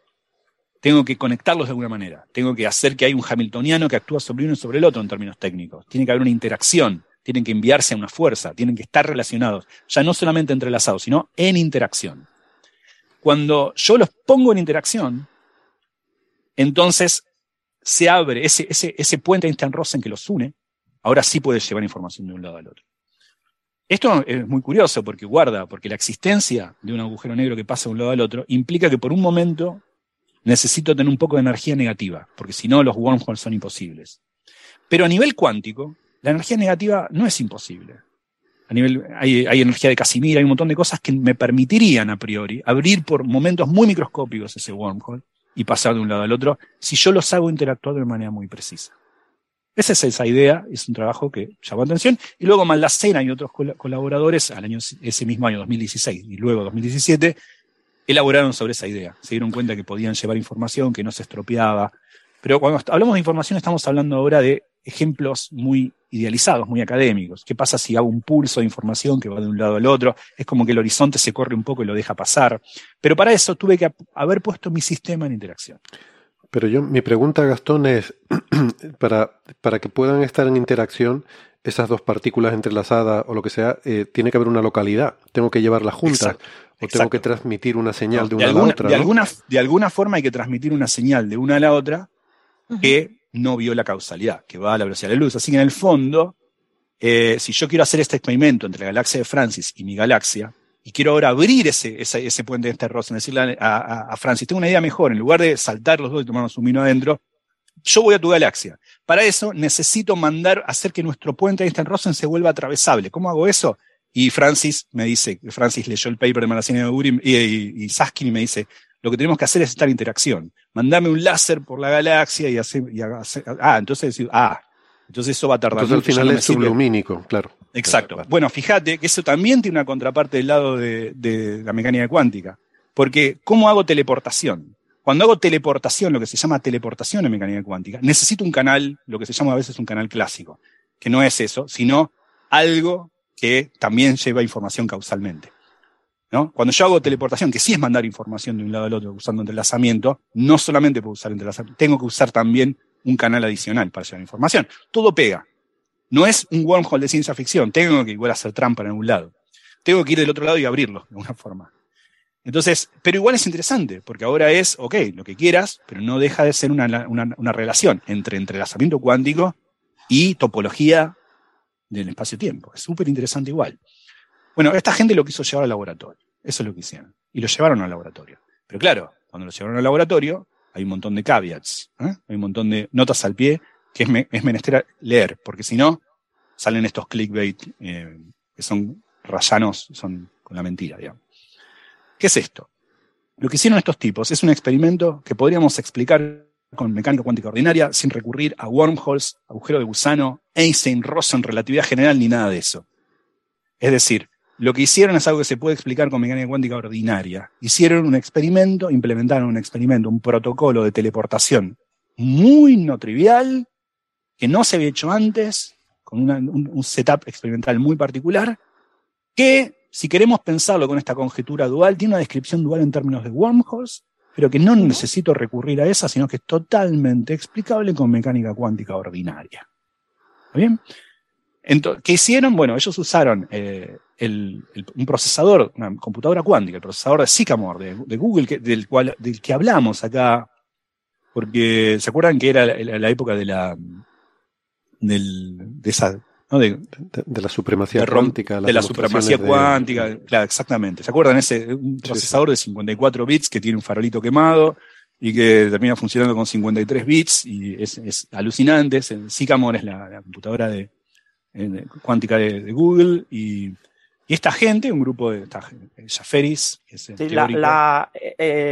Tengo que conectarlos de alguna manera. Tengo que hacer que hay un hamiltoniano que actúa sobre uno y sobre el otro en términos técnicos. Tiene que haber una interacción. Tienen que enviarse a una fuerza. Tienen que estar relacionados. Ya no solamente entrelazados, sino en interacción. Cuando yo los pongo en interacción, entonces se abre ese, ese, ese puente Einstein-Rosen que los une ahora sí puedes llevar información de un lado al otro. Esto es muy curioso porque guarda, porque la existencia de un agujero negro que pasa de un lado al otro implica que por un momento necesito tener un poco de energía negativa, porque si no los wormholes son imposibles. Pero a nivel cuántico, la energía negativa no es imposible. A nivel, hay, hay, energía de Casimir, hay un montón de cosas que me permitirían a priori abrir por momentos muy microscópicos ese wormhole y pasar de un lado al otro si yo los hago interactuar de manera muy precisa. Esa es esa idea, es un trabajo que llamó atención. Y luego Maldacena y otros colaboradores, al año, ese mismo año 2016 y luego 2017, elaboraron sobre esa idea. Se dieron cuenta que podían llevar información, que no se estropeaba. Pero cuando hablamos de información estamos hablando ahora de ejemplos muy idealizados, muy académicos. ¿Qué pasa si hago un pulso de información que va de un lado al otro? Es como que el horizonte se corre un poco y lo deja pasar. Pero para eso tuve que haber puesto mi sistema en interacción. Pero yo, mi pregunta, Gastón, es, para, para que puedan estar en interacción, esas dos partículas entrelazadas o lo que sea, eh, tiene que haber una localidad. Tengo que llevarlas juntas. o tengo que transmitir una señal de una a la otra. De, alguna, de alguna forma hay que transmitir una señal de una a la otra que no vio la causalidad, que va a la velocidad de la luz. Así que en el fondo, eh, si yo quiero hacer este experimento entre la galaxia de Francis y mi galaxia, y quiero ahora abrir ese, ese, puente de este Rosen, decirle a, a, Francis, tengo una idea mejor, en lugar de saltar los dos y tomarnos un vino adentro, yo voy a tu galaxia. Para eso necesito mandar, hacer que nuestro puente de Einstein-Rosen se vuelva atravesable. ¿Cómo hago eso? Y Francis me dice, Francis leyó el paper de Malacina de Urim y, y, Saskin y me dice, lo que tenemos que hacer es estar en interacción. Mandame un láser por la galaxia y hacer ah, entonces, ah, entonces eso va a tardar. Entonces al final es sublumínico, claro. Exacto. Bueno, fíjate que eso también tiene una contraparte del lado de, la mecánica cuántica. Porque, ¿cómo hago teleportación? Cuando hago teleportación, lo que se llama teleportación en mecánica cuántica, necesito un canal, lo que se llama a veces un canal clásico, que no es eso, sino algo que también lleva información causalmente. ¿No? Cuando yo hago teleportación, que sí es mandar información de un lado al otro usando entrelazamiento, no solamente puedo usar entrelazamiento, tengo que usar también un canal adicional para llevar información. Todo pega. No es un wormhole de ciencia ficción. Tengo que igual hacer trampa en algún lado. Tengo que ir del otro lado y abrirlo de alguna forma. Entonces, pero igual es interesante, porque ahora es, ok, lo que quieras, pero no deja de ser una, una relación entre entrelazamiento cuántico y topología del espacio-tiempo. Es súper interesante igual. Bueno, esta gente lo quiso llevar al laboratorio. Eso es lo que hicieron. Y lo llevaron al laboratorio. Pero claro, cuando lo llevaron al laboratorio, hay un montón de caveats, ¿eh? hay un montón de notas al pie que es, menester leer, porque si no, salen estos clickbait eh, que son rayanos, son con la mentira, digamos. ¿Qué es esto? Lo que hicieron estos tipos es un experimento que podríamos explicar con mecánica cuántica ordinaria sin recurrir a wormholes, agujero de gusano, Einstein, Rosen, relatividad general ni nada de eso. Es decir, lo que hicieron es algo que se puede explicar con mecánica cuántica ordinaria. Hicieron un experimento, implementaron un experimento, un protocolo de teleportación muy no trivial, que no se había hecho antes, con un, setup experimental muy particular, que, si queremos pensarlo con esta conjetura dual, tiene una descripción dual en términos de wormholes, pero que no necesito recurrir a esa, sino que es totalmente explicable con mecánica cuántica ordinaria. ¿Está bien? Entonces, ¿Qué hicieron? Bueno, ellos usaron eh, un procesador, una computadora cuántica, el procesador de Sycamore, de, Google, del, cual, del que hablamos acá, porque se acuerdan que era la, época de la del, de esa de, la supremacía cuántica. De la supremacía cuántica, claro, exactamente. ¿Se acuerdan? Ese un procesador de 54 bits que tiene un farolito quemado y que termina funcionando con 53 bits y es, es alucinante. Sycamore es la computadora de, cuántica de, Google y, esta gente, un grupo de Jaferis, la,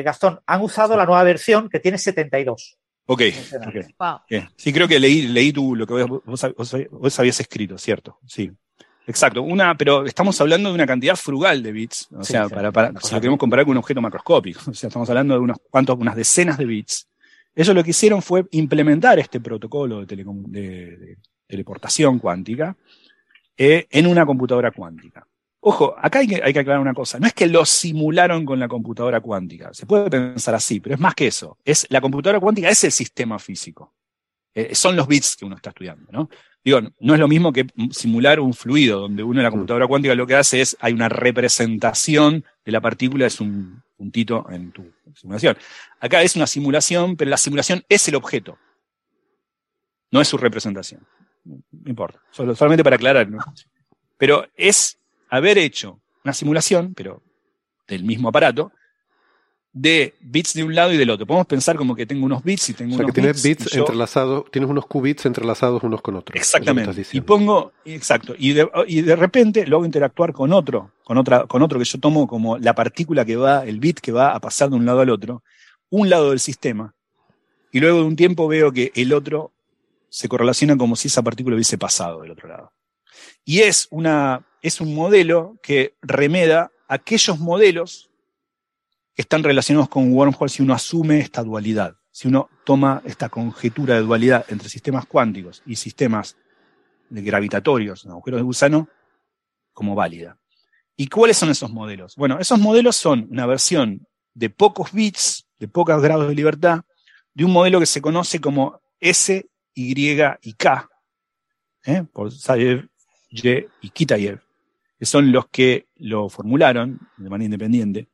Gastón, han usado la nueva versión que tiene 72. Ok, Sí, creo que leí, leí tú lo que vos, habías escrito, ¿cierto? Sí. Exacto, una, pero estamos hablando de una cantidad frugal de bits, o sea, para, para, si lo queremos comparar con un objeto macroscópico, o sea, estamos hablando de unos cuantos, unas decenas de bits. Ellos lo que hicieron fue implementar este protocolo de, de, teleportación cuántica eh, en una computadora cuántica. Ojo, acá hay que, hay que, aclarar una cosa. No es que lo simularon con la computadora cuántica. Se puede pensar así, pero es más que eso. Es, la computadora cuántica es el sistema físico. Eh, son los bits que uno está estudiando, ¿no? Digo, no es lo mismo que simular un fluido, donde uno en la computadora cuántica lo que hace es, hay una representación de la partícula, es un puntito en tu simulación. Acá es una simulación, pero la simulación es el objeto. No es su representación. No importa. solamente para aclarar, ¿no? Pero es haber hecho una simulación, pero del mismo aparato, de bits de un lado y del otro. Podemos pensar como que tengo unos bits y tengo o sea, que tienes bits, entrelazados, tienes unos qubits entrelazados unos con otros. Exactamente. Y pongo, exacto, y de, y de repente lo hago interactuar con otro, con otra, con otro que yo tomo como la partícula que va, el bit que va a pasar de un lado al otro, un lado del sistema, y luego de un tiempo veo que el otro se correlaciona como si esa partícula hubiese pasado del otro lado. Y es un modelo que remeda aquellos modelos que están relacionados con wormhole si uno asume esta dualidad, si uno toma esta conjetura de dualidad entre sistemas cuánticos y sistemas gravitatorios, agujeros de gusano, como válida. ¿Y cuáles son esos modelos? Bueno, esos modelos son una versión de pocos bits, de pocos grados de libertad, de un modelo que se conoce como S, Y y K, ¿eh? por Sayev, Y Kitayev, que son los que lo formularon de manera independiente,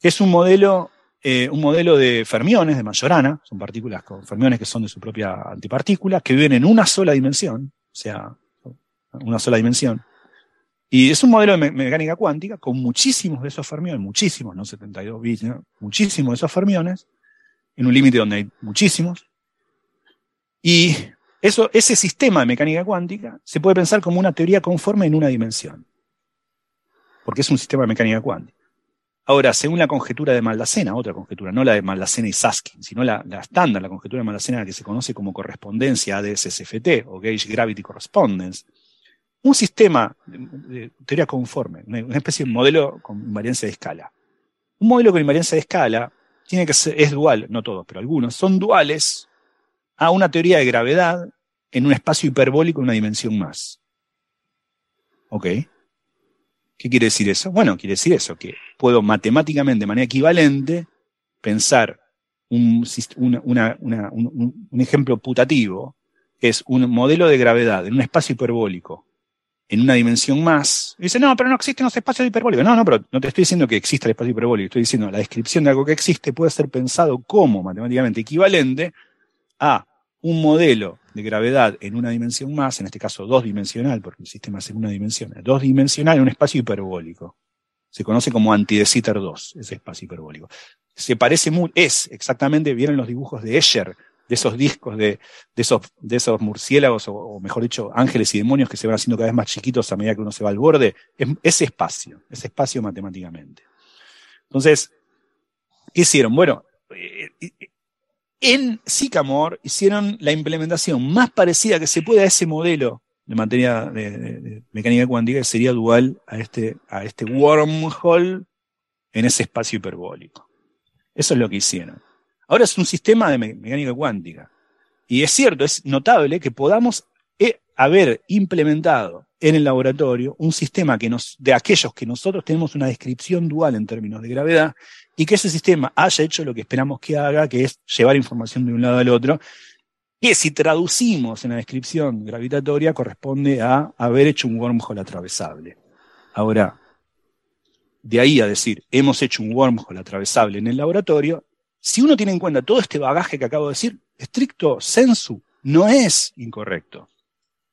es un modelo, eh, un modelo de fermiones, de Majorana, son partículas con fermiones que son de su propia antipartícula, que viven en una sola dimensión, o sea, una sola dimensión. Y es un modelo de mecánica cuántica con muchísimos de esos fermiones, muchísimos, no 72 bits, muchísimos de esos fermiones, en un límite donde hay muchísimos. Y eso, ese sistema de mecánica cuántica se puede pensar como una teoría conforme en una dimensión porque es un sistema de mecánica cuántica. Ahora, según la conjetura de Maldacena, otra conjetura, no la de Maldacena y Saskin, sino la, estándar, la conjetura de Maldacena, que se conoce como correspondencia de SSFT o Gauge Gravity Correspondence, un sistema de, teoría conforme, una, especie de modelo con invariancia de escala. Un modelo con invariancia de escala tiene que ser, es dual, no todos, pero algunos, son duales a una teoría de gravedad en un espacio hiperbólico en una dimensión más. ¿Ok? ¿Qué quiere decir eso? Bueno, quiere decir eso, que puedo matemáticamente, de manera equivalente, pensar un, ejemplo putativo, que es un modelo de gravedad en un espacio hiperbólico, en una dimensión más. Y dice, no, pero no existen los espacios hiperbólicos. No, no, pero no te estoy diciendo que exista el espacio hiperbólico, estoy diciendo la descripción de algo que existe puede ser pensado como matemáticamente equivalente a un modelo de gravedad en una dimensión más, en este caso dos dimensional, porque el sistema es en una dimensión, dos dimensional en un espacio hiperbólico. Se conoce como anti 2, ese espacio hiperbólico. Se parece muy, es exactamente, vieron los dibujos de Escher, de esos discos de, de, esos, de esos murciélagos, o, mejor dicho, ángeles y demonios que se van haciendo cada vez más chiquitos a medida que uno se va al borde, es, ese espacio, ese espacio matemáticamente. Entonces, ¿qué hicieron? Bueno, eh, eh, en Sycamore hicieron la implementación más parecida que se puede a ese modelo de materia de, mecánica cuántica, que sería dual a este, a este wormhole en ese espacio hiperbólico. Eso es lo que hicieron. Ahora es un sistema de mecánica cuántica. Y es cierto, es notable que podamos haber implementado en el laboratorio un sistema que nos, de aquellos que nosotros tenemos una descripción dual en términos de gravedad y que ese sistema haya hecho lo que esperamos que haga, que es llevar información de un lado al otro, que si traducimos en la descripción gravitatoria corresponde a haber hecho un wormhole atravesable. Ahora, de ahí a decir, hemos hecho un wormhole atravesable en el laboratorio, si uno tiene en cuenta todo este bagaje que acabo de decir, estricto sensu, no es incorrecto.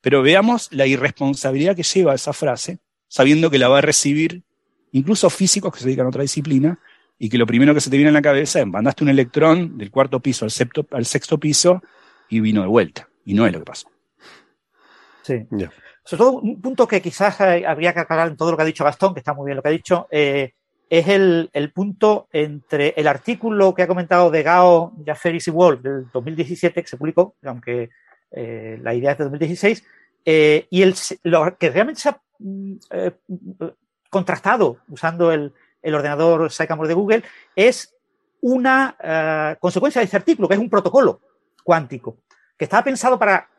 Pero veamos la irresponsabilidad que lleva esa frase, sabiendo que la va a recibir incluso físicos que se dedican a otra disciplina, y que lo primero que se te viene en la cabeza es mandaste un electrón del cuarto piso al, al sexto piso y vino de vuelta. Y no es lo que pasó. Sí. sobre todo un punto que quizás habría que aclarar en todo lo que ha dicho Gastón, que está muy bien lo que ha dicho, eh, es el, punto entre el artículo que ha comentado de Gao, Jafferis y Wolf del 2017, que se publicó, aunque eh, la idea es de 2016, eh, y el, lo que realmente se ha mm, contrastado usando el, ordenador Sycamore de Google es una consecuencia de este artículo, que es un protocolo cuántico que estaba pensado para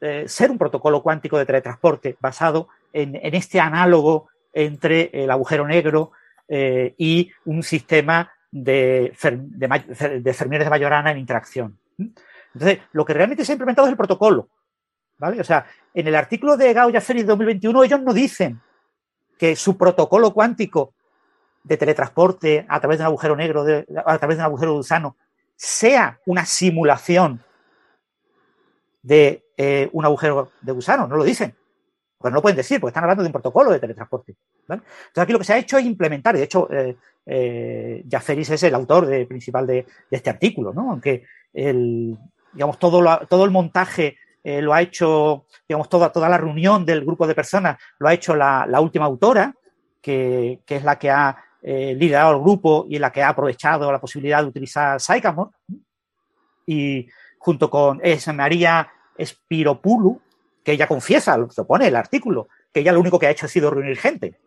eh, ser un protocolo cuántico de teletransporte basado en, este análogo entre el agujero negro eh, y un sistema de, de, de Fermiones de Majorana en interacción. Entonces, lo que realmente se ha implementado es el protocolo. ¿vale? O sea, en el artículo de Gao de 2021 ellos no dicen que su protocolo cuántico de teletransporte a través de un agujero negro, a través de un agujero gusano, sea una simulación de eh, un agujero de gusano, no lo dicen. Porque no lo pueden decir, porque están hablando de un protocolo de teletransporte. Entonces aquí lo que se ha hecho es implementar, y de hecho, eh, eh es el autor principal de, este artículo, ¿no? Aunque el, digamos, todo, todo el montaje eh, lo ha hecho, digamos, toda, toda la reunión del grupo de personas lo ha hecho la, última autora, que, es la que ha liderado el grupo y la que ha aprovechado la posibilidad de utilizar Sycamore. Y, junto con María Spiropulu, que ella confiesa, lo pone el artículo, que ella lo único que ha hecho ha sido reunir gente.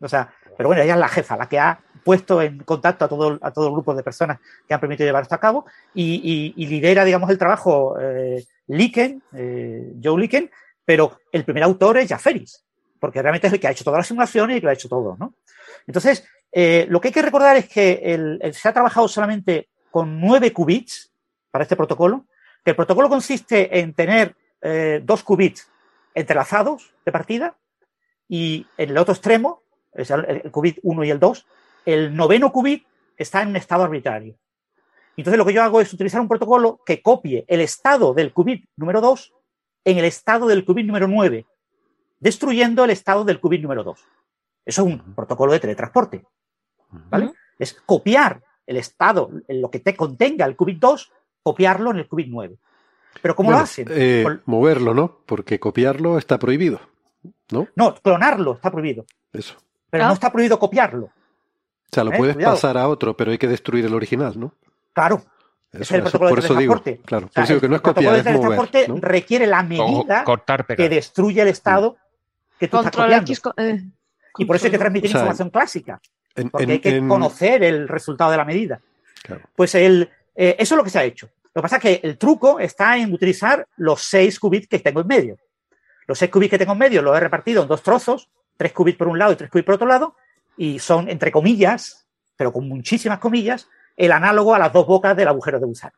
O sea, pero bueno, ella es la jefa, la que ha puesto en contacto a todo, a todo el grupo de personas que han permitido llevar esto a cabo y, lidera, digamos, el trabajo eh, Liken, eh, Joe Liken, pero el primer autor es Jaferis, porque realmente es el que ha hecho todas las simulaciones y lo ha hecho todo, ¿no? Entonces, eh, lo que hay que recordar es que se ha trabajado solamente con nueve qubits, para este protocolo, que el protocolo consiste en tener eh, dos qubits entrelazados de partida y en el otro extremo, el, qubit 1 y el 2, el noveno qubit está en un estado arbitrario. Entonces lo que yo hago es utilizar un protocolo que copie el estado del qubit número 2 en el estado del qubit número 9, destruyendo el estado del qubit número 2. Eso es un protocolo de teletransporte. ¿Vale? Es copiar el estado, lo que te contenga el qubit 2 copiarlo en el qubit 9. Pero ¿cómo lo hacen? Eh, moverlo, ¿no? Porque copiarlo está prohibido, ¿no? No, clonarlo está prohibido. Eso. Pero no ah. está prohibido copiarlo. O sea, lo ¿Eh? puedes pasar a otro, pero hay que destruir el original, ¿no? Claro. es el protocolo de eso digo, claro, por eso digo que no es copiar, es mover, ¿no? requiere la medida que destruye el estado que tú estás copiando. Eh, y por eso hay que transmitir información clásica. porque hay que conocer el resultado de la medida. Pues el, eso es lo que se ha hecho. Lo que pasa es que el truco está en utilizar los 6 qubits que tengo en medio. Los 6 qubits que tengo en medio los he repartido en dos trozos, 3 qubits por un lado y 3 qubits por otro lado, y son, entre comillas, pero con muchísimas comillas, el análogo a las dos bocas del agujero de gusano.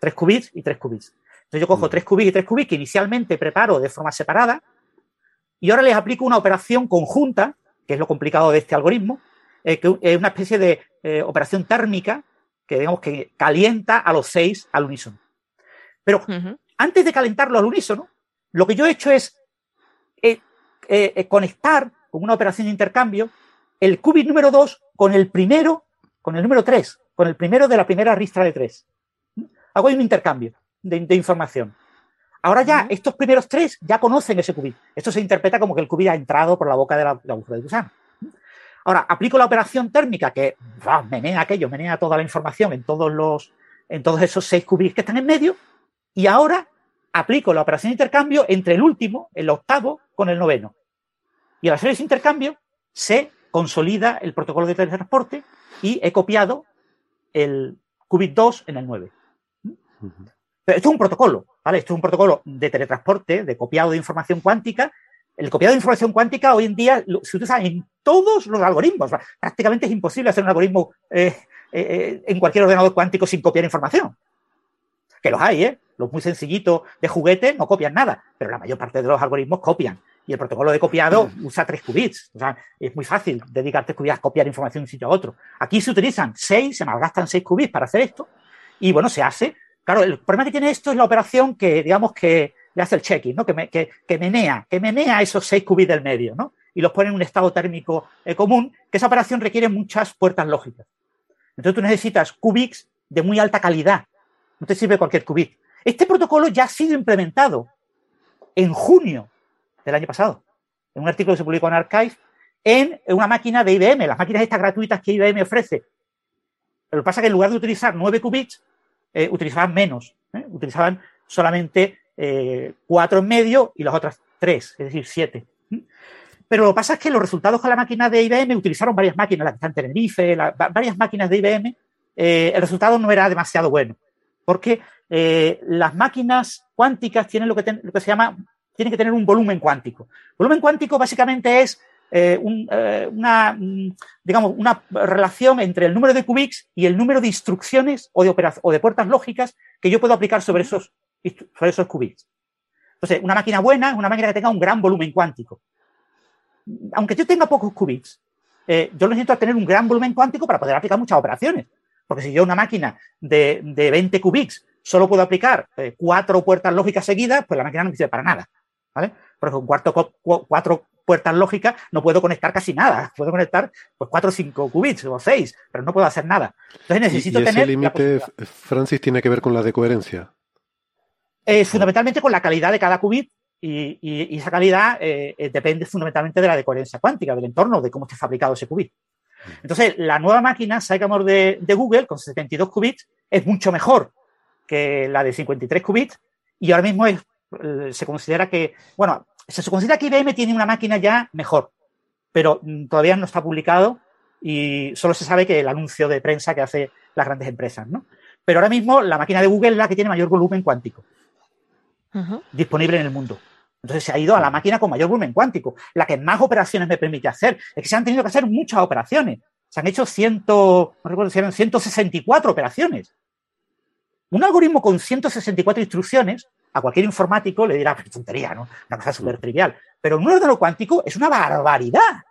3 qubits y 3 qubits. Entonces yo cojo 3 qubits y 3 qubits que inicialmente preparo de forma separada y ahora les aplico una operación conjunta, que es lo complicado de este algoritmo, eh, que es una especie de eh, operación térmica que digamos que calienta a los seis al unísono. Pero antes de calentarlo al unísono, lo que yo he hecho es eh, conectar con una operación de intercambio el qubit número 2 con el primero, con el número 3, con el primero de la primera ristra de 3. Hago un intercambio de, información. Ahora ya, estos primeros tres ya conocen ese qubit. Esto se interpreta como que el qubit ha entrado por la boca de la, de de gusano. Ahora, aplico la operación térmica que menea aquello, menea toda la información en todos los, en todos esos seis qubits que están en medio, y ahora aplico la operación de intercambio entre el último, el octavo, con el noveno. Y al hacer ese intercambio, se consolida el protocolo de teletransporte y he copiado el qubit 2 en el 9. Pero esto es un protocolo, ¿vale? Esto es un protocolo de teletransporte, de copiado de información cuántica, el copiado de información cuántica hoy en día se utiliza en todos los algoritmos. Prácticamente es imposible hacer un algoritmo eh, eh, en cualquier ordenador cuántico sin copiar información. Que los hay, ¿eh? Los muy sencillitos de juguete no copian nada, pero la mayor parte de los algoritmos copian. Y el protocolo de copiado usa tres qubits. O sea, es muy fácil dedicar tres qubits a copiar información de un sitio a otro. Aquí se utilizan seis, se malgastan seis qubits para hacer esto. Y bueno, se hace. Claro, el problema que tiene esto es la operación que, digamos, que le hace el checking, ¿no? Que, que, menea, que menea esos seis qubits del medio, ¿no? Y los pone en un estado térmico eh, común, que esa operación requiere muchas puertas lógicas. Entonces tú necesitas qubits de muy alta calidad. No te sirve cualquier qubit. Este protocolo ya ha sido implementado en junio del año pasado, en un artículo que se publicó en Archive, en una máquina de IBM, las máquinas estas gratuitas que IBM ofrece. Lo que pasa es que en lugar de utilizar 9 qubits, eh, utilizaban menos, ¿eh? utilizaban solamente eh, 4 en medio y las otras 3, es decir, 7. Pero lo que pasa es que los resultados con la máquina de IBM utilizaron varias máquinas, la que está en Tenerife, varias máquinas de IBM, eh, el resultado no era demasiado bueno, porque las máquinas cuánticas tienen lo que se llama, tienen que tener un volumen cuántico. Volumen cuántico básicamente es eh, eh, una, mm, una relación entre el número de qubits y el número de instrucciones o de, o de puertas lógicas que yo puedo aplicar sobre esos, sobre esos qubits. Entonces, una máquina buena es una máquina que tenga un gran volumen cuántico. Aunque yo tenga pocos qubits, eh, yo necesito tener un gran volumen cuántico para poder aplicar muchas operaciones. Porque si yo una máquina de, de 20 qubits solo puedo aplicar cuatro puertas lógicas seguidas, pues la máquina no me sirve para nada. ¿Vale? Porque con cuarto, cuatro puertas lógicas no puedo conectar casi nada. Puedo conectar pues cuatro o cinco qubits o seis, pero no puedo hacer nada. Entonces necesito ¿Y, ese límite, Francis, tiene que ver con la de coherencia? Eh, fundamentalmente con la calidad de cada qubit y, esa calidad eh, eh, depende fundamentalmente de la de coherencia cuántica, del entorno, de cómo esté fabricado ese qubit. Entonces, la nueva máquina Sycamore de, de Google con 72 qubits es mucho mejor que la de 53 qubits y ahora mismo es, se considera que, bueno, se considera que IBM tiene una máquina ya mejor, pero mm, todavía no está publicado y solo se sabe que el anuncio de prensa que hace las grandes empresas, ¿no? Pero ahora mismo la máquina de Google es la que tiene mayor volumen cuántico disponible en el mundo. Entonces se ha ido a la máquina con mayor volumen cuántico, la que más operaciones me permite hacer. Es que se han tenido que hacer muchas operaciones. Se han hecho ciento, no recuerdo si eran 164 operaciones. Un algoritmo con 164 instrucciones a cualquier informático le dirá, qué tontería, ¿no? Una cosa súper trivial. Pero un ordenador cuántico es una barbaridad.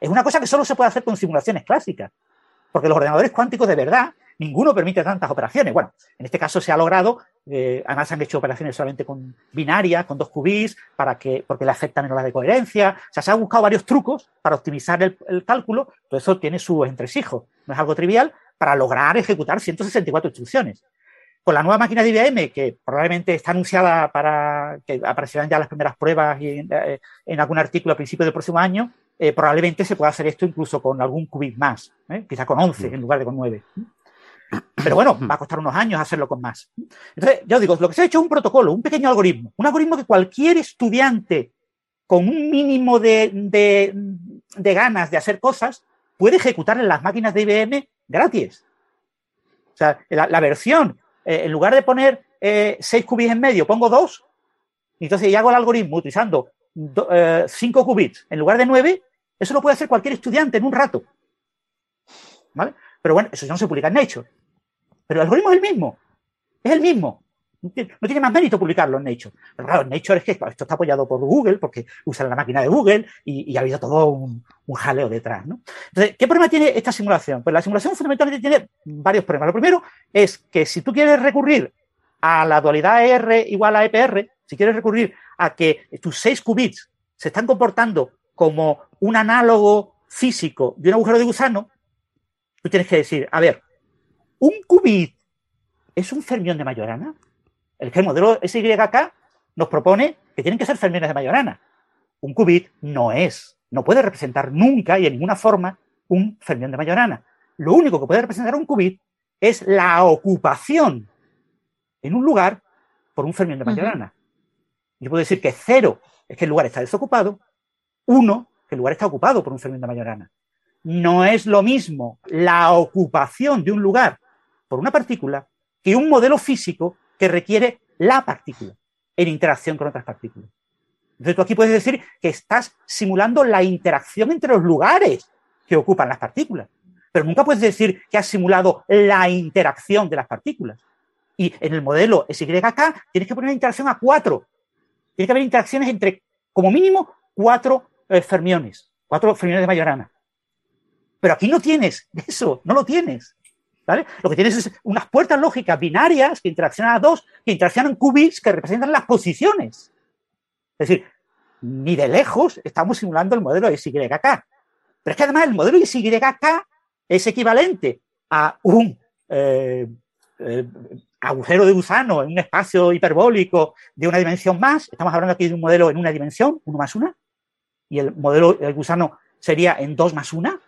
Es una cosa que solo se puede hacer con simulaciones clásicas. Porque los ordenadores cuánticos de verdad, ninguno permite tantas operaciones. Bueno, en este caso se ha logrado, eh, además han hecho operaciones solamente con binarias, con dos qubits, para que, porque le afectan menos la de coherencia. O sea, se han buscado varios trucos para optimizar el, el cálculo, todo eso tiene sus entresijos. No es algo trivial para lograr ejecutar 164 instrucciones con la nueva máquina de IBM, que probablemente está anunciada para que aparecerán ya las primeras pruebas y en, eh, algún artículo a principios del próximo año, eh, probablemente se pueda hacer esto incluso con algún qubit más, ¿eh? quizá con 11 en lugar de con 9. Pero bueno, va a costar unos años hacerlo con más. Entonces, yo digo, lo que se ha hecho es un protocolo, un pequeño algoritmo, un algoritmo que cualquier estudiante con un mínimo de, de ganas de hacer cosas puede ejecutar en las máquinas de IBM gratis. O sea, la, la versión eh, en lugar de poner eh, seis qubits en medio, pongo dos, y entonces ya hago el algoritmo utilizando eh, cinco qubits en lugar de nueve, eso lo puede hacer cualquier estudiante en un rato. ¿Vale? Pero bueno, eso ya no se publica en Nature. Pero el algoritmo es el mismo. Es el mismo. No tiene más mérito publicarlo en Nature. Pero claro, en Nature es que esto está apoyado por Google, porque usan la máquina de Google y, ha habido todo un, jaleo detrás. ¿no? Entonces, ¿qué problema tiene esta simulación? Pues la simulación fundamentalmente tiene varios problemas. Lo primero es que si tú quieres recurrir a la dualidad R igual a EPR, si quieres recurrir a que tus seis qubits se están comportando como un análogo físico de un agujero de gusano, tú tienes que decir, a ver, ¿un qubit es un fermión de Majorana? El, modelo SYK nos propone que tienen que ser fermiones de Majorana. Un qubit no es, no puede representar nunca y en ninguna forma un fermión de Majorana. Lo único que puede representar un qubit es la ocupación en un lugar por un fermión de Majorana. Yo puedo decir que cero es que el lugar está desocupado, uno que el lugar está ocupado por un fermión de Majorana. No es lo mismo la ocupación de un lugar por una partícula que un modelo físico que requiere la partícula en interacción con otras partículas. Entonces tú aquí puedes decir que estás simulando la interacción entre los lugares que ocupan las partículas, pero nunca puedes decir que has simulado la interacción de las partículas. Y en el modelo SYK tienes que poner interacción a cuatro. Tiene que haber interacciones entre, como mínimo, cuatro eh, fermiones, cuatro fermiones de Majorana. Pero aquí no tienes eso, no lo tienes. Lo que tienes es unas puertas lógicas binarias que interaccionan a dos, que interaccionan qubits que representan las posiciones. Es decir, ni de lejos estamos simulando el modelo SYK. Pero es que además el modelo SYK es equivalente a un, eh, eh, agujero de gusano en un espacio hiperbólico de una dimensión más. Estamos hablando aquí de un modelo en una dimensión, uno más una, y el modelo del gusano sería en dos más una,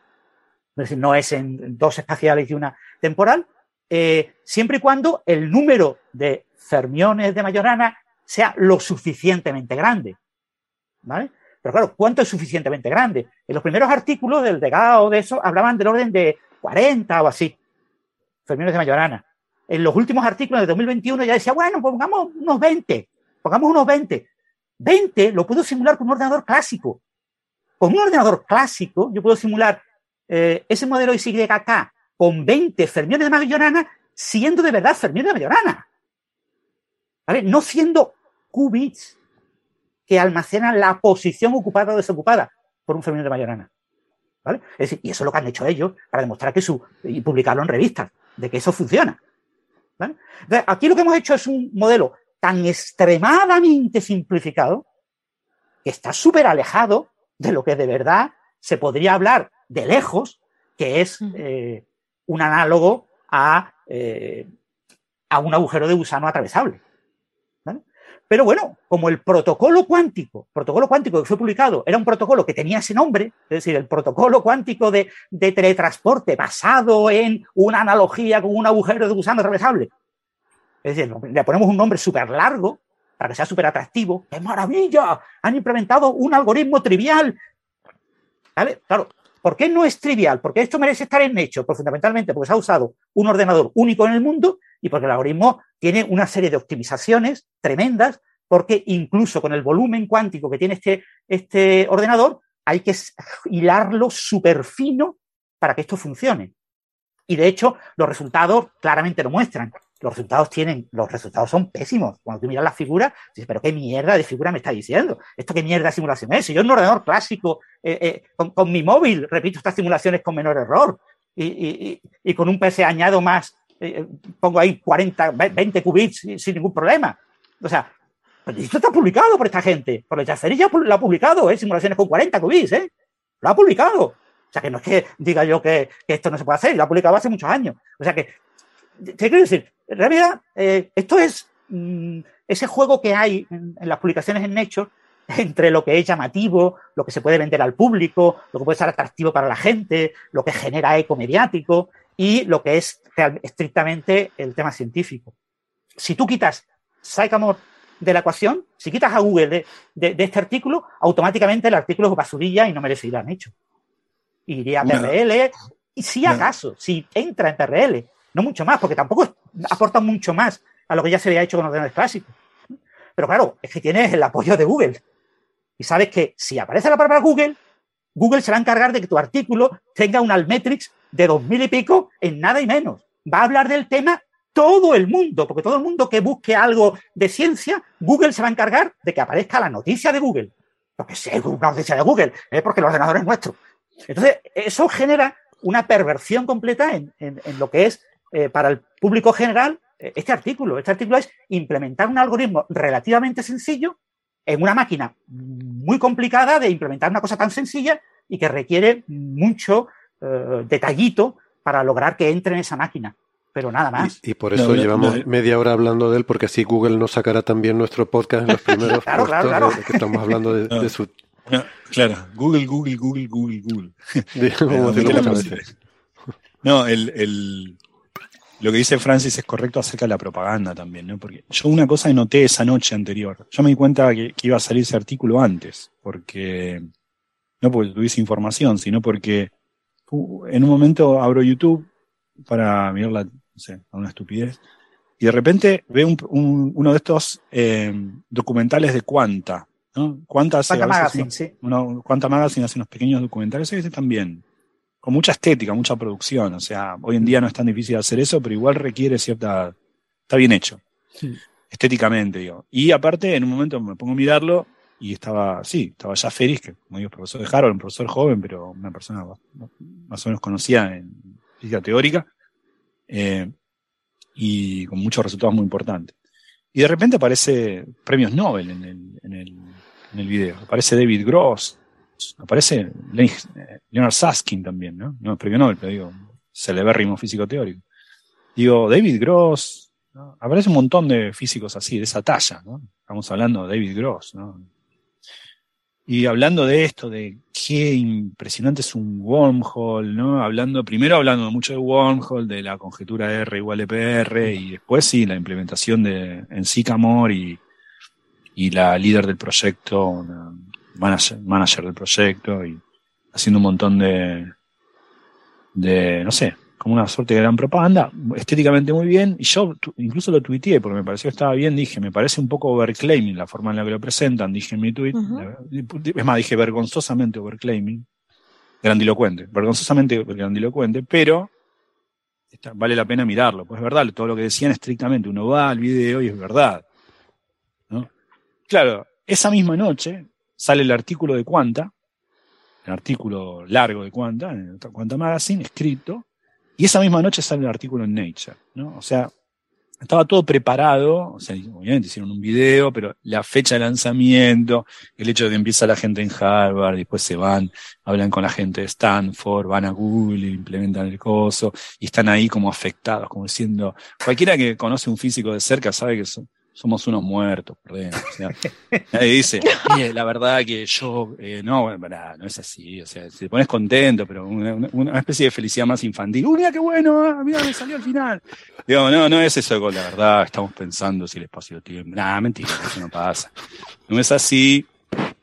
es decir, no es en dos espaciales y una temporal, eh, siempre y cuando el número de fermiones de Majorana sea lo suficientemente grande. ¿Vale? Pero claro, ¿cuánto es suficientemente grande? En los primeros artículos del o de eso hablaban del orden de 40 o así, fermiones de Majorana. En los últimos artículos de 2021 ya decía, bueno, pongamos unos 20, pongamos unos 20. 20 lo puedo simular con un ordenador clásico. Con un ordenador clásico yo puedo simular eh, ese modelo SYK con 20 fermiones de Majorana siendo de verdad fermiones de Majorana. ¿Vale? No siendo qubits que almacenan la posición ocupada o desocupada por un fermión de Majorana. ¿Vale? Y eso es lo que han hecho ellos para demostrar que su, y publicarlo en revistas, de que eso funciona. Aquí lo que hemos hecho es un modelo tan extremadamente simplificado que está súper alejado de lo que de verdad se podría hablar de lejos, que es eh, un análogo a, eh, a un agujero de gusano atravesable. Pero bueno, como el protocolo cuántico, protocolo cuántico que fue publicado, era un protocolo que tenía ese nombre, es decir, el protocolo cuántico de, teletransporte basado en una analogía con un agujero de gusano atravesable. Es decir, le ponemos un nombre súper largo para que sea súper atractivo. ¡Qué maravilla! Han implementado un algoritmo trivial. ¿Vale? Claro, ¿por qué no es trivial? Porque esto merece estar en hecho, pues fundamentalmente porque se ha usado un ordenador único en el mundo y porque el algoritmo tiene una serie de optimizaciones tremendas, porque incluso con el volumen cuántico que tiene este, este ordenador, hay que hilarlo súper fino para que esto funcione. Y de hecho, los resultados claramente lo muestran. Los resultados tienen, los resultados son pésimos. Cuando tú miras las figuras, dices, pero qué mierda de figura me está diciendo. ¿Esto qué mierda de simulación es? Si yo en un ordenador clásico, eh, eh, con, mi móvil, repito estas simulaciones con menor error, y, y con un PC añado más eh, pongo ahí 40, 20 qubits sin ningún problema. O sea, esto está publicado por esta gente. Por el Jaceri ya lo ha publicado, ¿eh? Simulaciones con 40 qubits, ¿eh? Lo ha publicado. O sea, que no es que diga yo que, esto no se puede hacer, lo ha publicado hace muchos años. O sea que, ¿qué quiero decir? En realidad, eh, esto es mm, ese juego que hay en, las publicaciones en Nature entre lo que es llamativo, lo que se puede vender al público, lo que puede ser atractivo para la gente, lo que genera eco mediático y lo que es estrictamente el tema científico. Si tú quitas Sycamore de la ecuación, si quitas a Google de, este artículo, automáticamente el artículo es basurilla y no merece ir a hecho. Iría a PRL, y si acaso, si entra en PRL, no mucho más, porque tampoco aporta mucho más a lo que ya se había hecho con ordenadores clásicos. Pero claro, es que tienes el apoyo de Google. Y sabes que si aparece la palabra Google, Google se va a encargar de que tu artículo tenga un Almetrix de dos mil y pico en nada y menos. Va a hablar del tema todo el mundo, porque todo el mundo que busque algo de ciencia, Google se va a encargar de que aparezca la noticia de Google. Porque si es una noticia de Google, es porque el ordenador es nuestro. Entonces, eso genera una perversión completa en, lo que es eh, para el público general eh, este artículo. Este artículo es implementar un algoritmo relativamente sencillo en una máquina muy complicada de implementar una cosa tan sencilla y que requiere mucho eh, detallito para lograr que entre en esa máquina. Pero nada más. Y, por eso llevamos media hora hablando de él, porque así Google nos sacará también nuestro podcast en los primeros claro, claro, claro. que estamos hablando de, su... claro, Google, Google, Google, Google, Google. no, el, el, lo que dice Francis es correcto acerca de la propaganda también, ¿no? Porque yo una cosa noté esa noche anterior. Yo me di cuenta que, iba a salir ese artículo antes, porque no porque tuviese información, sino porque en un momento abro YouTube para mirar la, no sé, una estupidez, y de repente veo un, uno de estos eh, documentales de Quanta, ¿no? Quanta hace, Magazine, sí. Quanta Magazine hace unos pequeños documentales, ese también con mucha estética, mucha producción. O sea, hoy en día no es tan difícil hacer eso, pero igual requiere cierta. Está bien hecho. Estéticamente, digo. Y aparte, en un momento me pongo a mirarlo y estaba, sí, estaba ya Feris, que como digo, profesor de Harold, un profesor joven, pero una persona más o menos conocida en física teórica, eh, y con muchos resultados muy importantes. Y de repente aparece premios Nobel en el, en el, en el video. Aparece David Gross, aparece Leonard Saskin también, ¿no? No premio Nobel, pero digo, celebérrimo físico teórico. Digo, David Gross, aparece un montón de físicos así, de esa talla. Estamos hablando de David Gross. Y hablando de esto, de qué impresionante es un wormhole, ¿no? Hablando, primero hablando mucho de wormhole, de la conjetura R igual EPR, y después sí, la implementación de, en Sycamore y la líder del proyecto, manager, manager del proyecto, y haciendo un montón de, de, no sé, como una suerte de gran propaganda, estéticamente muy bien, y yo incluso lo tuiteé porque me pareció que estaba bien, dije, me parece un poco overclaiming la forma en la que lo presentan, dije en mi tweet, es más, dije vergonzosamente overclaiming, grandilocuente, vergonzosamente grandilocuente, pero vale la pena mirarlo, pues es verdad, todo lo que decían estrictamente, uno va al video y es verdad. ¿no? Claro, esa misma noche sale el artículo de Quanta, el artículo largo de Quanta, en Quanta Magazine, escrito, y esa misma noche sale el artículo en Nature, ¿no? O sea, estaba todo preparado, o sea, obviamente hicieron un video, pero la fecha de lanzamiento, el hecho de que empieza la gente en Harvard, después se van, hablan con la gente de Stanford, van a Google, implementan el coso, y están ahí como afectados, como diciendo, cualquiera que conoce un físico de cerca sabe que son, somos unos muertos, perdón. nadie dice, la verdad que yo, eh, no, bueno, no es así, o sea, te pones contento, pero una, especie de felicidad más infantil. ¡Uy, mira qué bueno! Ah, mira, me salió al final! Digo, no, no es eso la verdad, estamos pensando si el espacio-tiempo. Nada, mentira, eso no pasa. No es así.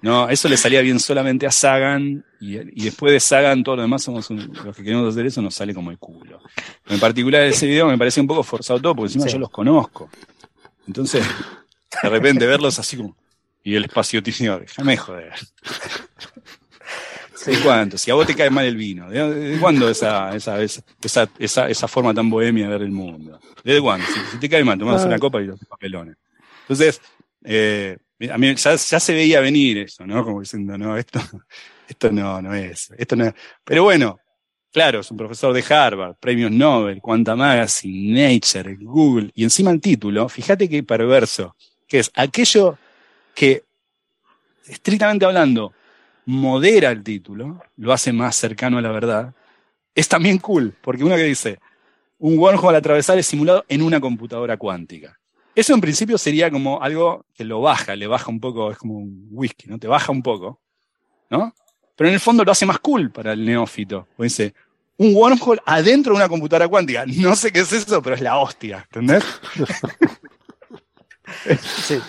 No, eso le salía bien solamente a Sagan y, después de Sagan todo lo demás somos los que queremos hacer eso nos sale como el culo. En particular ese video me parece un poco forzado todo porque encima yo los conozco. Entonces, de repente verlos así como. Y el espacio tío, déjame joder. ¿De cuánto? Si a vos te cae mal el vino, ¿de, cuándo esa, esa, esa, esa, esa, forma tan bohemia de ver el mundo? ¿Desde cuándo? Si, te cae mal, tomás una copa y los papelones. Entonces, eh, a mí ya, ya, se veía venir eso, ¿no? Como diciendo, no, esto, esto no, no es, esto no es. Pero bueno, Claro, es un profesor de Harvard, premios Nobel, Quanta Magazine, Nature, Google, y encima el título, fíjate qué perverso, que es aquello que, estrictamente hablando, modera el título, lo hace más cercano a la verdad, es también cool, porque uno que dice, un wormhole al atravesar es simulado en una computadora cuántica. Eso en principio sería como algo que lo baja, le baja un poco, es como un whisky, ¿no? Te baja un poco, ¿no? Pero en el fondo lo hace más cool para el neófito. O dice, un wormhole adentro de una computadora cuántica. No sé qué es eso, pero es la hostia, ¿entendés? sí.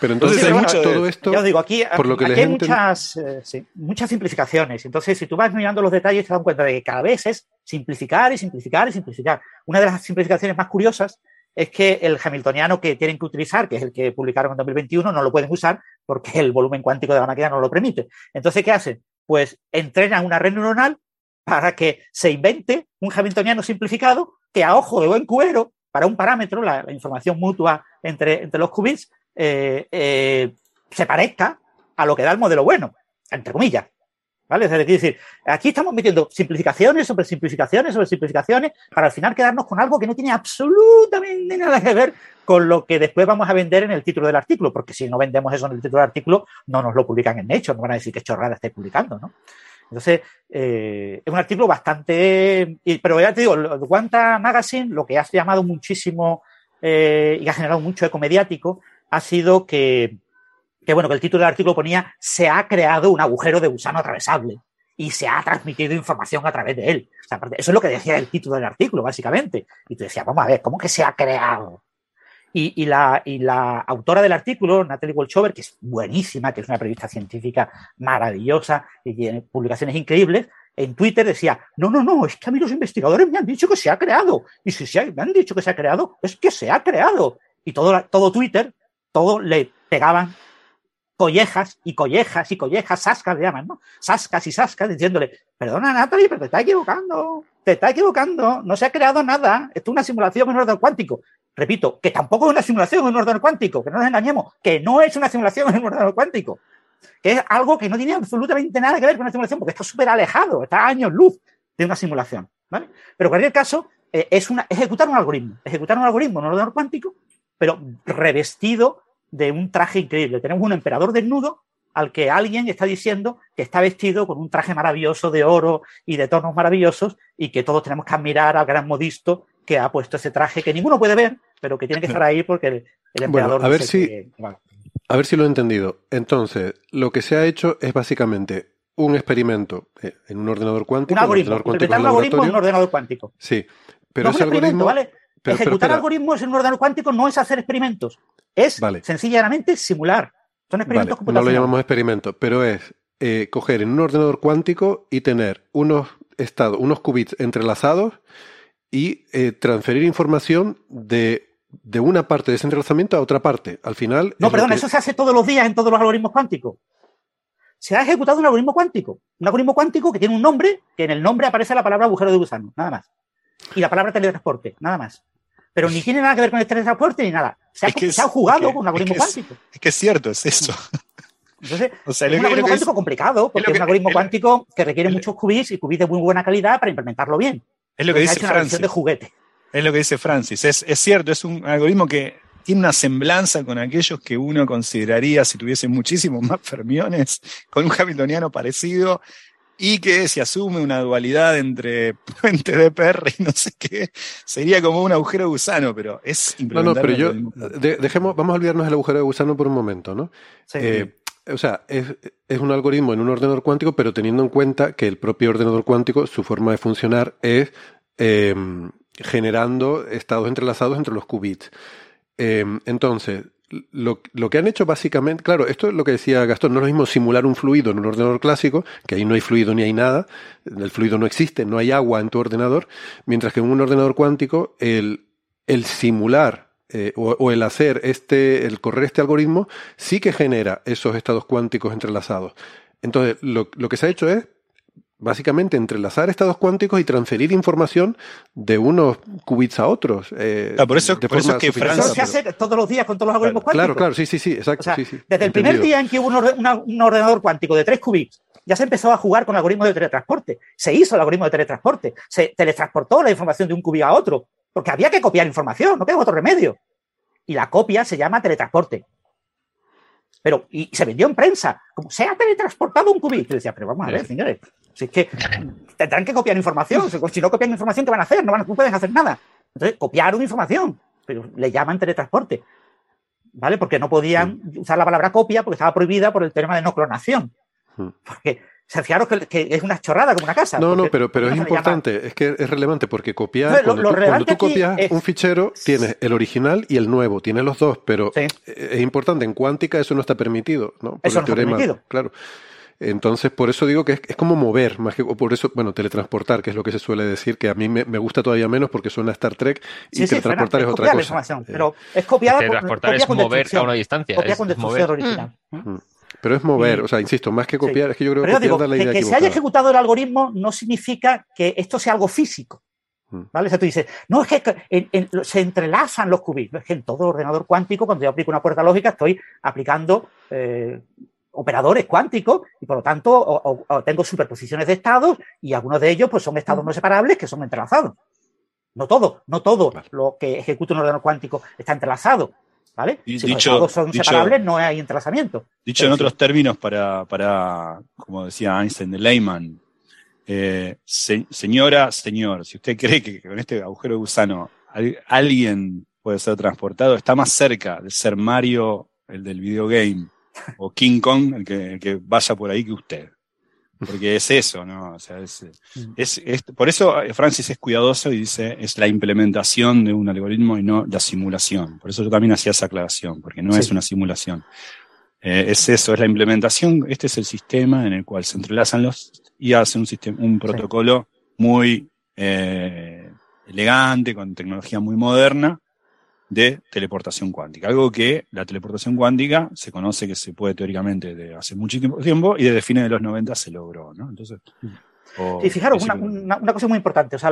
Pero entonces hay mucho todo esto. Ya os digo, aquí, por lo que hay muchas, eh, muchas simplificaciones. Entonces, si tú vas mirando los detalles, te das cuenta de que cada vez es simplificar y simplificar y simplificar. Una de las simplificaciones más curiosas es que el hamiltoniano que tienen que utilizar, que es el que publicaron en 2021, no lo pueden usar porque el volumen cuántico de la máquina no lo permite. Entonces, ¿qué hacen? Pues entrenan una red neuronal para que se invente un hamiltoniano simplificado que a ojo de buen cuero, para un parámetro, la, información mutua entre, entre los qubits, eh, eh, se parezca a lo que da el modelo bueno, entre comillas. ¿Vale? Es decir, aquí estamos metiendo simplificaciones sobre simplificaciones sobre simplificaciones para al final quedarnos con algo que no tiene absolutamente nada que ver con lo que después vamos a vender en el título del artículo, porque si no vendemos eso en el título del artículo, no nos lo publican en Nature, no van a decir qué chorrada estáis publicando, ¿no? Entonces, eh, es un artículo bastante. Pero ya te digo, Quanta Magazine, lo que ha llamado muchísimo eh, y ha generado mucho eco mediático ha sido que que bueno, que el título del artículo ponía se ha creado un agujero de gusano atravesable y se ha transmitido información a través de él. eso es lo que decía el título del artículo, básicamente. Y tú decías, vamos a ver, ¿cómo que se ha creado? Y, la, autora del artículo, Natalie Wolchover, que es buenísima, que es una periodista científica maravillosa y tiene publicaciones increíbles, en Twitter decía, no, no, no, es que a mí los investigadores me han dicho que se ha creado. Y si me han dicho que se ha creado, es que se ha creado. Y todo, todo Twitter, todo le pegaban collejas y collejas y collejas, sascas le llaman, ¿no? Sascas y sascas, diciéndole, perdona Natalie, pero te estás equivocando, te estás equivocando, no se ha creado nada, esto es una simulación en orden cuántico. Repito, que tampoco es una simulación en orden cuántico, que no nos engañemos, que no es una simulación en orden cuántico, que es algo que no tiene absolutamente nada que ver con una simulación, porque está súper alejado, está a años luz de una simulación, ¿vale? Pero en cualquier caso, eh, es una, ejecutar un algoritmo, ejecutar un algoritmo en orden cuántico, pero revestido de un traje increíble. Tenemos un emperador desnudo al que alguien está diciendo que está vestido con un traje maravilloso de oro y de tonos maravillosos y que todos tenemos que admirar al gran modisto que ha puesto ese traje que ninguno puede ver, pero que tiene que estar ahí porque el, emperador. a ver si. A ver si lo he entendido. Entonces, lo que se ha hecho es básicamente un experimento eh, en un ordenador cuántico. Un algoritmo. Un, un algoritmo en un ordenador cuántico. Sí, pero ese algoritmo. ¿vale? Ejecutar algoritmos en un ordenador cuántico no es hacer experimentos, es sencillamente simular. Son experimentos vale, No lo llamamos experimentos, pero es eh, coger en un ordenador cuántico y tener unos estados, unos qubits entrelazados y eh, transferir información de, de, una parte de ese entrelazamiento a otra parte. Al final. No, perdón, eso se hace todos los días en todos los algoritmos cuánticos. Se ha ejecutado un algoritmo cuántico. Un algoritmo cuántico que tiene un nombre, que en el nombre aparece la palabra agujero de gusano, nada más. Y la palabra teletransporte, nada más pero ni tiene nada que ver con el teletransporte ni nada. Se ha, jugado con un algoritmo cuántico. Es que es cierto, es eso. Entonces, es un algoritmo cuántico complicado, porque es, un algoritmo cuántico que requiere muchos qubits y qubits de muy buena calidad para implementarlo bien. Es lo que dice Francis. de juguete. Es lo que dice Francis. Es, es cierto, es un algoritmo que tiene una semblanza con aquellos que uno consideraría si tuviese muchísimos más fermiones, con un hamiltoniano parecido, y que se asume una dualidad entre puente de PR y no sé qué, sería como un agujero gusano, pero es No, no, pero yo, dejemos, vamos a olvidarnos del agujero de gusano por un momento, ¿no? Eh, o sea, es, es, un algoritmo en un ordenador cuántico, pero teniendo en cuenta que el propio ordenador cuántico, su forma de funcionar es em, generando estados entrelazados entre los qubits. Em, entonces, lo, lo, que han hecho básicamente, claro, esto es lo que decía Gastón, no es lo mismo simular un fluido en un ordenador clásico, que ahí no hay fluido ni hay nada, el fluido no existe, no hay agua en tu ordenador, mientras que en un ordenador cuántico el, el simular eh, o, o, el hacer este, el correr este algoritmo, sí que genera esos estados cuánticos entrelazados. Entonces, lo, lo que se ha hecho es básicamente entrelazar estados cuánticos y transferir información de unos qubits a otros. Eh, por eso, por eso es que Francia... se hace todos los días con todos los algoritmos cuánticos. Claro, claro, sí, sí, sí, exacto. desde el primer día en que hubo un, ordenador cuántico de tres qubits, ya se empezó a jugar con algoritmos de teletransporte. Se hizo el algoritmo de teletransporte. Se teletransportó la información de un qubit a otro. Porque había que copiar información, no queda otro remedio. Y la copia se llama teletransporte. Pero, y se vendió en prensa, como se ha teletransportado un qubit. Y decía, pero vamos a ver, señores, si es que tendrán que copiar información. Si no copian información, ¿qué van a hacer? No, van, pueden hacer nada. Entonces, copiaron información, pero le llaman teletransporte. ¿Vale? Porque no podían usar la palabra copia porque estaba prohibida por el tema de no clonación. Porque se fijaron que, es una chorrada como una casa. No, no, pero, pero es importante, es que es relevante porque copiar, cuando, tú, copias un fichero, tienes el original y el nuevo, tienes los dos, pero es importante, en cuántica eso no está permitido, ¿no? eso no está permitido. Claro. Entonces, por eso digo que es, es, como mover, más que o por eso, bueno, teletransportar, que es lo que se suele decir, que a mí me, me gusta todavía menos porque suena Star Trek y teletransportar es, otra cosa. Eh, pero es copiar Teletransportar es mover a una distancia. Copia con destrucción original. Mm. Mm. Pero es mover, o sea, insisto, más que copiar, es que yo creo que digo, la idea que, que se haya ejecutado el algoritmo no significa que esto sea algo físico. Mm. ¿Vale? O sea, tú dices, no, es que se entrelazan los qubits. Es que en todo ordenador cuántico, cuando yo aplico una puerta lógica, estoy aplicando eh, operadores cuánticos y por lo tanto tengo superposiciones de estados y algunos de ellos pues son estados no separables que son entrelazados. No todo, no todo lo que ejecuta un ordenador cuántico está entrelazado. ¿Vale? si los estados son separables, no hay entrelazamiento. Dicho en otros términos, para, para, como decía Einstein de Lehman, eh, señora, señor, si usted cree que con este agujero de gusano alguien puede ser transportado, está más cerca de ser Mario, el del videogame, o King Kong el que, vaya por ahí que usted. Porque es eso, ¿no? O sea, es, mm. por eso eh, Francis es cuidadoso y dice es la implementación de un algoritmo y no la simulación. Por eso yo también hacía esa aclaración, porque no es una simulación. Eh, es eso, es la implementación. Este es el sistema en el cual se entrelazan los y hace un sistema, un protocolo muy eh, elegante, con tecnología muy moderna, de teleportación cuántica. Algo que la teleportación cuántica se conoce que se puede teóricamente de hace muchísimo tiempo y desde fines de los 90 se logró, ¿no? Entonces. y fijaros, una, cosa muy importante, o sea,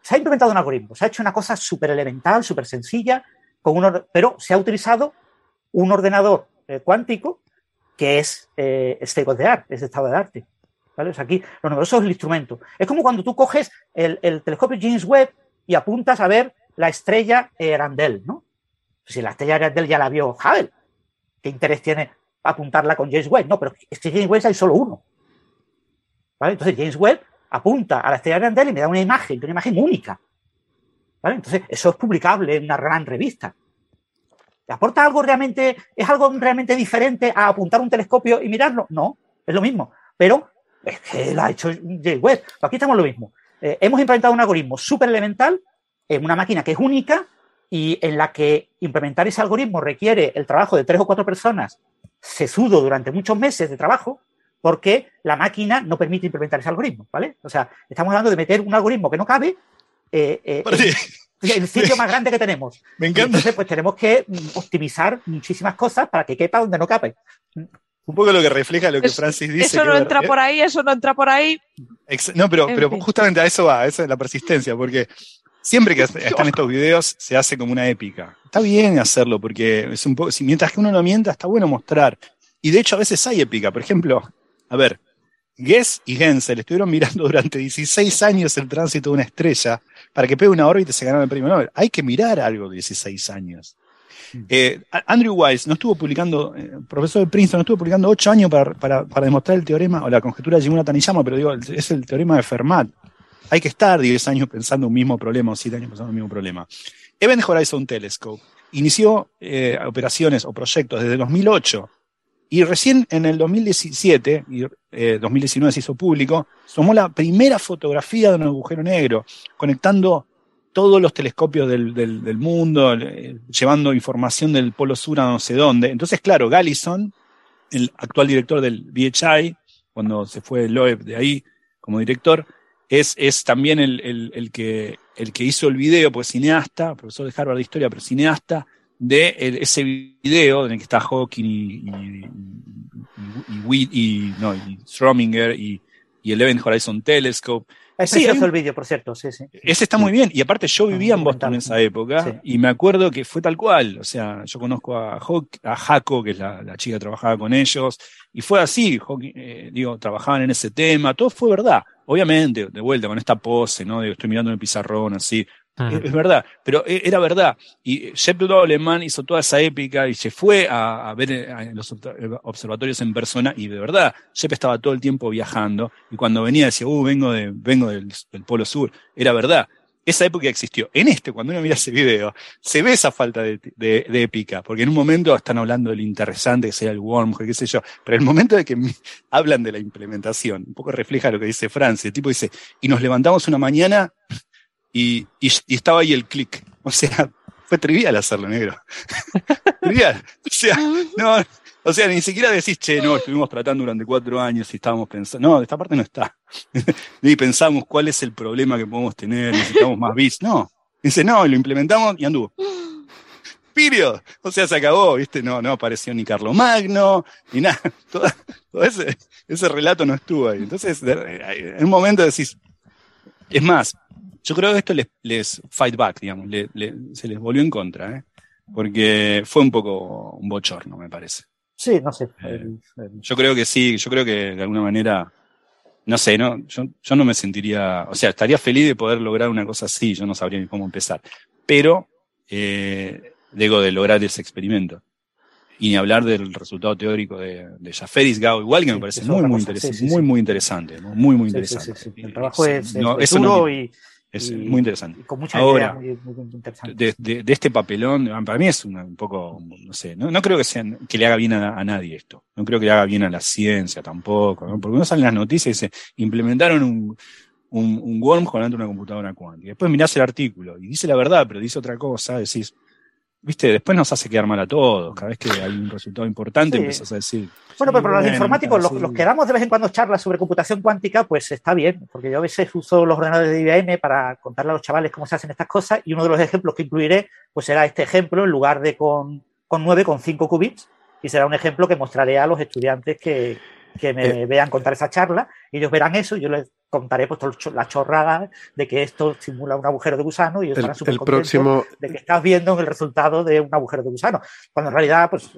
se ha implementado un algoritmo, se ha hecho una cosa súper elemental, súper sencilla, con uno, pero se ha utilizado un ordenador eh, cuántico que es eh, state of the art, es estado de arte. ¿vale? O sea, aquí lo novedoso es el instrumento. Es como cuando tú coges el, el telescopio James Webb y apuntas a ver la estrella Erandel, ¿no? Si la estrella Erandel ya la vio Hubble, ¿qué interés tiene apuntarla con James Webb? No, pero es que James Webb hay solo uno. ¿Vale? Entonces James Webb apunta a la estrella Erandel y me da una imagen, una imagen única. ¿vale? Entonces, eso es publicable en una gran revista. ¿Te aporta algo realmente, es algo realmente diferente a apuntar un telescopio y mirarlo? No, es lo mismo. Pero es que lo ha hecho Jay Webb. Aquí estamos lo mismo. Eh, hemos implementado un algoritmo súper elemental en una máquina que es única y en la que implementar ese algoritmo requiere el trabajo de tres o cuatro personas sesudo durante muchos meses de trabajo porque la máquina no permite implementar ese algoritmo, ¿vale? O sea, estamos hablando de meter un algoritmo que no cabe eh, eh, en el sitio más grande que tenemos. Me encanta. entonces, pues tenemos que mm, optimizar muchísimas cosas para que quepa donde no cabe. Un poco lo que refleja lo que Francis dice. Eso no entra por ahí, eso no entra por ahí. No, pero, pero justamente a eso va, a eso es la persistencia, porque siempre que están estos videos se hace como una épica. Está bien hacerlo, porque es un poco, si mientras que uno no mienta, está bueno mostrar. Y de hecho a veces hay épica. Por ejemplo, a ver, Guess y Gensel estuvieron mirando durante 16 años el tránsito de una estrella para que pegue una órbita y se ganaron el premio Nobel. Hay que mirar algo de 16 años. Mm. Eh, Andrew Weiss no estuvo publicando, eh, profesor de Princeton, no estuvo publicando 8 años para, para, para, demostrar el teorema o la conjetura de Jimuna Taniyama, pero digo, es el teorema de Fermat. Hay que estar 10 años pensando un mismo problema o 7 años pensando un mismo problema. Event Horizon Telescope inició eh, operaciones o proyectos desde 2008 y recién en el 2017, y, eh, 2019 se hizo público, tomó la primera fotografía de un agujero negro, conectando todos los telescopios del, del, mundo, eh, llevando información del Polo Sur a no sé dónde. Entonces, claro, Gallison, el actual director del BHI, cuando se fue Loeb de ahí como director, es, es también el, el, el, que, el que hizo el video, pues cineasta, profesor de Harvard de Historia, pero cineasta, de ese video en el que está Hawking y, y, y, y, no, y Strominger y, el Event Horizon Telescope. Es sí, el vídeo, por cierto, sí, sí. Ese está muy bien. Y aparte yo vivía en Boston en esa época y me acuerdo que fue tal cual. O sea, yo conozco a, Hawk, a Jaco, que es la, la, chica que trabajaba con ellos, y fue así, Hawking, eh, digo, trabajaban en ese tema, todo fue verdad. Obviamente, de vuelta, con esta pose, ¿no? Digo, estoy mirando en el pizarrón así, es, verdad, pero e, era verdad. Y Shep Alemán hizo toda esa épica y se fue a, ver eh, los observatorios en persona y de verdad, Shep estaba todo el tiempo viajando y cuando venía decía, uh, vengo, de, vengo del, Polo Sur. Era verdad. Esa época existió. En este, cuando uno mira ese video, se ve esa falta de, épica, porque en un momento están hablando del interesante que sea el wormhole, qué sé yo, pero el momento de que hablan de la implementación, un poco refleja lo que dice Francia. El tipo dice, y nos levantamos una mañana y, y, estaba ahí el clic. O sea, fue trivial hacerlo negro. trivial. O sea, no, o sea, ni siquiera decís, che, no, estuvimos tratando durante cuatro años y estábamos pensando. No, esta parte no está. Ni pensamos cuál es el problema que podemos tener, necesitamos más bits. No. Dice, no, lo implementamos y anduvo. Period. O sea, se acabó, ¿viste? No, no apareció ni Carlo Magno, ni nada. Todo, ese, ese relato no estuvo ahí. Entonces, en un momento decís, es más, yo creo que esto les, les fight back, digamos, se les volvió en contra, ¿eh? porque fue un poco un bochorno, me parece. Sí, no sé. Eh, yo creo que sí, yo creo que de alguna manera, no sé, no, yo, yo no me sentiría, o sea, estaría feliz de poder lograr una cosa así, yo no sabría ni cómo empezar, pero eh, digo de lograr ese experimento. Y ni hablar del resultado teórico de, de Jaferis Gao, igual que me parece muy, muy, interesante, muy, muy interesante, muy, muy interesante. El trabajo es, es, duro y, es muy interesante. con mucha Ahora, idea muy, muy interesante. De, de, de, este papelón, para mí es un poco, no sé, no, no creo que, sea, que le haga bien a, a, nadie esto. No creo que le haga bien a la ciencia tampoco. ¿no? Porque uno sale en las noticias y dice, implementaron un, un, un wormhole ante una computadora cuántica. Después mirás el artículo y dice la verdad, pero dice otra cosa, decís, viste, después nos hace quedar mal a todos. Cada vez que hay un resultado importante sí. empiezas a decir. Bueno, pero para los informáticos, los, los, que damos de vez en cuando charlas sobre computación cuántica, pues está bien, porque yo a veces uso los ordenadores de IBM para contarle a los chavales cómo se hacen estas cosas, y uno de los ejemplos que incluiré, pues será este ejemplo, en lugar de con, con 9, con 5 qubits, y será un ejemplo que mostraré a los estudiantes que, que me eh. vean contar esa charla, y ellos verán eso, y yo les contaré pues la chorrada de que esto simula un agujero de gusano y estarán súper próximo... de que estás viendo el resultado de un agujero de gusano. Cuando en realidad, pues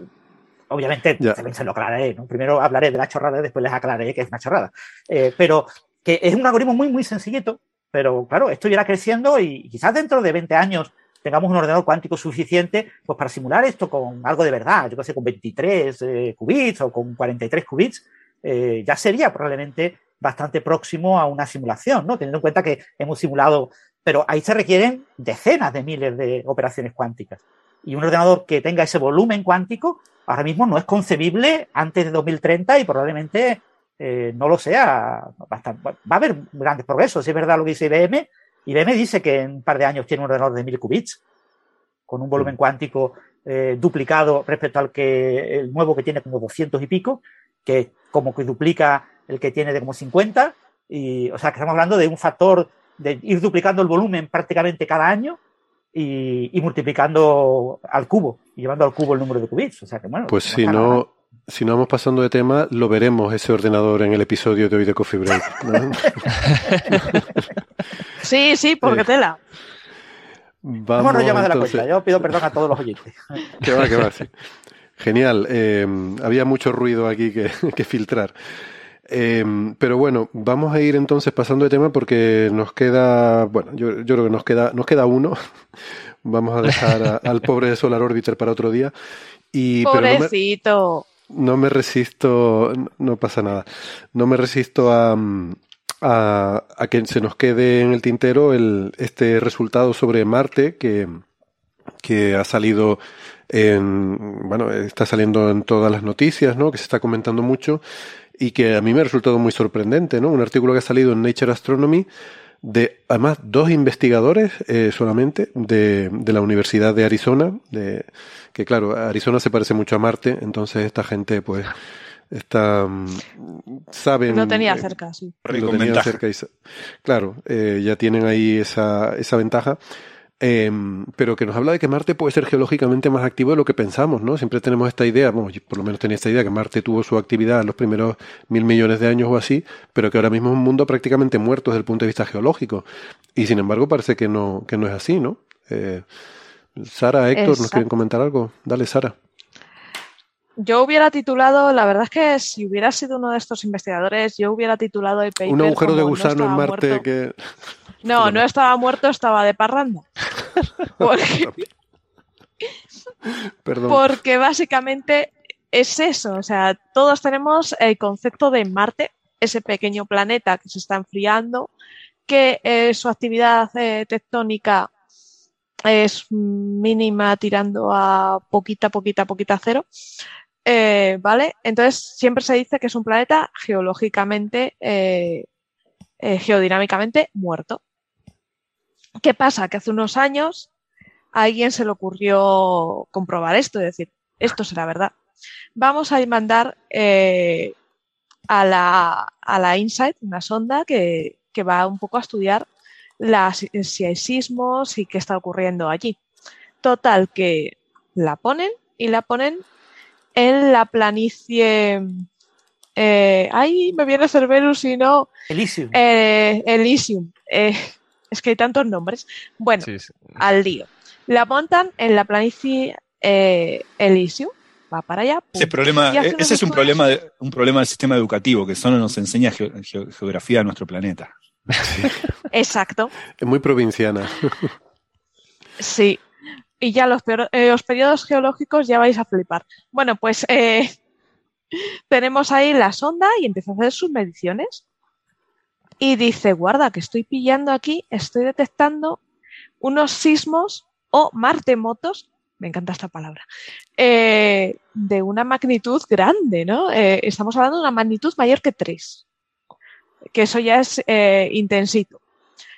obviamente ya. también se lo aclararé, ¿no? Primero hablaré de la chorrada y después les aclararé que es una chorrada. Eh, pero que es un algoritmo muy, muy sencillito, pero claro, esto irá creciendo y quizás dentro de 20 años tengamos un ordenador cuántico suficiente pues para simular esto con algo de verdad, yo qué sé, con 23 eh, qubits o con 43 qubits, eh, ya sería probablemente bastante próximo a una simulación, ¿no? Teniendo en cuenta que hemos simulado pero ahí se requieren decenas de miles de operaciones cuánticas. Y un ordenador que tenga ese volumen cuántico ahora mismo no es concebible antes de 2030 y probablemente eh, no lo sea. Va a, haber grandes progresos. Si es verdad lo que dice IBM, IBM dice que en un par de años tiene un ordenador de mil qubits con un volumen cuántico eh, duplicado respecto al que el nuevo que tiene como 200 y pico, que como que duplica el que tiene de como 50. Y, o sea, que estamos hablando de un factor de ir duplicando el volumen prácticamente cada año y, multiplicando al cubo y llevando al cubo el número de qubits. O sea que bueno. Pues si no, si no vamos pasando de tema, lo veremos ese ordenador en el episodio de hoy de Coffee Break. sí, sí, porque tela. Vamos, no llamas de la cuenta. Yo pido perdón a todos los oyentes. que va, que va, sí. Genial. Eh, había mucho ruido aquí que, que filtrar. Em, pero bueno, vamos a ir entonces pasando de tema porque nos queda, bueno, yo, yo creo que nos queda, nos queda uno. vamos a dejar al pobre Solar Orbiter para otro día. Y, Pobrecito. no, me, resisto, no pasa nada. No me resisto a, a, a, que se nos quede en el tintero el, este resultado sobre Marte que, que ha salido en, bueno, está saliendo en todas las noticias, ¿no? Que se está comentando mucho y que a mí me ha resultado muy sorprendente, ¿no? Un artículo que ha salido en Nature Astronomy de, además, dos investigadores eh, solamente de, de, la Universidad de Arizona, de, que claro, Arizona se parece mucho a Marte, entonces esta gente, pues, está, mm, saben... Lo tenía cerca, sí. Lo tenía cerca y, claro, eh, ya tienen ahí esa, esa ventaja. Em, pero que nos habla de que Marte puede ser geológicamente más activo de lo que pensamos, ¿no? Siempre tenemos esta idea, bueno, por lo menos tenía esta idea, que Marte tuvo su actividad en los primeros mil millones de años o así, pero que ahora mismo es un mundo prácticamente muerto desde el punto de vista geológico. Y sin embargo parece que no, que no es así, ¿no? Eh, Sara, Héctor, ¿nos quieren comentar algo? Dale, Sara. Yo hubiera titulado, la verdad es que si hubiera sido uno de estos investigadores, yo hubiera titulado el paper. Un agujero de gusano en Marte que. No, no estaba muerto, estaba de parranda. Porque, Perdón. porque básicamente es eso. O sea, todos tenemos el concepto de Marte, ese pequeño planeta que se está enfriando, que eh, su actividad eh, tectónica es mínima tirando a poquita, poquita, poquita cero. Eh, ¿Vale? Entonces siempre se dice que es un planeta geológicamente, geodinámicamente muerto. ¿Qué pasa? Que hace unos años a alguien se le ocurrió comprobar esto, es decir, esto será verdad. Vamos a mandar eh, a, la, a la InSight una sonda que, que va un poco a estudiar las, si hay sismos y qué está ocurriendo allí. Total, que la ponen y la ponen en la planicie. Eh, ay, me viene Cerberus y no. Elysium. Eh, Elysium. Eh, es que hay tantos nombres. Bueno, Sí, sí. al lío. La montan en la planicie eh, Elysium. Va para allá. pum. Ese, problema, es un problema, de- un problema del sistema educativo, que solo nos enseña geo- geo- geografía de nuestro planeta. Exacto. Es muy provinciana. Sí. Y ya los, peor- eh, los periodos geológicos ya vais a flipar. Bueno, pues eh, tenemos ahí la sonda y empieza a hacer sus mediciones. Y dice, guarda, que estoy pillando aquí, estoy detectando unos sismos o martemotos, me encanta esta palabra, eh, de una magnitud grande, ¿no? Eh, estamos hablando de una magnitud mayor que 3. Que eso ya es eh, intensito.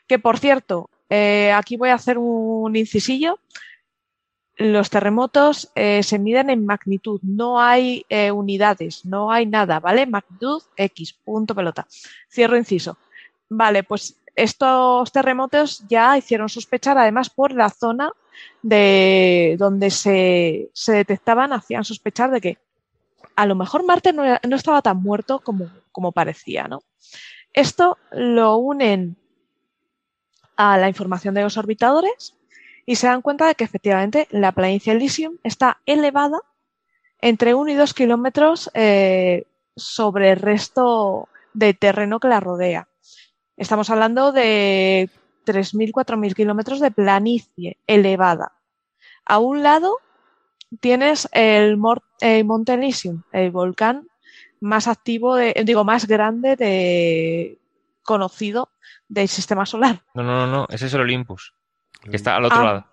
Que por cierto, aquí voy a hacer un incisillo. Los terremotos se miden en magnitud, no hay unidades, no hay nada, ¿vale? Magnitud X, punto pelota. Cierro inciso. Vale, pues estos terremotos ya hicieron sospechar, además por la zona de donde se, se detectaban, hacían sospechar de que a lo mejor Marte no, no estaba tan muerto como, como parecía, ¿no? Esto lo unen a la información de los orbitadores y se dan cuenta de que efectivamente la planicie Elysium está elevada entre 1 y 2 kilómetros eh, sobre el resto de terreno que la rodea. Estamos hablando de 3.000, 4.000 kilómetros de planicie elevada. A un lado tienes el, Monte Elysium, el volcán más activo, de, digo, más grande de conocido del sistema solar. No, no, no, no, ese es el Olympus, que está al otro Ah, lado.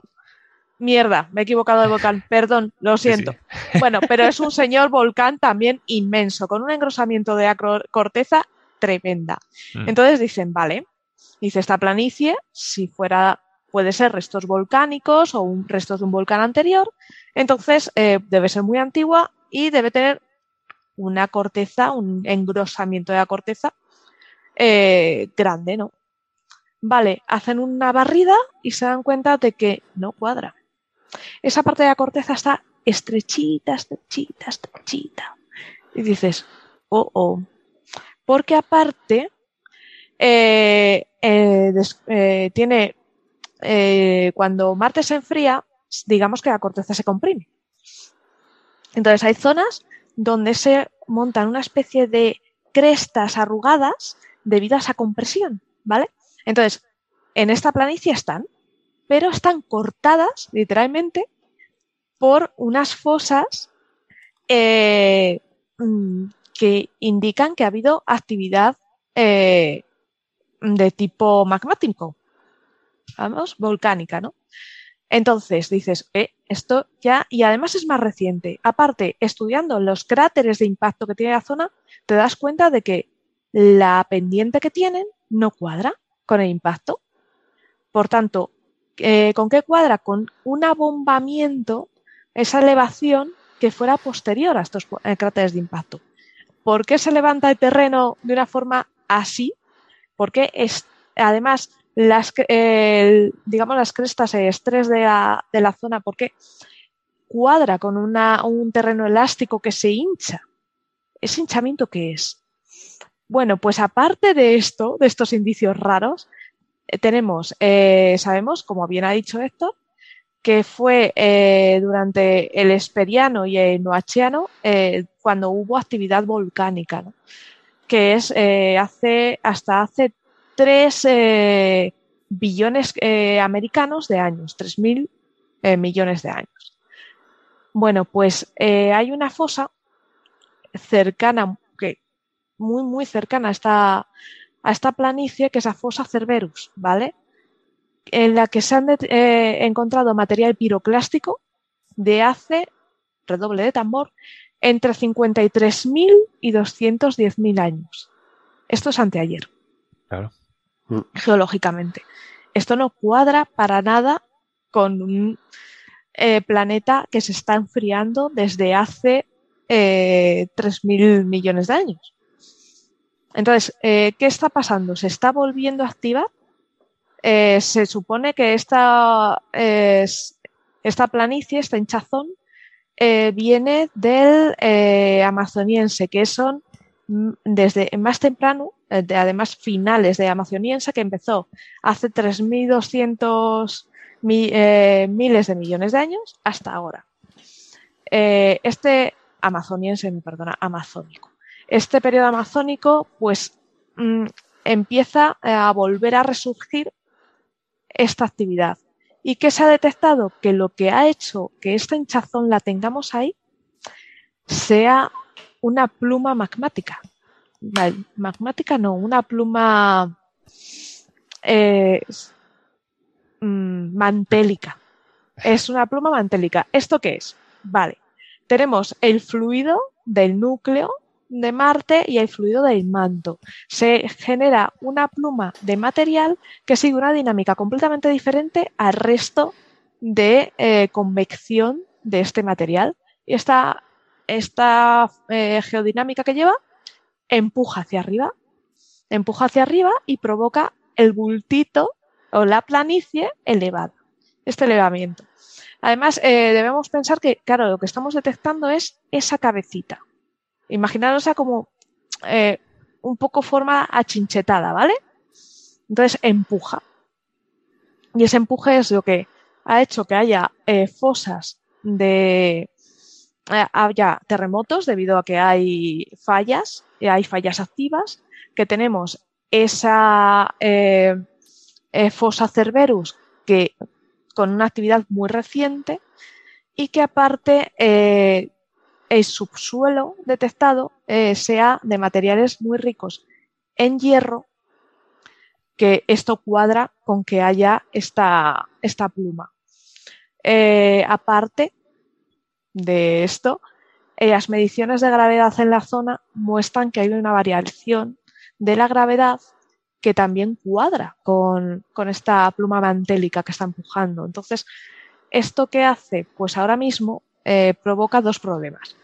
Mierda, me he equivocado de volcán, perdón, lo siento. Bueno, pero es un señor volcán también inmenso, con un engrosamiento de corteza tremenda. Mm. Entonces dicen, vale, dice esta planicie, si fuera, puede ser restos volcánicos o un, restos de un volcán anterior, entonces eh, debe ser muy antigua y debe tener una corteza, un engrosamiento de la corteza eh, grande, ¿no? Vale, hacen una barrida y se dan cuenta de que no cuadra. Esa parte de la corteza está estrechita, estrechita, estrechita. Y dices, oh, oh. Porque aparte, eh, eh, eh, tiene, eh, cuando Marte se enfría, digamos que la corteza se comprime. Entonces hay zonas donde se montan una especie de crestas arrugadas debido a esa compresión, ¿vale? Entonces, en esta planicie están, pero están cortadas literalmente por unas fosas eh, mm, que indican que ha habido actividad eh, de tipo magmático, vamos, volcánica, ¿no? Entonces dices, eh, esto ya, y además es más reciente. Aparte, estudiando los cráteres de impacto que tiene la zona, te das cuenta de que la pendiente que tienen no cuadra con el impacto. Por tanto, eh, ¿con qué cuadra? Con un abombamiento, esa elevación que fuera posterior a estos eh, cráteres de impacto. ¿Por qué se levanta el terreno de una forma así? Porque es, además las, digamos, las crestas, el estrés de la, de la zona, porque cuadra con una- un terreno elástico que se hincha. ¿Ese hinchamiento qué es? Bueno, pues aparte de esto, de estos indicios raros, eh, tenemos, eh, sabemos, como bien ha dicho Héctor, que fue eh, durante el Esperiano y el Noachiano eh, cuando hubo actividad volcánica, que es eh, hace, hasta hace 3 eh, billones eh, americanos de años, 3.000 eh, millones de años. Bueno, pues hay una fosa cercana, que muy, muy cercana a esta, a esta planicie, que es la fosa Cerberus, ¿vale? En la que se han eh, encontrado material piroclástico de hace, redoble de tambor, entre 53.000 y 210.000 años. Esto es anteayer, Claro. geológicamente. Esto no cuadra para nada con un eh, planeta que se está enfriando desde hace eh, 3.000 millones de años. Entonces, eh, ¿qué está pasando? ¿Se está volviendo a activar? Eh, se supone que esta, es- esta planicie, este hinchazón, eh, viene del eh, amazoniense, que son mm, desde más temprano, de- además finales de amazoniense, que empezó hace 3.200 mi- eh, miles de millones de años hasta ahora. Este amazoniense, me perdona, amazónico. Este periodo amazónico, pues, mm, empieza a volver a resurgir esta actividad. ¿Y qué se ha detectado? Que lo que ha hecho que esta hinchazón la tengamos ahí sea una pluma magmática. Magmática no, una pluma eh, mm, mantélica. Es una pluma mantélica. ¿Esto qué es? Vale, tenemos el fluido del núcleo de Marte y el fluido del manto. Se genera una pluma de material que sigue una dinámica completamente diferente al resto de eh, convección de este material. Y esta, esta eh, geodinámica que lleva empuja hacia arriba, empuja hacia arriba y provoca el bultito o la planicie elevada, este elevamiento. Además, eh, debemos pensar que, claro, lo que estamos detectando es esa cabecita. Imaginaros como eh, un poco forma achinchetada, ¿vale? Entonces empuja. Y ese empuje es lo que ha hecho que haya eh, fosas de. eh, haya terremotos debido a que hay fallas, hay fallas activas, que tenemos esa fosa Cerberus que con una actividad muy reciente y que aparte el subsuelo detectado eh, sea de materiales muy ricos en hierro que esto cuadra con que haya esta, esta pluma. Eh, aparte de esto, eh, las mediciones de gravedad en la zona muestran que hay una variación de la gravedad que también cuadra con, esta pluma mantélica que está empujando. Entonces, ¿esto qué hace? Pues ahora mismo provoca dos problemas.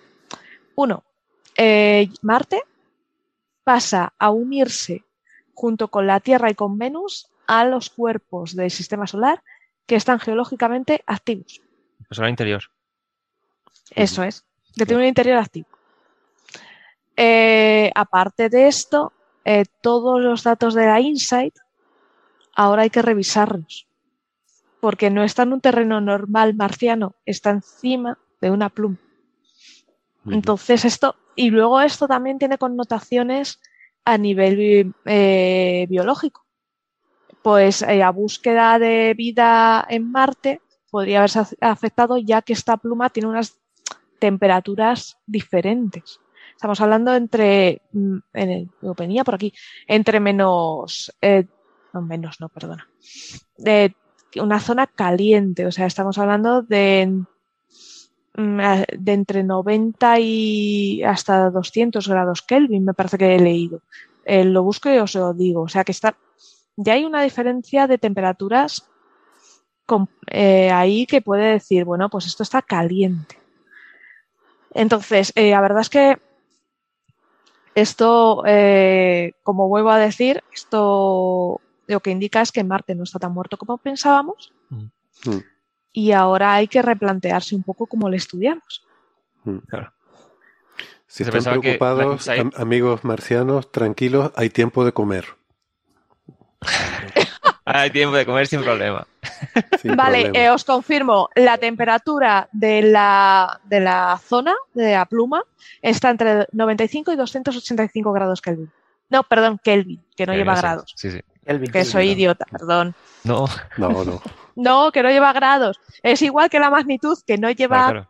Uno, Marte pasa a unirse junto con la Tierra y con Venus a los cuerpos del sistema solar que están geológicamente activos. El solar interior. Eso es, que tiene un interior activo. Eh, aparte de esto, eh, todos los datos de la Insight ahora hay que revisarlos, porque no está en un terreno normal marciano, está encima de una pluma. Entonces esto, y luego esto también tiene connotaciones a nivel eh, biológico. Pues la eh, búsqueda de vida en Marte podría haberse afectado ya que esta pluma tiene unas temperaturas diferentes. Estamos hablando entre, mm, en lo venía por aquí, entre menos, eh, no menos, no, perdona, de una zona caliente, o sea, estamos hablando de de entre 90 y hasta 200 grados Kelvin, me parece que he leído. Eh, lo busco y os lo digo. O sea que está, ya hay una diferencia de temperaturas eh, ahí que puede decir, bueno, pues esto está caliente. Entonces, eh, la verdad es que esto, como vuelvo a decir, esto lo que indica es que Marte no está tan muerto como pensábamos. Mm. Y ahora hay que replantearse un poco cómo lo estudiamos. Mm. Si están preocupados, amigos marcianos, tranquilos, hay tiempo de comer. hay tiempo de comer sin problema. vale, eh, os confirmo, la temperatura de la, de la zona, de la pluma, está entre 95 y 285 grados Kelvin. No, perdón, Kelvin, que no lleva grados. Sí, sí. que soy idiota, perdón. No. No, no. No, que no lleva grados. Es igual que la magnitud, que no lleva.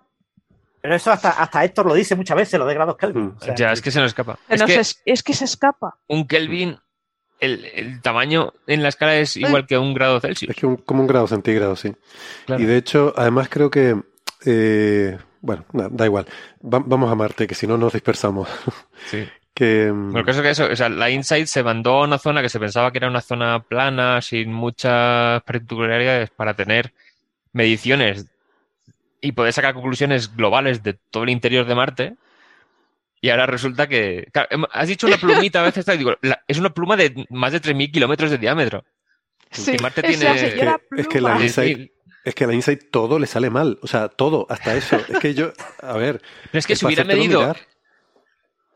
Pero eso hasta, hasta Héctor lo dice muchas veces, lo de grados Kelvin. Mm. ya, es que se nos escapa. Es, que, se escapa. Un Kelvin, el, tamaño en la escala es igual que un grado Celsius. Es que como un grado centígrado, sí. Y de hecho, además creo que. Eh, bueno, da igual. vamos a Marte, que si no nos dispersamos. Sí. Que, mm, bueno, que eso, o sea, la Insight se mandó a una zona que se pensaba que era una zona plana, sin muchas particularidades, para tener mediciones y poder sacar conclusiones globales de todo el interior de Marte. Y ahora resulta que. Claro, has dicho una plumita a veces, digo, es una pluma de más de 3.000 kilómetros de diámetro. Sí, Marte tiene. Es que la Insight. Es que la Insight todo le sale mal. O sea, todo, hasta eso. Es que yo. A ver. es que si hubiera medido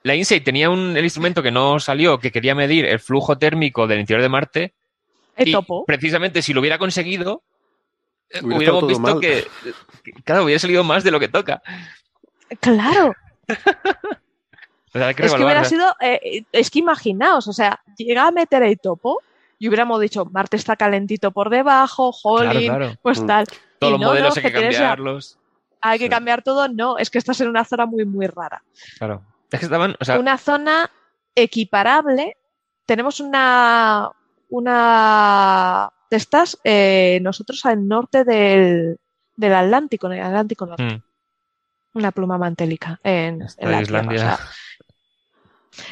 la InSight tenía un, el instrumento que no salió, que quería medir el flujo térmico del interior de Marte. El topo. Precisamente si lo hubiera conseguido, hubiéramos visto que, claro, hubiera salido más de lo que toca. Claro. es que hubiera sido, eh, es que imaginaos, o sea, llega a meter el topo y hubiéramos dicho, Marte está calentito por debajo, Jolín, pues mm. tal. Todos los modelos hay que cambiarlos. hay que cambiar todo, no, es que estás en una zona muy, muy rara. Claro. Una zona equiparable. Tenemos una, una de estas, eh, nosotros al norte del, del Atlántico, en el Atlántico Norte. Mm. Una pluma mantélica en, la Islandia.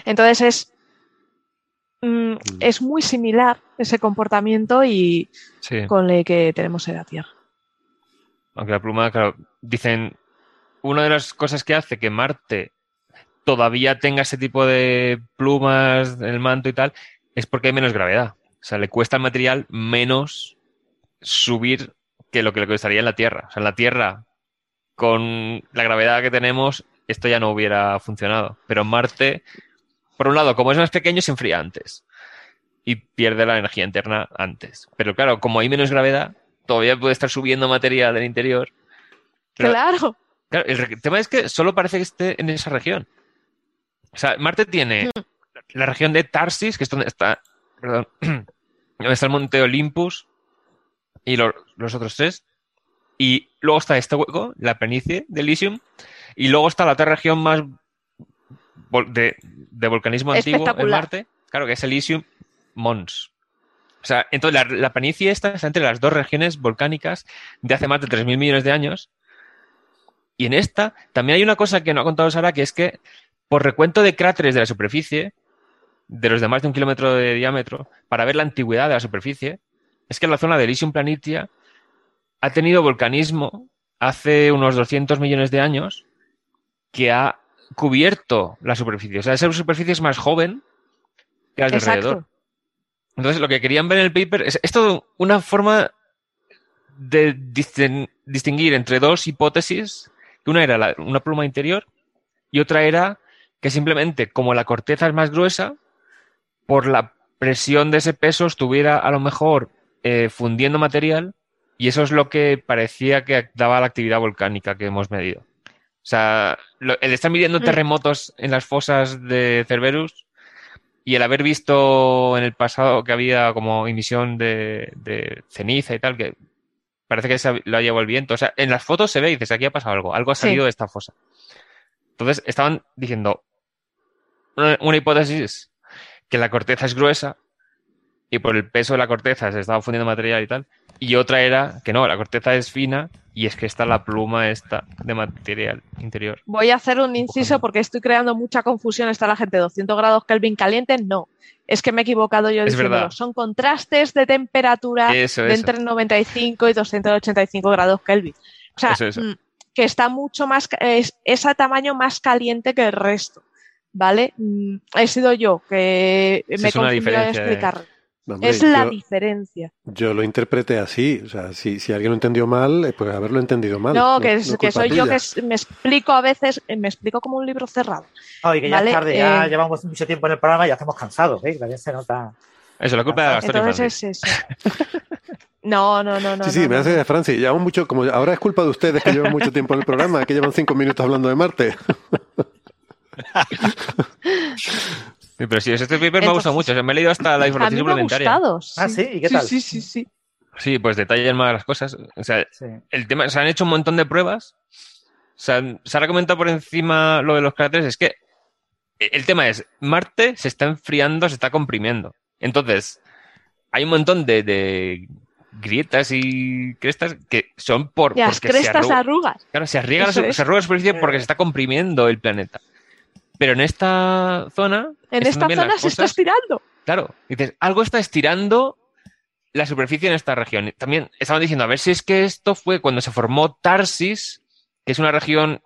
entonces es, mm, es muy similar ese comportamiento y con el que tenemos en la Tierra. Aunque la pluma, claro, dicen, una de las cosas que hace que Marte todavía tenga ese tipo de plumas en el manto y tal, es porque hay menos gravedad. O sea, le cuesta al material menos subir que lo que le costaría en la Tierra. O sea, en la Tierra, con la gravedad que tenemos, esto ya no hubiera funcionado. Pero en Marte, por un lado, como es más pequeño, se enfría antes. Y pierde la energía interna antes. Pero claro, como hay menos gravedad, todavía puede estar subiendo materia del interior. claro. Claro, el tema es que solo parece que esté en esa región. O sea, Marte tiene mm. la región de Tarsis, que es donde está, perdón, donde está el monte Olympus y los otros tres. Y luego está este hueco, la planicie de Elysium. Y luego está la otra región más de, volcanismo antiguo en Marte. Claro, que es Elysium Mons. O sea, entonces la, la planicie esta está entre las dos regiones volcánicas de hace más de 3.000 millones de años. Y en esta también hay una cosa que no ha contado Sara, que es que por recuento de cráteres de la superficie, de los de más de un kilómetro de diámetro, para ver la antigüedad de la superficie, es que la zona de Elysium Planitia ha tenido volcanismo hace unos 200 millones de años que ha cubierto la superficie. O sea, esa superficie es más joven que alrededor. Entonces, lo que querían ver en el paper es, es todo una forma de distinguir entre dos hipótesis, que una era una pluma interior y otra era que simplemente como la corteza es más gruesa, por la presión de ese peso estuviera a lo mejor eh, fundiendo material y eso es lo que parecía que daba la actividad volcánica que hemos medido. O sea, el estar midiendo mm. terremotos en las fosas de Cerberus y el haber visto en el pasado que había como emisión de, ceniza y tal, que parece que se lo ha llevado el viento. O sea, en las fotos se ve y dices, aquí ha pasado algo, algo ha salido de esta fosa. Entonces estaban diciendo, una, hipótesis que la corteza es gruesa y por el peso de la corteza se estaba fundiendo material y tal. Y otra era que no, la corteza es fina y es que está la pluma esta de material interior. Voy a hacer un inciso porque estoy creando mucha confusión. Está la gente 200 grados Kelvin caliente. No, es que me he equivocado yo diciendo. Son contrastes de temperatura de entre 95 y 285 grados Kelvin. O sea, mm, que está mucho más, es, es a tamaño más caliente que el resto. ¿Vale? Mm, he sido yo que me he confundido a explicar es la diferencia. Yo lo interpreté así. O sea, si, si alguien lo entendió mal, eh, pues haberlo entendido mal. No, que, que soy yo que me explico a veces, me explico como un libro cerrado. Ay, que ya es tarde, ya eh, llevamos mucho tiempo en el programa y ya estamos cansados, ¿eh? También se nota. Eso, la culpa de Entonces es eso. No, no, no, no. Sí, sí, me hace de Francia. Llevamos mucho, como ahora es culpa de ustedes que llevan mucho tiempo en el programa, que llevan cinco minutos hablando de Marte. pero sí, este paper me ha gustado mucho. me he leído hasta la información suplementaria. Ah, sí, ¿y qué tal? Sí, sí, sí. Sí, pues detallan más las cosas. O sea, el tema, se han hecho un montón de pruebas. O sea, se ha comentado por encima lo de los cráteres. Es que el tema es, Marte se está enfriando, se está comprimiendo. Entonces, hay un montón de, grietas y crestas que son por... Las crestas arrugas. Claro, se arruga, se arruga la superficie porque se está comprimiendo el planeta. Pero en esta zona. En esta zona se está estirando. Claro. Dices, algo está estirando la superficie en esta región. También estaban diciendo, a ver si es que esto fue cuando se formó Tarsis, que es una región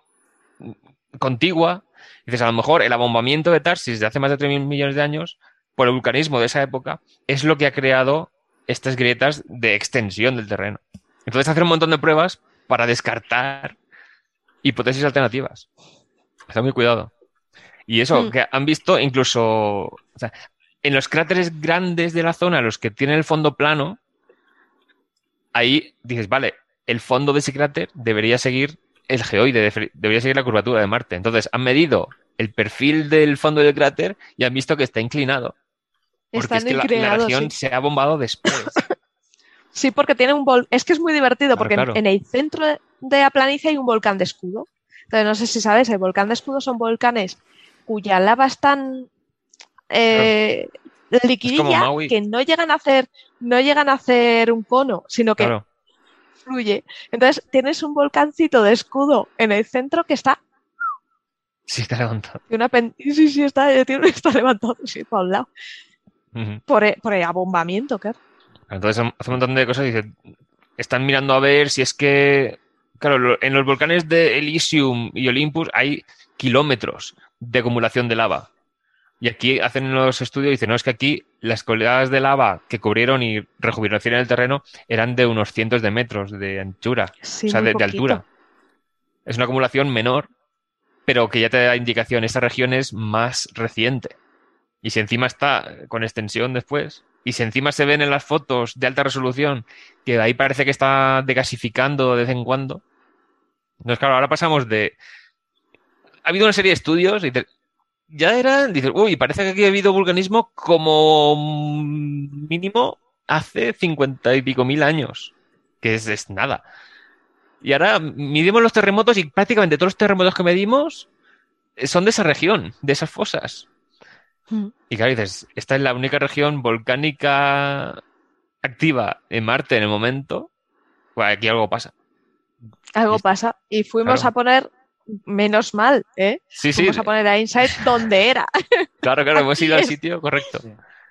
contigua. Dices, a lo mejor el abombamiento de Tarsis de hace más de 3.000 millones de años, por el vulcanismo de esa época, es lo que ha creado estas grietas de extensión del terreno. Entonces, hacer un montón de pruebas para descartar hipótesis alternativas. Está muy cuidado. Y eso, mm. que han visto incluso, o sea, en los cráteres grandes de la zona, los que tienen el fondo plano, ahí dices, vale, el fondo de ese cráter debería seguir el geoide, debería seguir la curvatura de Marte. Entonces, han medido el perfil del fondo del cráter y han visto que está inclinado. Porque es que la, región se ha bombado después. sí, porque tiene un volcán. Es que es muy divertido, porque En, el centro de la planicie hay un volcán de escudo. Entonces, no sé si sabes, el volcán de escudo son volcanes cuya lava es tan eh, liquidilla que no llegan a hacer, no llegan a hacer un cono, sino que fluye. Entonces tienes un volcancito de escudo en el centro que está. Sí, está levantado. Sí, sí, está, está levantado, sí, por un lado. por, el, por, el, abombamiento, claro. Entonces hace un montón de cosas y dice, están mirando a ver si es que, claro, en los volcanes de Elysium y Olympus hay kilómetros de acumulación de lava. Y aquí hacen los estudios y dicen, no, es que aquí las coleadas de lava que cubrieron y rejuvenecieron el terreno eran de unos cientos de metros de anchura, o sea, de, altura. Es una acumulación menor, pero que ya te da indicación, esta región es más reciente. Y si encima está con extensión después, y si encima se ven en las fotos de alta resolución, que ahí parece que está decasificando de vez en cuando. Entonces, claro, ahora pasamos de ha habido una serie de estudios y ya era, dices, uy, parece que aquí ha habido vulcanismo como mínimo hace cincuenta y pico mil años, que es, nada. Y ahora midimos los terremotos y prácticamente todos los terremotos que medimos son de esa región, de esas fosas. Hmm. Y claro, dices, esta es la única región volcánica activa en Marte en el momento, pues aquí algo pasa. Algo pasa. Y fuimos Claro. a poner, menos mal, ¿eh? Sí, sí. Fuimos a poner a Insight donde era. Claro, claro, hemos ido al sitio correcto.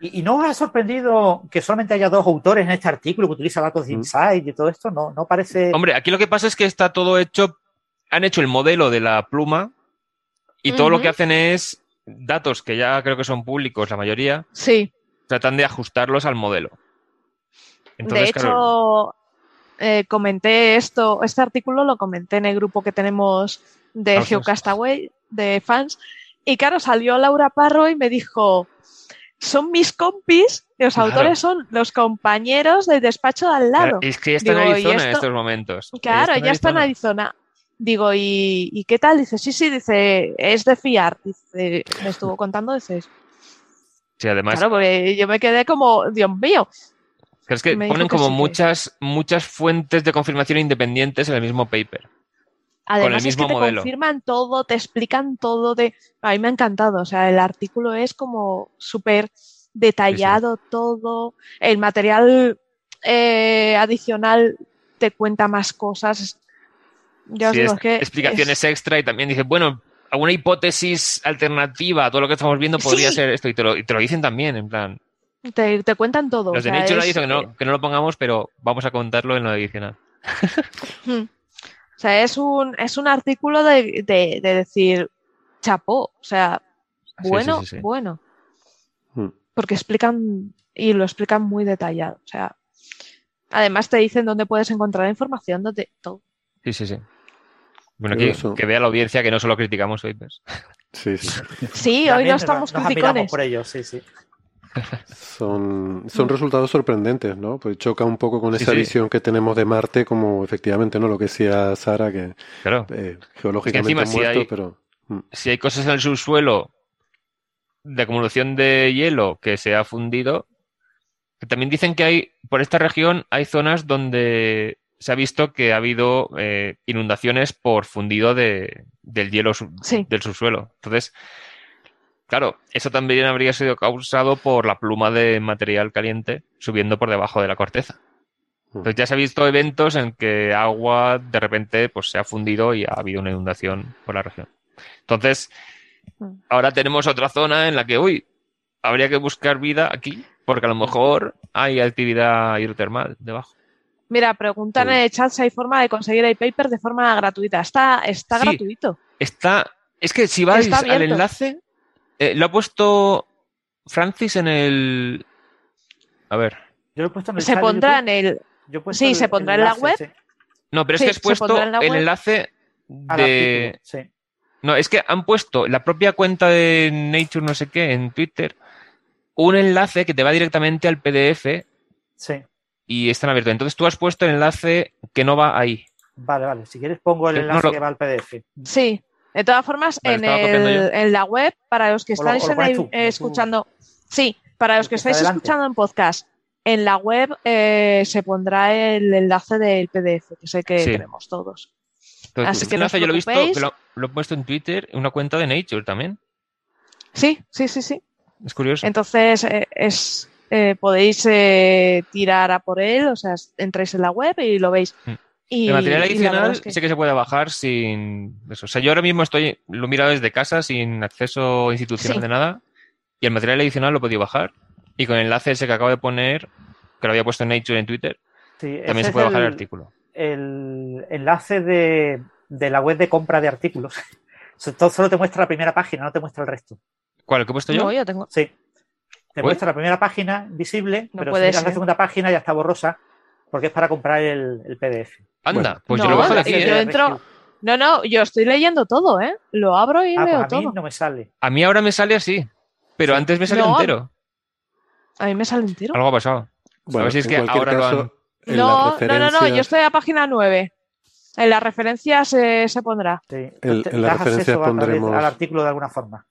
¿Y, y no os ha sorprendido que solamente haya dos autores en este artículo que utiliza datos de Insight y todo esto? ¿No, no parece...? Hombre, aquí lo que pasa es que está todo hecho, han hecho el modelo de la pluma y todo lo que hacen es datos que ya creo que son públicos, la mayoría, Sí. tratan de ajustarlos al modelo. Entonces, de hecho, claro, eh, comenté esto, este artículo lo comenté en el grupo que tenemos de Ah. Geocastaway, de fans, y claro, salió Laura Parro y me dijo, son mis compis, los Claro. autores son los compañeros del despacho de al lado. es que ya está en Digo, ¿y Arizona en esto? estos momentos. Claro, ya está en Arizona. Digo, ¿y, y qué tal? Dice, sí, sí, dice, es de fiar. Dice, me estuvo contando, dice, Sí, además, claro, porque yo me quedé como, Dios mío. es que ponen que como sí muchas, muchas fuentes de confirmación independientes en el mismo paper. Además el es que mismo te modelo. confirman todo, te explican todo. De... A mí me ha encantado. O sea, el artículo es como súper detallado todo. El material eh, adicional te cuenta más cosas. Ya os Sí, digo, es- es que explicaciones es- extra y también dice, bueno, alguna hipótesis alternativa a todo lo que estamos viendo podría Sí. ser esto. Y te lo, y te lo dicen también, en plan. te, te cuentan todo. Los de Nature es- dicen que no, que no lo pongamos, pero vamos a contarlo en lo adicional. Hmm. O sea, es un, es un artículo de, de- de decir chapó. O sea, bueno, sí, sí, sí. bueno. Mm. Porque explican y lo explican muy detallado. O sea, además te dicen dónde puedes encontrar información, dónde todo. Sí, sí, sí. Bueno, que, eso- que vea la audiencia que no solo criticamos hoy, pues. Sí, sí. Sí, hoy no estamos nos criticones. por ello, sí, sí. Son, son resultados sorprendentes, ¿no? Pues choca un poco con Sí, esa sí. visión que tenemos de Marte, como efectivamente, ¿no? Lo que decía Sara, que Claro. eh, geológicamente encima, si muerto, hay- pero mm, Si hay cosas en el subsuelo de acumulación de hielo que se ha fundido, que también dicen que hay, por esta región, hay zonas donde se ha visto que ha habido eh, inundaciones por fundido de, del hielo Sí. del subsuelo. Entonces, claro, eso también habría sido causado por la pluma de material caliente subiendo por debajo de la corteza. Entonces ya se ha visto eventos en que agua de repente pues, se ha fundido y ha habido una inundación por la región. Entonces, Mm. ahora tenemos otra zona en la que, uy, habría que buscar vida aquí, porque a lo mejor hay actividad hidrotermal debajo. Mira, preguntan en el chat si hay forma de conseguir el paper de forma gratuita. Está, está Sí. gratuito. Está, es que si vais al enlace, eh, lo ha puesto Francis en el... A ver, Yo lo he puesto en el Se chat pondrá en el. Yo he puesto Sí, el- se pondrá en la web. sí, no, pero Sí, es que has puesto en el enlace de... artículo. No, es que han puesto en la propia cuenta de Nature no sé qué en Twitter un enlace que te va directamente al PDF Sí. Y están abiertos. Entonces tú has puesto el enlace que no va ahí. Vale, vale. Si quieres pongo el no enlace lo- que va al PDF. Sí. De todas formas, Vale, en, el- en la web, para los que lo- estáis lo tú, eh, tú- escuchando. Sí, para los que estáis escuchando en podcast, en la web eh, se pondrá el enlace del PDF, que sé que Sí. tenemos todos. Entonces, Así este que no yo lo he visto, preocupéis. que lo, lo he puesto en Twitter, en una cuenta de Nature también. Sí, sí, sí, sí. Es curioso. Entonces, eh, es, eh, podéis eh, tirar a por él, o sea, entráis en la web y lo veis. Mm. Y, el material adicional es que- sé que se puede bajar sin eso. O sea, yo ahora mismo estoy, lo he mirado desde casa sin acceso institucional Sí. de nada. Y el material adicional lo he podido bajar. Y con el enlace ese que acabo de poner, que lo había puesto en Nature en Twitter, Sí, también se puede bajar el el- artículo. El enlace de, de la web de compra de artículos. Esto solo te muestra la primera página, no te muestra el resto. ¿Cuál? ¿El que he puesto yo? No, yo tengo. Sí. Te Uy. muestra la primera página visible, No pero si miras la segunda página ya está borrosa porque es para comprar el, el PDF. Anda, Bueno. pues yo No, lo bajo de yo- aquí, yo ¿eh? entro- No, no, yo estoy leyendo todo, ¿eh? Lo abro y Ah, leo pues a mí todo. no me sale. A mí ahora me sale así. Pero Sí. antes me salió No, entero. A mí me sale entero. Algo ha pasado. bueno, a ver si es que ahora lo han... No, no, no, no, yo estoy a página 9. En las referencias eh, se pondrá. Sí. El- en las referencias a pondremos- al artículo de alguna forma.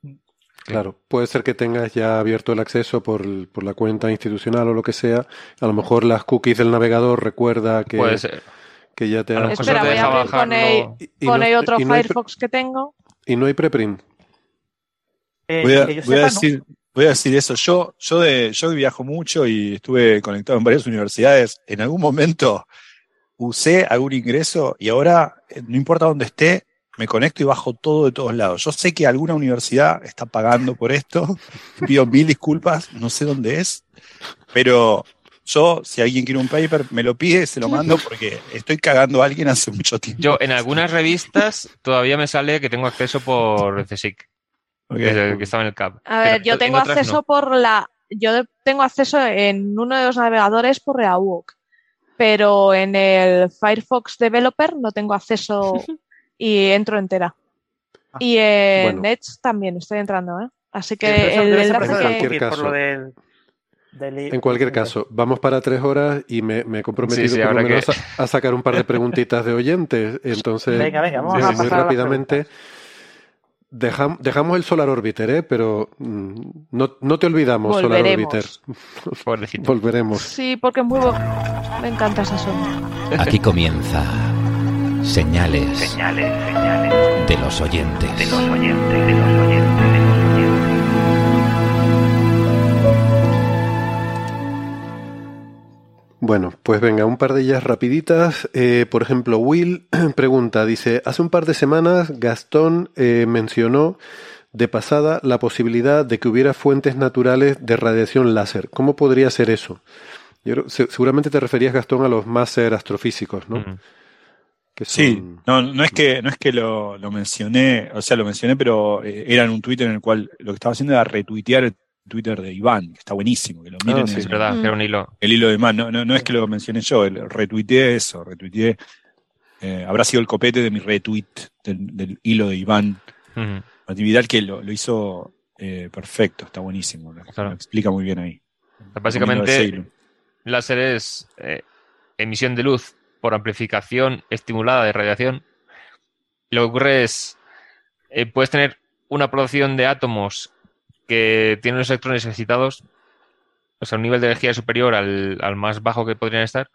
Claro, puede ser que tengas ya abierto el acceso por, el- por la cuenta institucional o lo que sea. A lo mejor las cookies del navegador recuerda que, Puede ser. que ya te A lo ha- mejor Espera, voy a abrir con el. Y- no- el otro y no Firefox que tengo. y no hay preprint. Eh, a, a no. voy a decir eso. Yo, yo, de, yo viajo mucho y estuve conectado en varias universidades. En algún momento usé algún ingreso y ahora, eh, no importa dónde esté, me conecto y bajo todo de todos lados. Yo sé que alguna universidad está pagando por esto. Pido mil disculpas, no sé dónde es, pero yo, si alguien quiere un paper, me lo pide, se lo mando porque estoy cagando a alguien hace mucho tiempo. Yo, en algunas revistas, todavía me sale que tengo acceso por CSIC, que, estaba en el CAP. A ver, yo tengo acceso por la. Yo tengo acceso en uno de los navegadores por Reawalk, pero en el Firefox Developer no tengo acceso y entro entera. Ah, y en Edge también estoy entrando, ¿eh? Así que el enlace en cualquier caso, en cualquier caso, vamos para tres horas y me, he comprometido por lo menos a, sacar un par de preguntitas de oyentes. Entonces, venga, venga, vamos a muy rápidamente. dejamos el Solar Orbiter, ¿eh? pero mm, no, no te olvidamos, Solar Orbiter. Volveremos. Sí, porque es muy bueno. Me encanta esa zona. Aquí comienza Señales, señales, señales de los oyentes. De los oyentes, de los oyentes. Bueno, pues venga, un par de ellas rapiditas. Eh, por ejemplo, Will pregunta, dice, hace un par de semanas Gastón eh, mencionó de pasada la posibilidad de que hubiera fuentes naturales de radiación láser. ¿Cómo podría ser eso? Yo seguramente te referías, Gastón, a los máser astrofísicos, ¿no? Sí, no, no es que, no es que lo, mencioné, o sea, lo mencioné, pero eh, era en un Twitter en el cual lo que estaba haciendo era retuitear el Twitter de Iván, que está buenísimo, que lo miren. Ah, sí, es verdad, era un hilo. El hilo de Iván, no, no, es que lo mencioné yo, retuiteé eso, retuiteé, eh, habrá sido el copete de mi retweet del, hilo de Iván. Actividad que lo, hizo eh, perfecto, está buenísimo, lo, explica muy bien ahí. Básicamente, láser es emisión de luz por amplificación estimulada de radiación, lo que ocurre es, eh, puedes tener una producción de átomos que tienen los electrones excitados, o sea, un nivel de energía superior al, más bajo que podrían estar.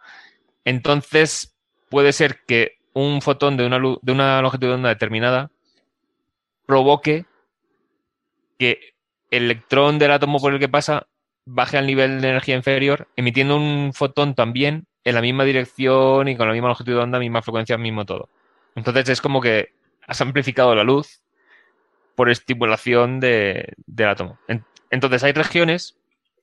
Entonces, puede ser que un fotón de una, de una longitud de onda determinada provoque que el electrón del átomo por el que pasa baje al nivel de energía inferior, emitiendo un fotón también en la misma dirección y con la misma longitud de onda, misma frecuencia, mismo todo. Entonces es como que has amplificado la luz por estimulación de, del átomo. entonces hay regiones,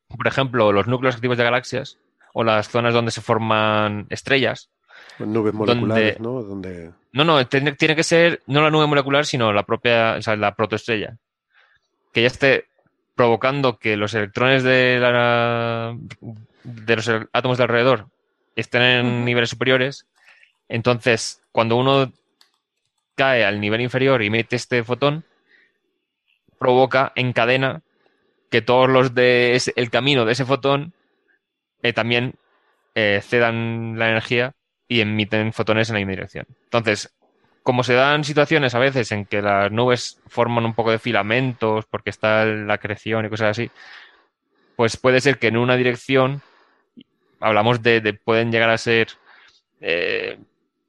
por ejemplo, los núcleos activos de galaxias o las zonas donde se forman estrellas. Nubes moleculares, ¿no? No, no, tiene, que ser no la nube molecular, sino la propia, o sea, la protoestrella. Que ya esté provocando que los electrones de, la, de los átomos de alrededor estén en niveles superiores. Entonces, cuando uno cae al nivel inferior y mete este fotón, provoca, encadena que todos los de el camino de ese fotón eh, también eh, cedan la energía y emiten fotones en la misma dirección. Entonces, como se dan situaciones a veces en que las nubes forman un poco de filamentos porque está la creación y cosas así, pues puede ser que en una dirección hablamos de, pueden llegar a ser eh,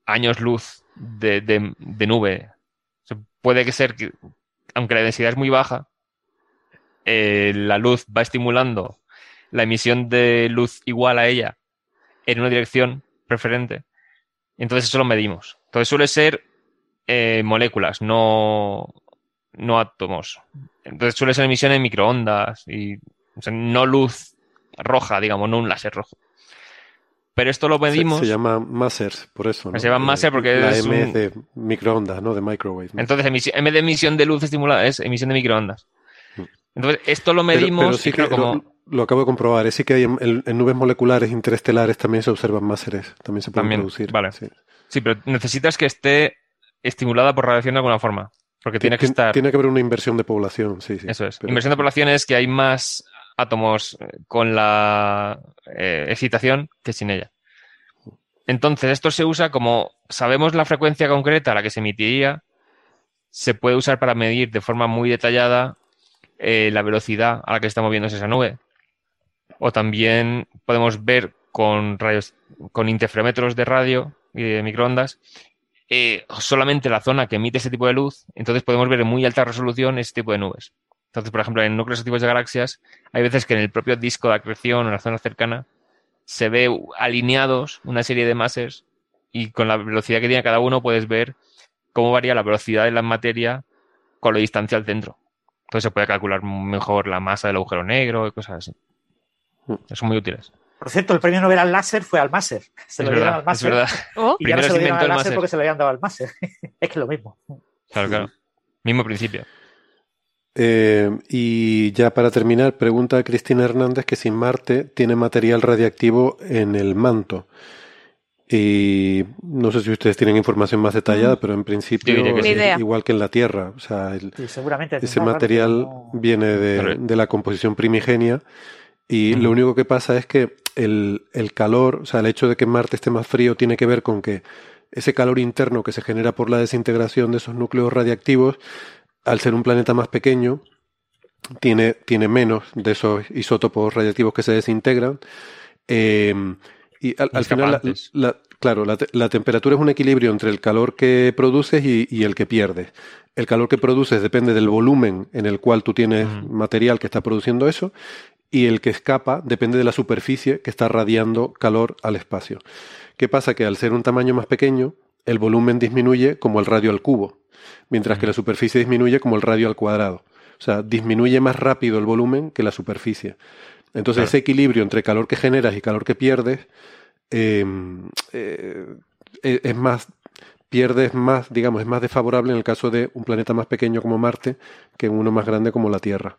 años luz de, nube. puede que ser que, aunque la densidad es muy baja, eh, la luz va estimulando la emisión de luz igual a ella en una dirección preferente. Entonces eso lo medimos. Entonces suele ser eh, moléculas, no, no átomos. Entonces suele ser emisión en microondas y no luz roja, digamos, no un láser rojo. Pero esto lo medimos. Se, llama Masers, por eso. Se llama Maser porque la es. M de microondas, ¿no? De microwave. Entonces, M de emisión de luz estimulada es emisión de microondas. Mm. Entonces, esto lo medimos. sí que lo, acabo de comprobar. Es sí que hay en, nubes moleculares interestelares también se observan máseres. También se pueden producir. Vale. Sí. pero necesitas que esté estimulada por radiación de alguna forma. Porque tiene que estar. Tiene que haber una inversión de población, sí, sí. Eso es. Inversión de población es que hay más átomos eh, con la eh, excitación que sin ella. Entonces, esto se usa como sabemos la frecuencia concreta a la que se emitiría, se puede usar para medir de forma muy detallada eh, la velocidad a la que está moviéndose esa nube. O también podemos ver con rayos, con interferómetros de radio y de microondas, solamente la zona que emite ese tipo de luz, entonces podemos ver en muy alta resolución ese tipo de nubes. Entonces, por ejemplo, en núcleos activos de galaxias, hay veces que en el propio disco de acreción o en la zona cercana se ve alineados una serie de masas y con la velocidad que tiene cada uno puedes ver cómo varía la velocidad de la materia con la distancia al centro. Entonces se puede calcular mejor la masa del agujero negro y cosas así. Mm. Son muy útiles. Por cierto, el premio Nobel al láser fue al Máser. Se lo dieron al Máser. Oh. Y ya no se lo dieron al láser porque se lo habían dado al Máser. es que es lo mismo. Claro, claro. Mismo principio. Eh, y ya para terminar, pregunta a Cristina Hernández que si Marte tiene material radiactivo en el manto. Y no sé si ustedes tienen información más detallada, mm. pero en principio es igual que en la Tierra. O sea, ese material viene de, la composición primigenia y lo único que pasa es que el, el, calor, o sea, el hecho de que Marte esté más frío tiene que ver con que ese calor interno que se genera por la desintegración de esos núcleos radiactivos, al ser un planeta más pequeño, tiene, tiene menos de esos isótopos radiactivos que se desintegran. Eh, y al, final, la, claro, la, temperatura es un equilibrio entre el calor que produces y, el que pierdes. El calor que produces depende del volumen en el cual tú tienes material que está produciendo eso y el que escapa depende de la superficie que está radiando calor al espacio. ¿Qué pasa? Que al ser un tamaño más pequeño, el volumen disminuye como el radio al cubo, mientras que la superficie disminuye como el radio al cuadrado. O sea, disminuye más rápido el volumen que la superficie. Entonces ese equilibrio entre calor que generas y calor que pierdes em, eh, e, es más pierdes más, digamos, es más desfavorable en el caso de un planeta más pequeño como Marte que en uno más grande como la Tierra.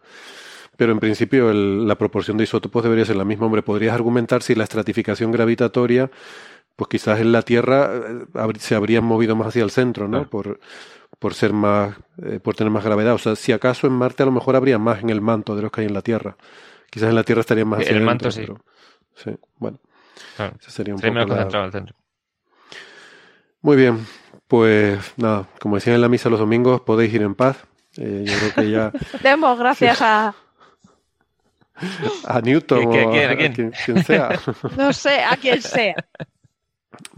Pero en principio la proporción de isótopos debería ser la misma. Hombre, podrías argumentar si la estratificación gravitatoria, pues quizás en la Tierra eh, se habrían movido más hacia el centro, ¿no? Por, por ser más, eh, por tener más gravedad. O sea, si acaso en Marte a lo mejor habría más en el manto de los que hay en la Tierra. Quizás en la Tierra estaría más. En el manto, sí. sí, bueno. sería un poco. centro. Muy bien. Pues nada, como decían en la misa los domingos, podéis ir en paz. Eh, yo creo que ya. Demos gracias a. A Newton o a, quien, sea. No sé, a quien sea.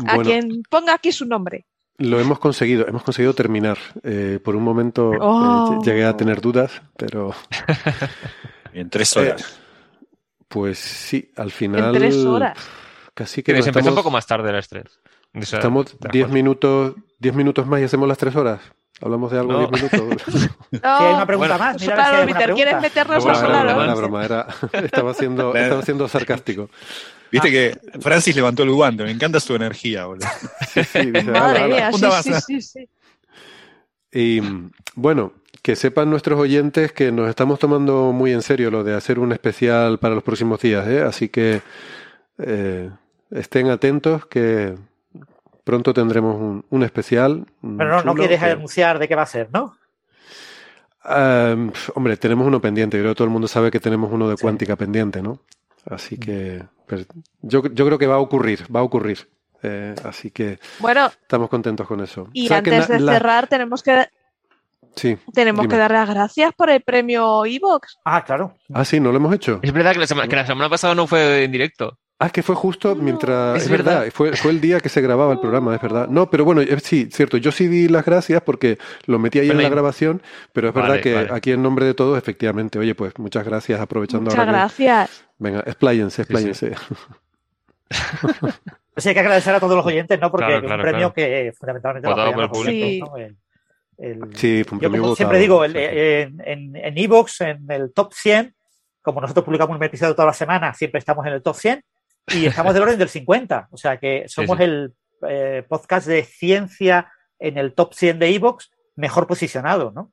A quien ponga aquí su nombre. Lo hemos conseguido, hemos conseguido terminar. Eh, por un momento eh, oh. llegué a tener dudas, pero. en tres horas. Pues sí, al final. En tres horas. Casi que. se empezó un poco más tarde las tres. estamos diez minutos, diez minutos más y hacemos las tres horas. Hablamos de algo no. diez minutos. no, hay una pregunta más. Mira claro, Peter, ¿quieres meternos no, no, una broma, era, estaba, siendo, estaba siendo sarcástico. Viste ah. que Francis levantó el guante, me encanta su energía, boludo. Sí, sí, Madre mía, sí, sí, sí, Y bueno, que sepan nuestros oyentes que nos estamos tomando muy en serio lo de hacer un especial para los próximos días, ¿eh? así que eh, estén atentos que pronto tendremos un, especial. Pero no, no quieres anunciar de qué va a ser, ¿no? hombre, tenemos uno pendiente, creo que todo el mundo sabe que tenemos uno de cuántica pendiente, ¿no? Así que pues, yo, yo creo que va a ocurrir, va a ocurrir. Eh, así que bueno, estamos contentos con eso. Y antes de cerrar, tenemos que Sí, Tenemos que dar las gracias por el premio Evox. Ah, claro. Ah, sí, no lo hemos hecho. Es verdad que la semana, que la semana pasada no fue en directo. Ah, que fue justo mientras. Es, verdad, Fue, fue el día que se grababa el programa, es verdad. No, pero bueno, sí, cierto. Yo sí di las gracias porque lo metí ahí en la grabación, pero es verdad que aquí en nombre de todos, efectivamente, oye, pues muchas gracias, aprovechando muchas gracias. Venga, expláyense, expláyense. pues hay que agradecer a todos los oyentes, ¿no? Porque es un premio que fundamentalmente va por el público. sí, fue un premio yo siempre digo, en Evox, en, en, el top 100, como nosotros publicamos un episodio toda la semana, siempre estamos en el top 100 y estamos del orden del 50. O sea que somos el eh, podcast de ciencia en el top 100 de Evox mejor posicionado, ¿no?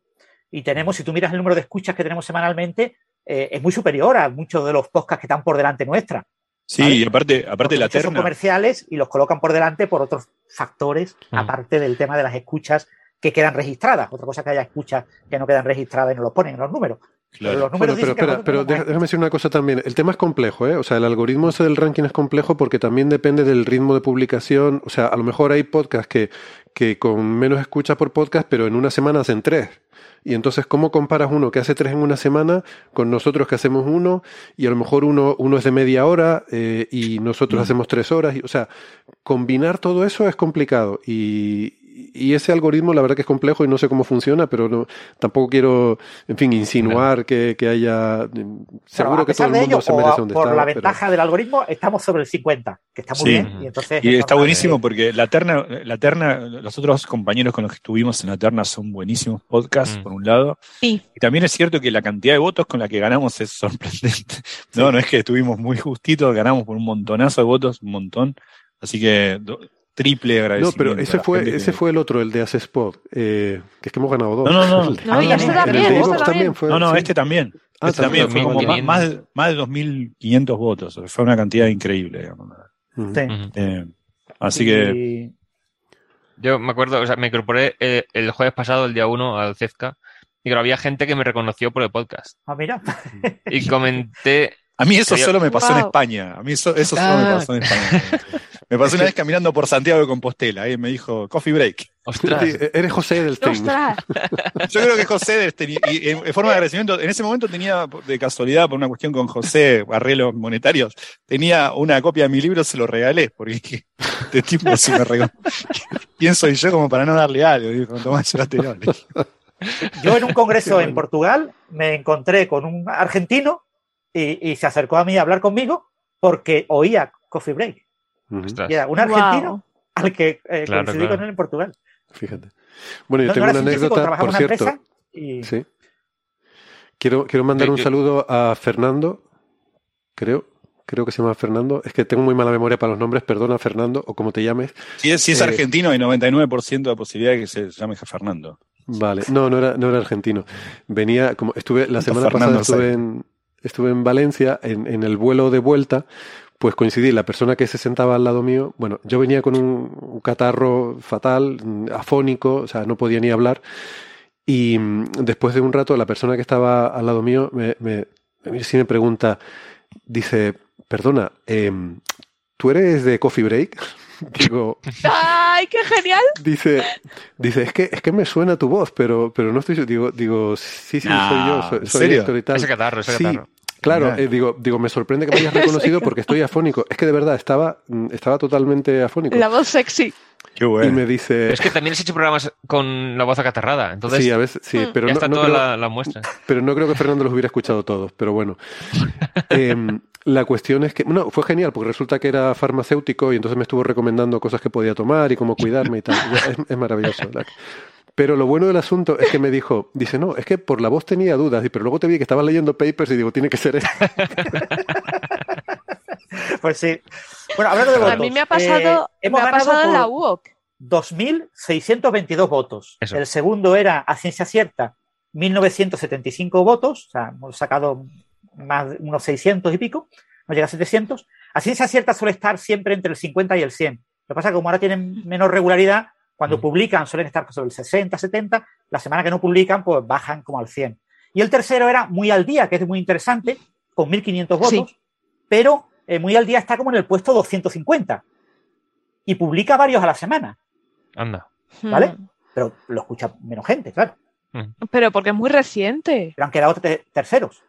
Y tenemos, si tú miras el número de escuchas que tenemos semanalmente, eh, es muy superior a muchos de los podcasts que están por delante nuestra. Sí, y aparte, aparte de la terna. Son comerciales y los colocan por delante por otros factores, mm. aparte del tema de las escuchas que quedan registradas. Otra cosa que haya escuchas que no quedan registradas y no lo ponen en los números. Pero, espera, pero déjame decir una cosa también. El tema es complejo, ¿eh? O sea, el algoritmo ese del ranking es complejo porque también depende del ritmo de publicación. O sea, a lo mejor hay podcasts que, que con menos escuchas por podcast, pero en una semana hacen tres. Y entonces, ¿cómo comparas uno que hace tres en una semana con nosotros que hacemos uno? Y a lo mejor uno, uno es de media hora eh, y nosotros mm. hacemos tres horas. Y, o sea, combinar todo eso es complicado. Y, y, ese algoritmo la verdad que es complejo y no sé cómo funciona, pero no, tampoco quiero, en fin, insinuar que, que, haya... Seguro que todo el mundo se merece donde Por está, la ventaja del algoritmo estamos sobre el 50, que está muy bien. Y, entonces y está buenísimo porque la terna, la terna, los otros compañeros con los que estuvimos en la terna son buenísimos podcasts, por un lado. Sí. Y también es cierto que la cantidad de votos con la que ganamos es sorprendente. No, no es que estuvimos muy justitos, ganamos por un montonazo de votos, un montón. Así que triple agradecimiento. No, pero ese fue, ese fue el otro, el de Spot, eh, que es que hemos ganado dos. No, no, no. No, y este también, de este también. fue, no, no, sí. este también. Ah, este también fue como 2500. más, más, más de 2.500 votos. Fue una cantidad increíble. digamos. Eh, así que Y- Yo me acuerdo, o sea, me incorporé eh, el jueves pasado, el día 1, al CEFCA, y claro, había gente que me reconoció por el podcast. Ah, mira. Y comenté, a mí eso solo me pasó en. España. A mí eso, eso solo me Ah. pasó en España. Me pasó una vez caminando por Santiago de Compostela y me dijo, coffee break. ostras, Sí, eres José Edelstein. ¡Ostras! Yo creo que José, este, y y en forma de agradecimiento, en ese momento tenía, de casualidad, por una cuestión con José, arreglos monetarios, tenía una copia de mi libro, se lo regalé, porque dije, este tipo si me regaló. ¿Quién soy yo como para no darle algo? Dijo, Tomás, llévatelo. Yo en un congreso en Portugal me encontré con un argentino y, y se acercó a mí a hablar conmigo porque oía Coffee Break. Un argentino al que eh, Claro, coincidí claro. con él en Portugal. Fíjate. Bueno, yo No- tengo una anécdota, por en una cierto. empresa y Sí. Quiero, quiero mandar un yo- saludo a Fernando, creo, creo que se llama Fernando. Es que tengo muy mala memoria para los nombres, perdona Fernando, o como te llames. Si es, si es Eh, argentino, hay 99% de posibilidad de que se llame Fernando. Vale, no, no era, no era argentino. Venía, como estuve, la semana Fernando pasada estuve en, estuve en Valencia, en, en el vuelo de vuelta, pues coincidí, la persona que se sentaba al lado mío, bueno, yo venía con un, un catarro fatal, afónico, o sea, no podía ni hablar, y mm, después de un rato la persona que estaba al lado mío me, me, me- sí me pregunta, dice, perdona, em, ¿tú eres de Coffee Break? Digo, ¡Ay, qué genial! Dice, dice, es que, es que me suena tu voz, pero, pero no estoy. Digo, digo, sí, sí, No, soy yo, soy, ¿en soy serio? Héctor y tal. ese catarro, ese Sí, catarro. Claro, eh, digo, digo, me sorprende que me hayas reconocido porque estoy afónico. Es que de verdad estaba, mm, estaba totalmente afónico. La voz sexy. Qué Y bueno. me dice, Pero es que también has hecho programas con la voz acatarrada, entonces sí, a veces, sí, Mm. pero ya no, está no toda creo, la, la muestra. pero no creo que Fernando los hubiera escuchado todos, pero bueno. Em, la cuestión es que, no, fue genial porque resulta que era farmacéutico y entonces me estuvo recomendando cosas que podía tomar y cómo cuidarme y tal. Es, es maravilloso. la- Pero lo bueno del asunto es que me dijo, dice, no, es que por la voz tenía dudas, y- pero luego te vi que estabas leyendo papers y digo, tiene que ser esto. pues sí. Bueno, hablando de votos. A mí me ha pasado, eh, hemos me ha ganado pasado en la UOC. 2.622 votos. Eso. El segundo era a ciencia cierta, 1.975 votos. O sea, hemos sacado más de unos 600 y pico. No llega a 700. A ciencia cierta suele estar siempre entre el 50 y el 100. Lo que pasa es que como ahora tienen menor regularidad, cuando Mm. publican suelen estar sobre el 60, 70. La semana que no publican, pues bajan como al 100. Y el tercero era muy al día, que es muy interesante, con 1.500 votos. Sí. Pero eh, muy al día está como en el puesto 250. Y publica varios a la semana. Anda. ¿Vale? Mm. pero lo escucha menos gente, claro. Pero porque es muy reciente. Pero han quedado te- terceros.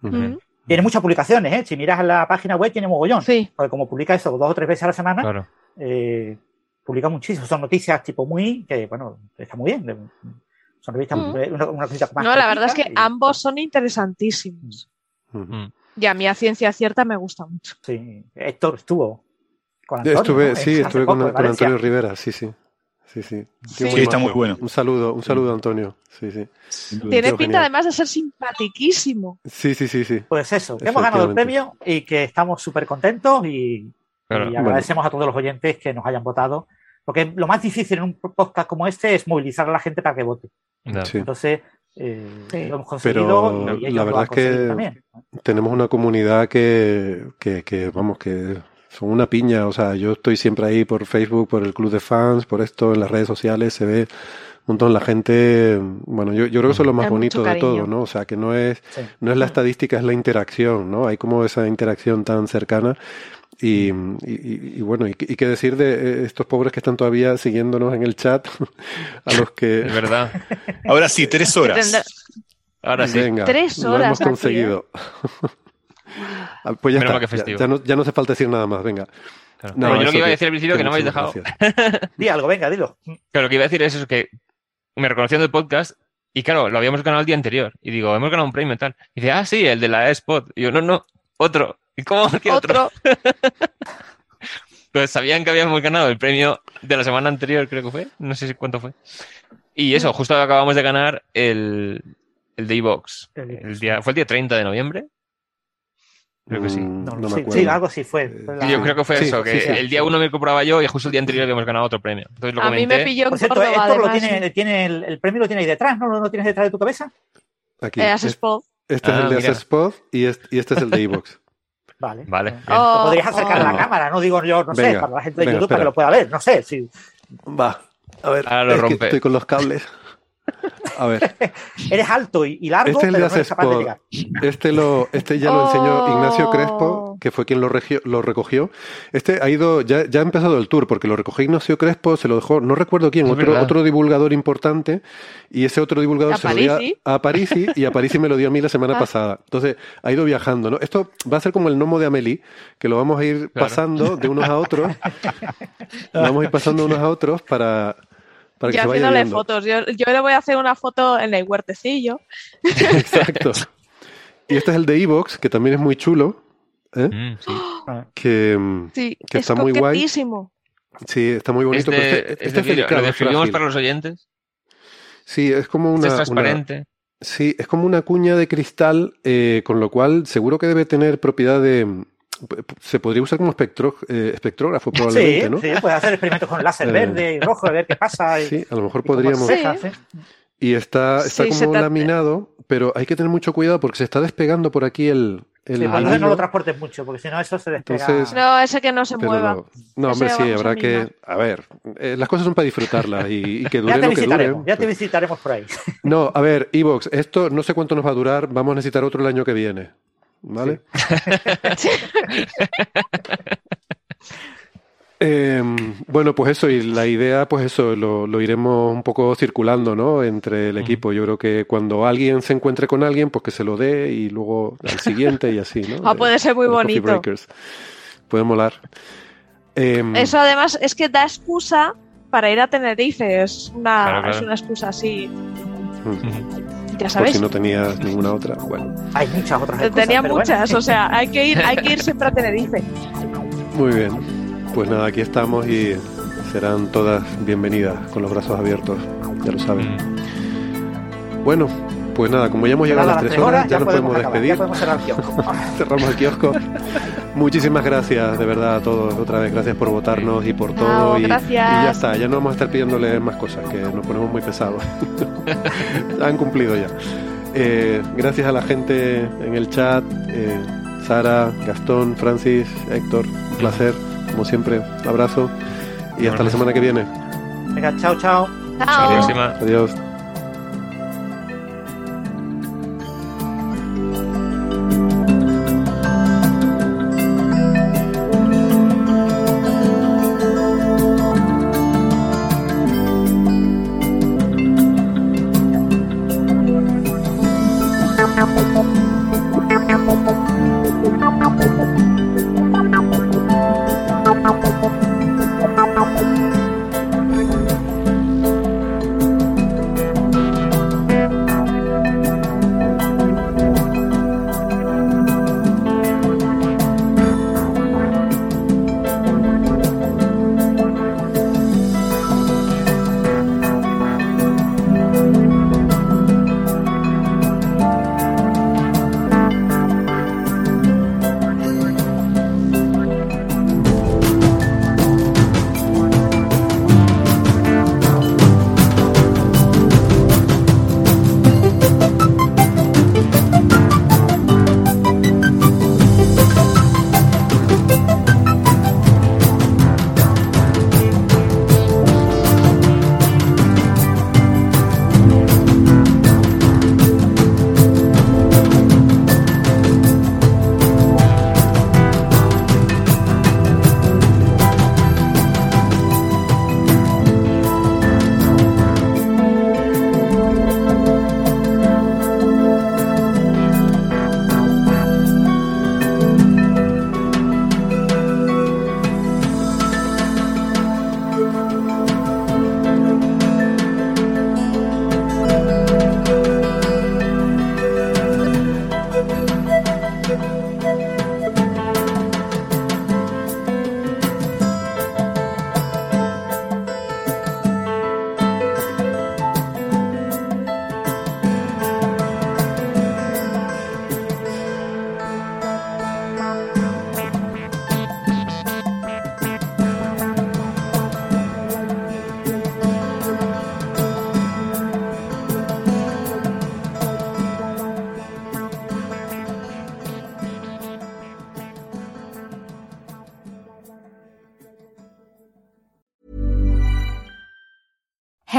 Mm. Tiene muchas publicaciones, ¿eh? Si miras la página web, tiene mogollón. Sí. Porque como publica eso dos o tres veces a la semana, Claro. eh, publica muchísimo. Son noticias tipo muy, que bueno, está muy bien. Son revistas, Mm. una, una cosita más No, la verdad es que y- ambos son interesantísimos. Mm. Y a mí a ciencia cierta me gusta mucho. Sí, Héctor estuvo con Antonio. estuve, ¿no? sí, Hace estuve poco, con. Antonio Rivera, sí, sí. Sí, sí. Sí. Está muy bueno. Un saludo, un saludo, Antonio. Sí, sí. Tiene pinta genial. además de ser simpatiquísimo. Sí, sí, sí, sí. Pues eso, que hemos ganado el premio y que estamos súper contentos y, Claro. y agradecemos a todos los oyentes que nos hayan votado. Porque lo más difícil en un podcast como este es movilizar a la gente para que vote. Sí. Entonces, eh, Sí. lo hemos conseguido Pero y ellos la lo verdad han es que conseguido también. tenemos una comunidad que, que, que, vamos, que son una piña. O sea, yo estoy siempre ahí por Facebook, por el club de fans, por esto, en las redes sociales se ve un montón la gente. Bueno, yo, yo creo que eso es lo más bonito de todo. ¿no? O sea, que no es, Sí. no es la estadística, es la interacción, ¿no? Hay como esa interacción tan cercana. Y, y- y- y bueno, y, y qué decir de eh, estos pobres que están todavía siguiéndonos en el chat, a los que... Es verdad. Ahora sí, tres horas. Ahora sí. Venga, Tres lo horas hemos aquí, ¿eh? conseguido. Ah, pues ya Menos está, ya- ya, no, ya no hace falta decir nada más, venga. No, yo lo que iba a decir al principio que no me habéis dejado. Di algo, venga, dilo. Claro, lo que iba a decir es eso, que me reconocían del podcast y claro, lo habíamos ganado el día anterior. Y digo, hemos ganado un premio y tal. Y dice, ah, sí, el de la Spot. Y yo, no, no, otro. ¿Y cómo que otro? pues sabían que habíamos ganado el premio de la semana anterior, creo que fue. No sé si cuánto fue. Y eso, justo acabamos de ganar el, el Daybox. El día, ¿Fue el día 30 de noviembre? Creo que sí. Mm, no, sí, sí, algo sí fue. Yo creo que fue eso, que el día uno me compraba yo y justo el día anterior habíamos ganado otro premio. Entonces lo a mí me pilló Por cierto, esto lo tiene, tiene el, el, premio lo tiene ahí detrás, ¿no? ¿Lo tienes detrás de tu cabeza? Aquí. Eh, Spot. Este ah, es el de Asespod y este, y este es el de Evox. Vale. Vale. Oh, podrías acercar oh. a la cámara, no digo yo, no venga, sé, para la gente de venga, YouTube espera. para que lo pueda ver, no sé. Si... Va. A ver, Ahora lo es rompe. que estoy con los cables. A ver. Eres alto y, largo, este es el pero de no eres capaz de llegar. Este, lo, este ya lo enseñó Oh. Ignacio Crespo, que fue quien lo, regio- lo recogió. Este ha ido, ya, ya ha empezado el tour, porque lo recogió Ignacio Crespo, se lo dejó, no recuerdo quién, otro, otro divulgador importante, y ese otro divulgador se lo dio a, a Parisi, y a Parisi me lo dio a mí la semana Ah. pasada. Entonces, ha ido viajando, ¿no? Esto va a ser como el gnomo de Amelie, que lo vamos a ir Claro. pasando de unos a otros. vamos a ir pasando de unos a otros para, para que Yo se vaya haciéndole viendo. fotos. Yo, yo le voy a hacer una foto en el huertecillo. Exacto. Y este es el de Evox, que también es muy chulo. ¿eh? Mm, sí. Que, mm, Sí, que es está muy guay. Sí, está muy bonito. Este, pero este, este es delicado, lo es describimos para los oyentes. Sí, es como Este una, es transparente. una- sí, es como una cuña de cristal, eh, con lo cual seguro que debe tener propiedad de. Se podría usar como espectro, eh, espectrógrafo probablemente, Sí, ¿no? sí, puedes hacer experimentos con láser Eh, verde y rojo, a ver qué pasa. Y, Sí, a lo mejor podríamos. Sí. Y está, está Sí, como laminado, pero hay que tener mucho cuidado porque se está despegando por aquí el. el Sí, no lo transportes mucho, porque si no eso se despega. Entonces- No, ese que no se mueva. lo- no, hombre, sí, habrá que. A ver, eh, las cosas son para disfrutarlas y, y que dure ya te lo que dure. visitaremos, ya te visitaremos por ahí. No, a ver, Evox, esto no sé cuánto nos va a durar, vamos a necesitar otro el año que viene. ¿Vale? Eh, bueno, pues eso, y la idea, pues eso, lo, lo iremos un poco circulando, ¿no? Entre el equipo. Yo creo que cuando alguien se encuentre con alguien, pues que se lo dé y luego al siguiente y así, ¿no? Ah, puede ser muy bonito. Breakers. Puede molar. Eh, Eso además es que da excusa para ir a Tenerife. Es una, Claro, claro. Es una excusa así. mm, Ya por si no tenías ninguna otra, bueno. Hay muchas otras cosas. Tenía muchas, bueno. o sea, hay que ir, hay que ir siempre a Tenerife. Muy bien. Pues nada, aquí estamos y serán todas bienvenidas con los brazos abiertos, ya lo saben. Mm. Bueno, pues nada, como ya hemos llegado a las tres horas, ya, nos podemos, despedir. Ya podemos cerrar el kiosco. Cerramos el kiosco. Muchísimas gracias, de verdad, a todos. Otra vez, gracias por votarnos y por No, todo. Y, y gracias. ya está, ya no vamos a estar pidiéndole más cosas, que nos ponemos muy pesados. Han cumplido ya. Eh, gracias a la gente en el chat, eh, Sara, Gastón, Francis, Héctor, un placer, como siempre, un abrazo y hasta la semana que viene. Venga, chao, chao. Hasta la Chao. próxima. Adiós.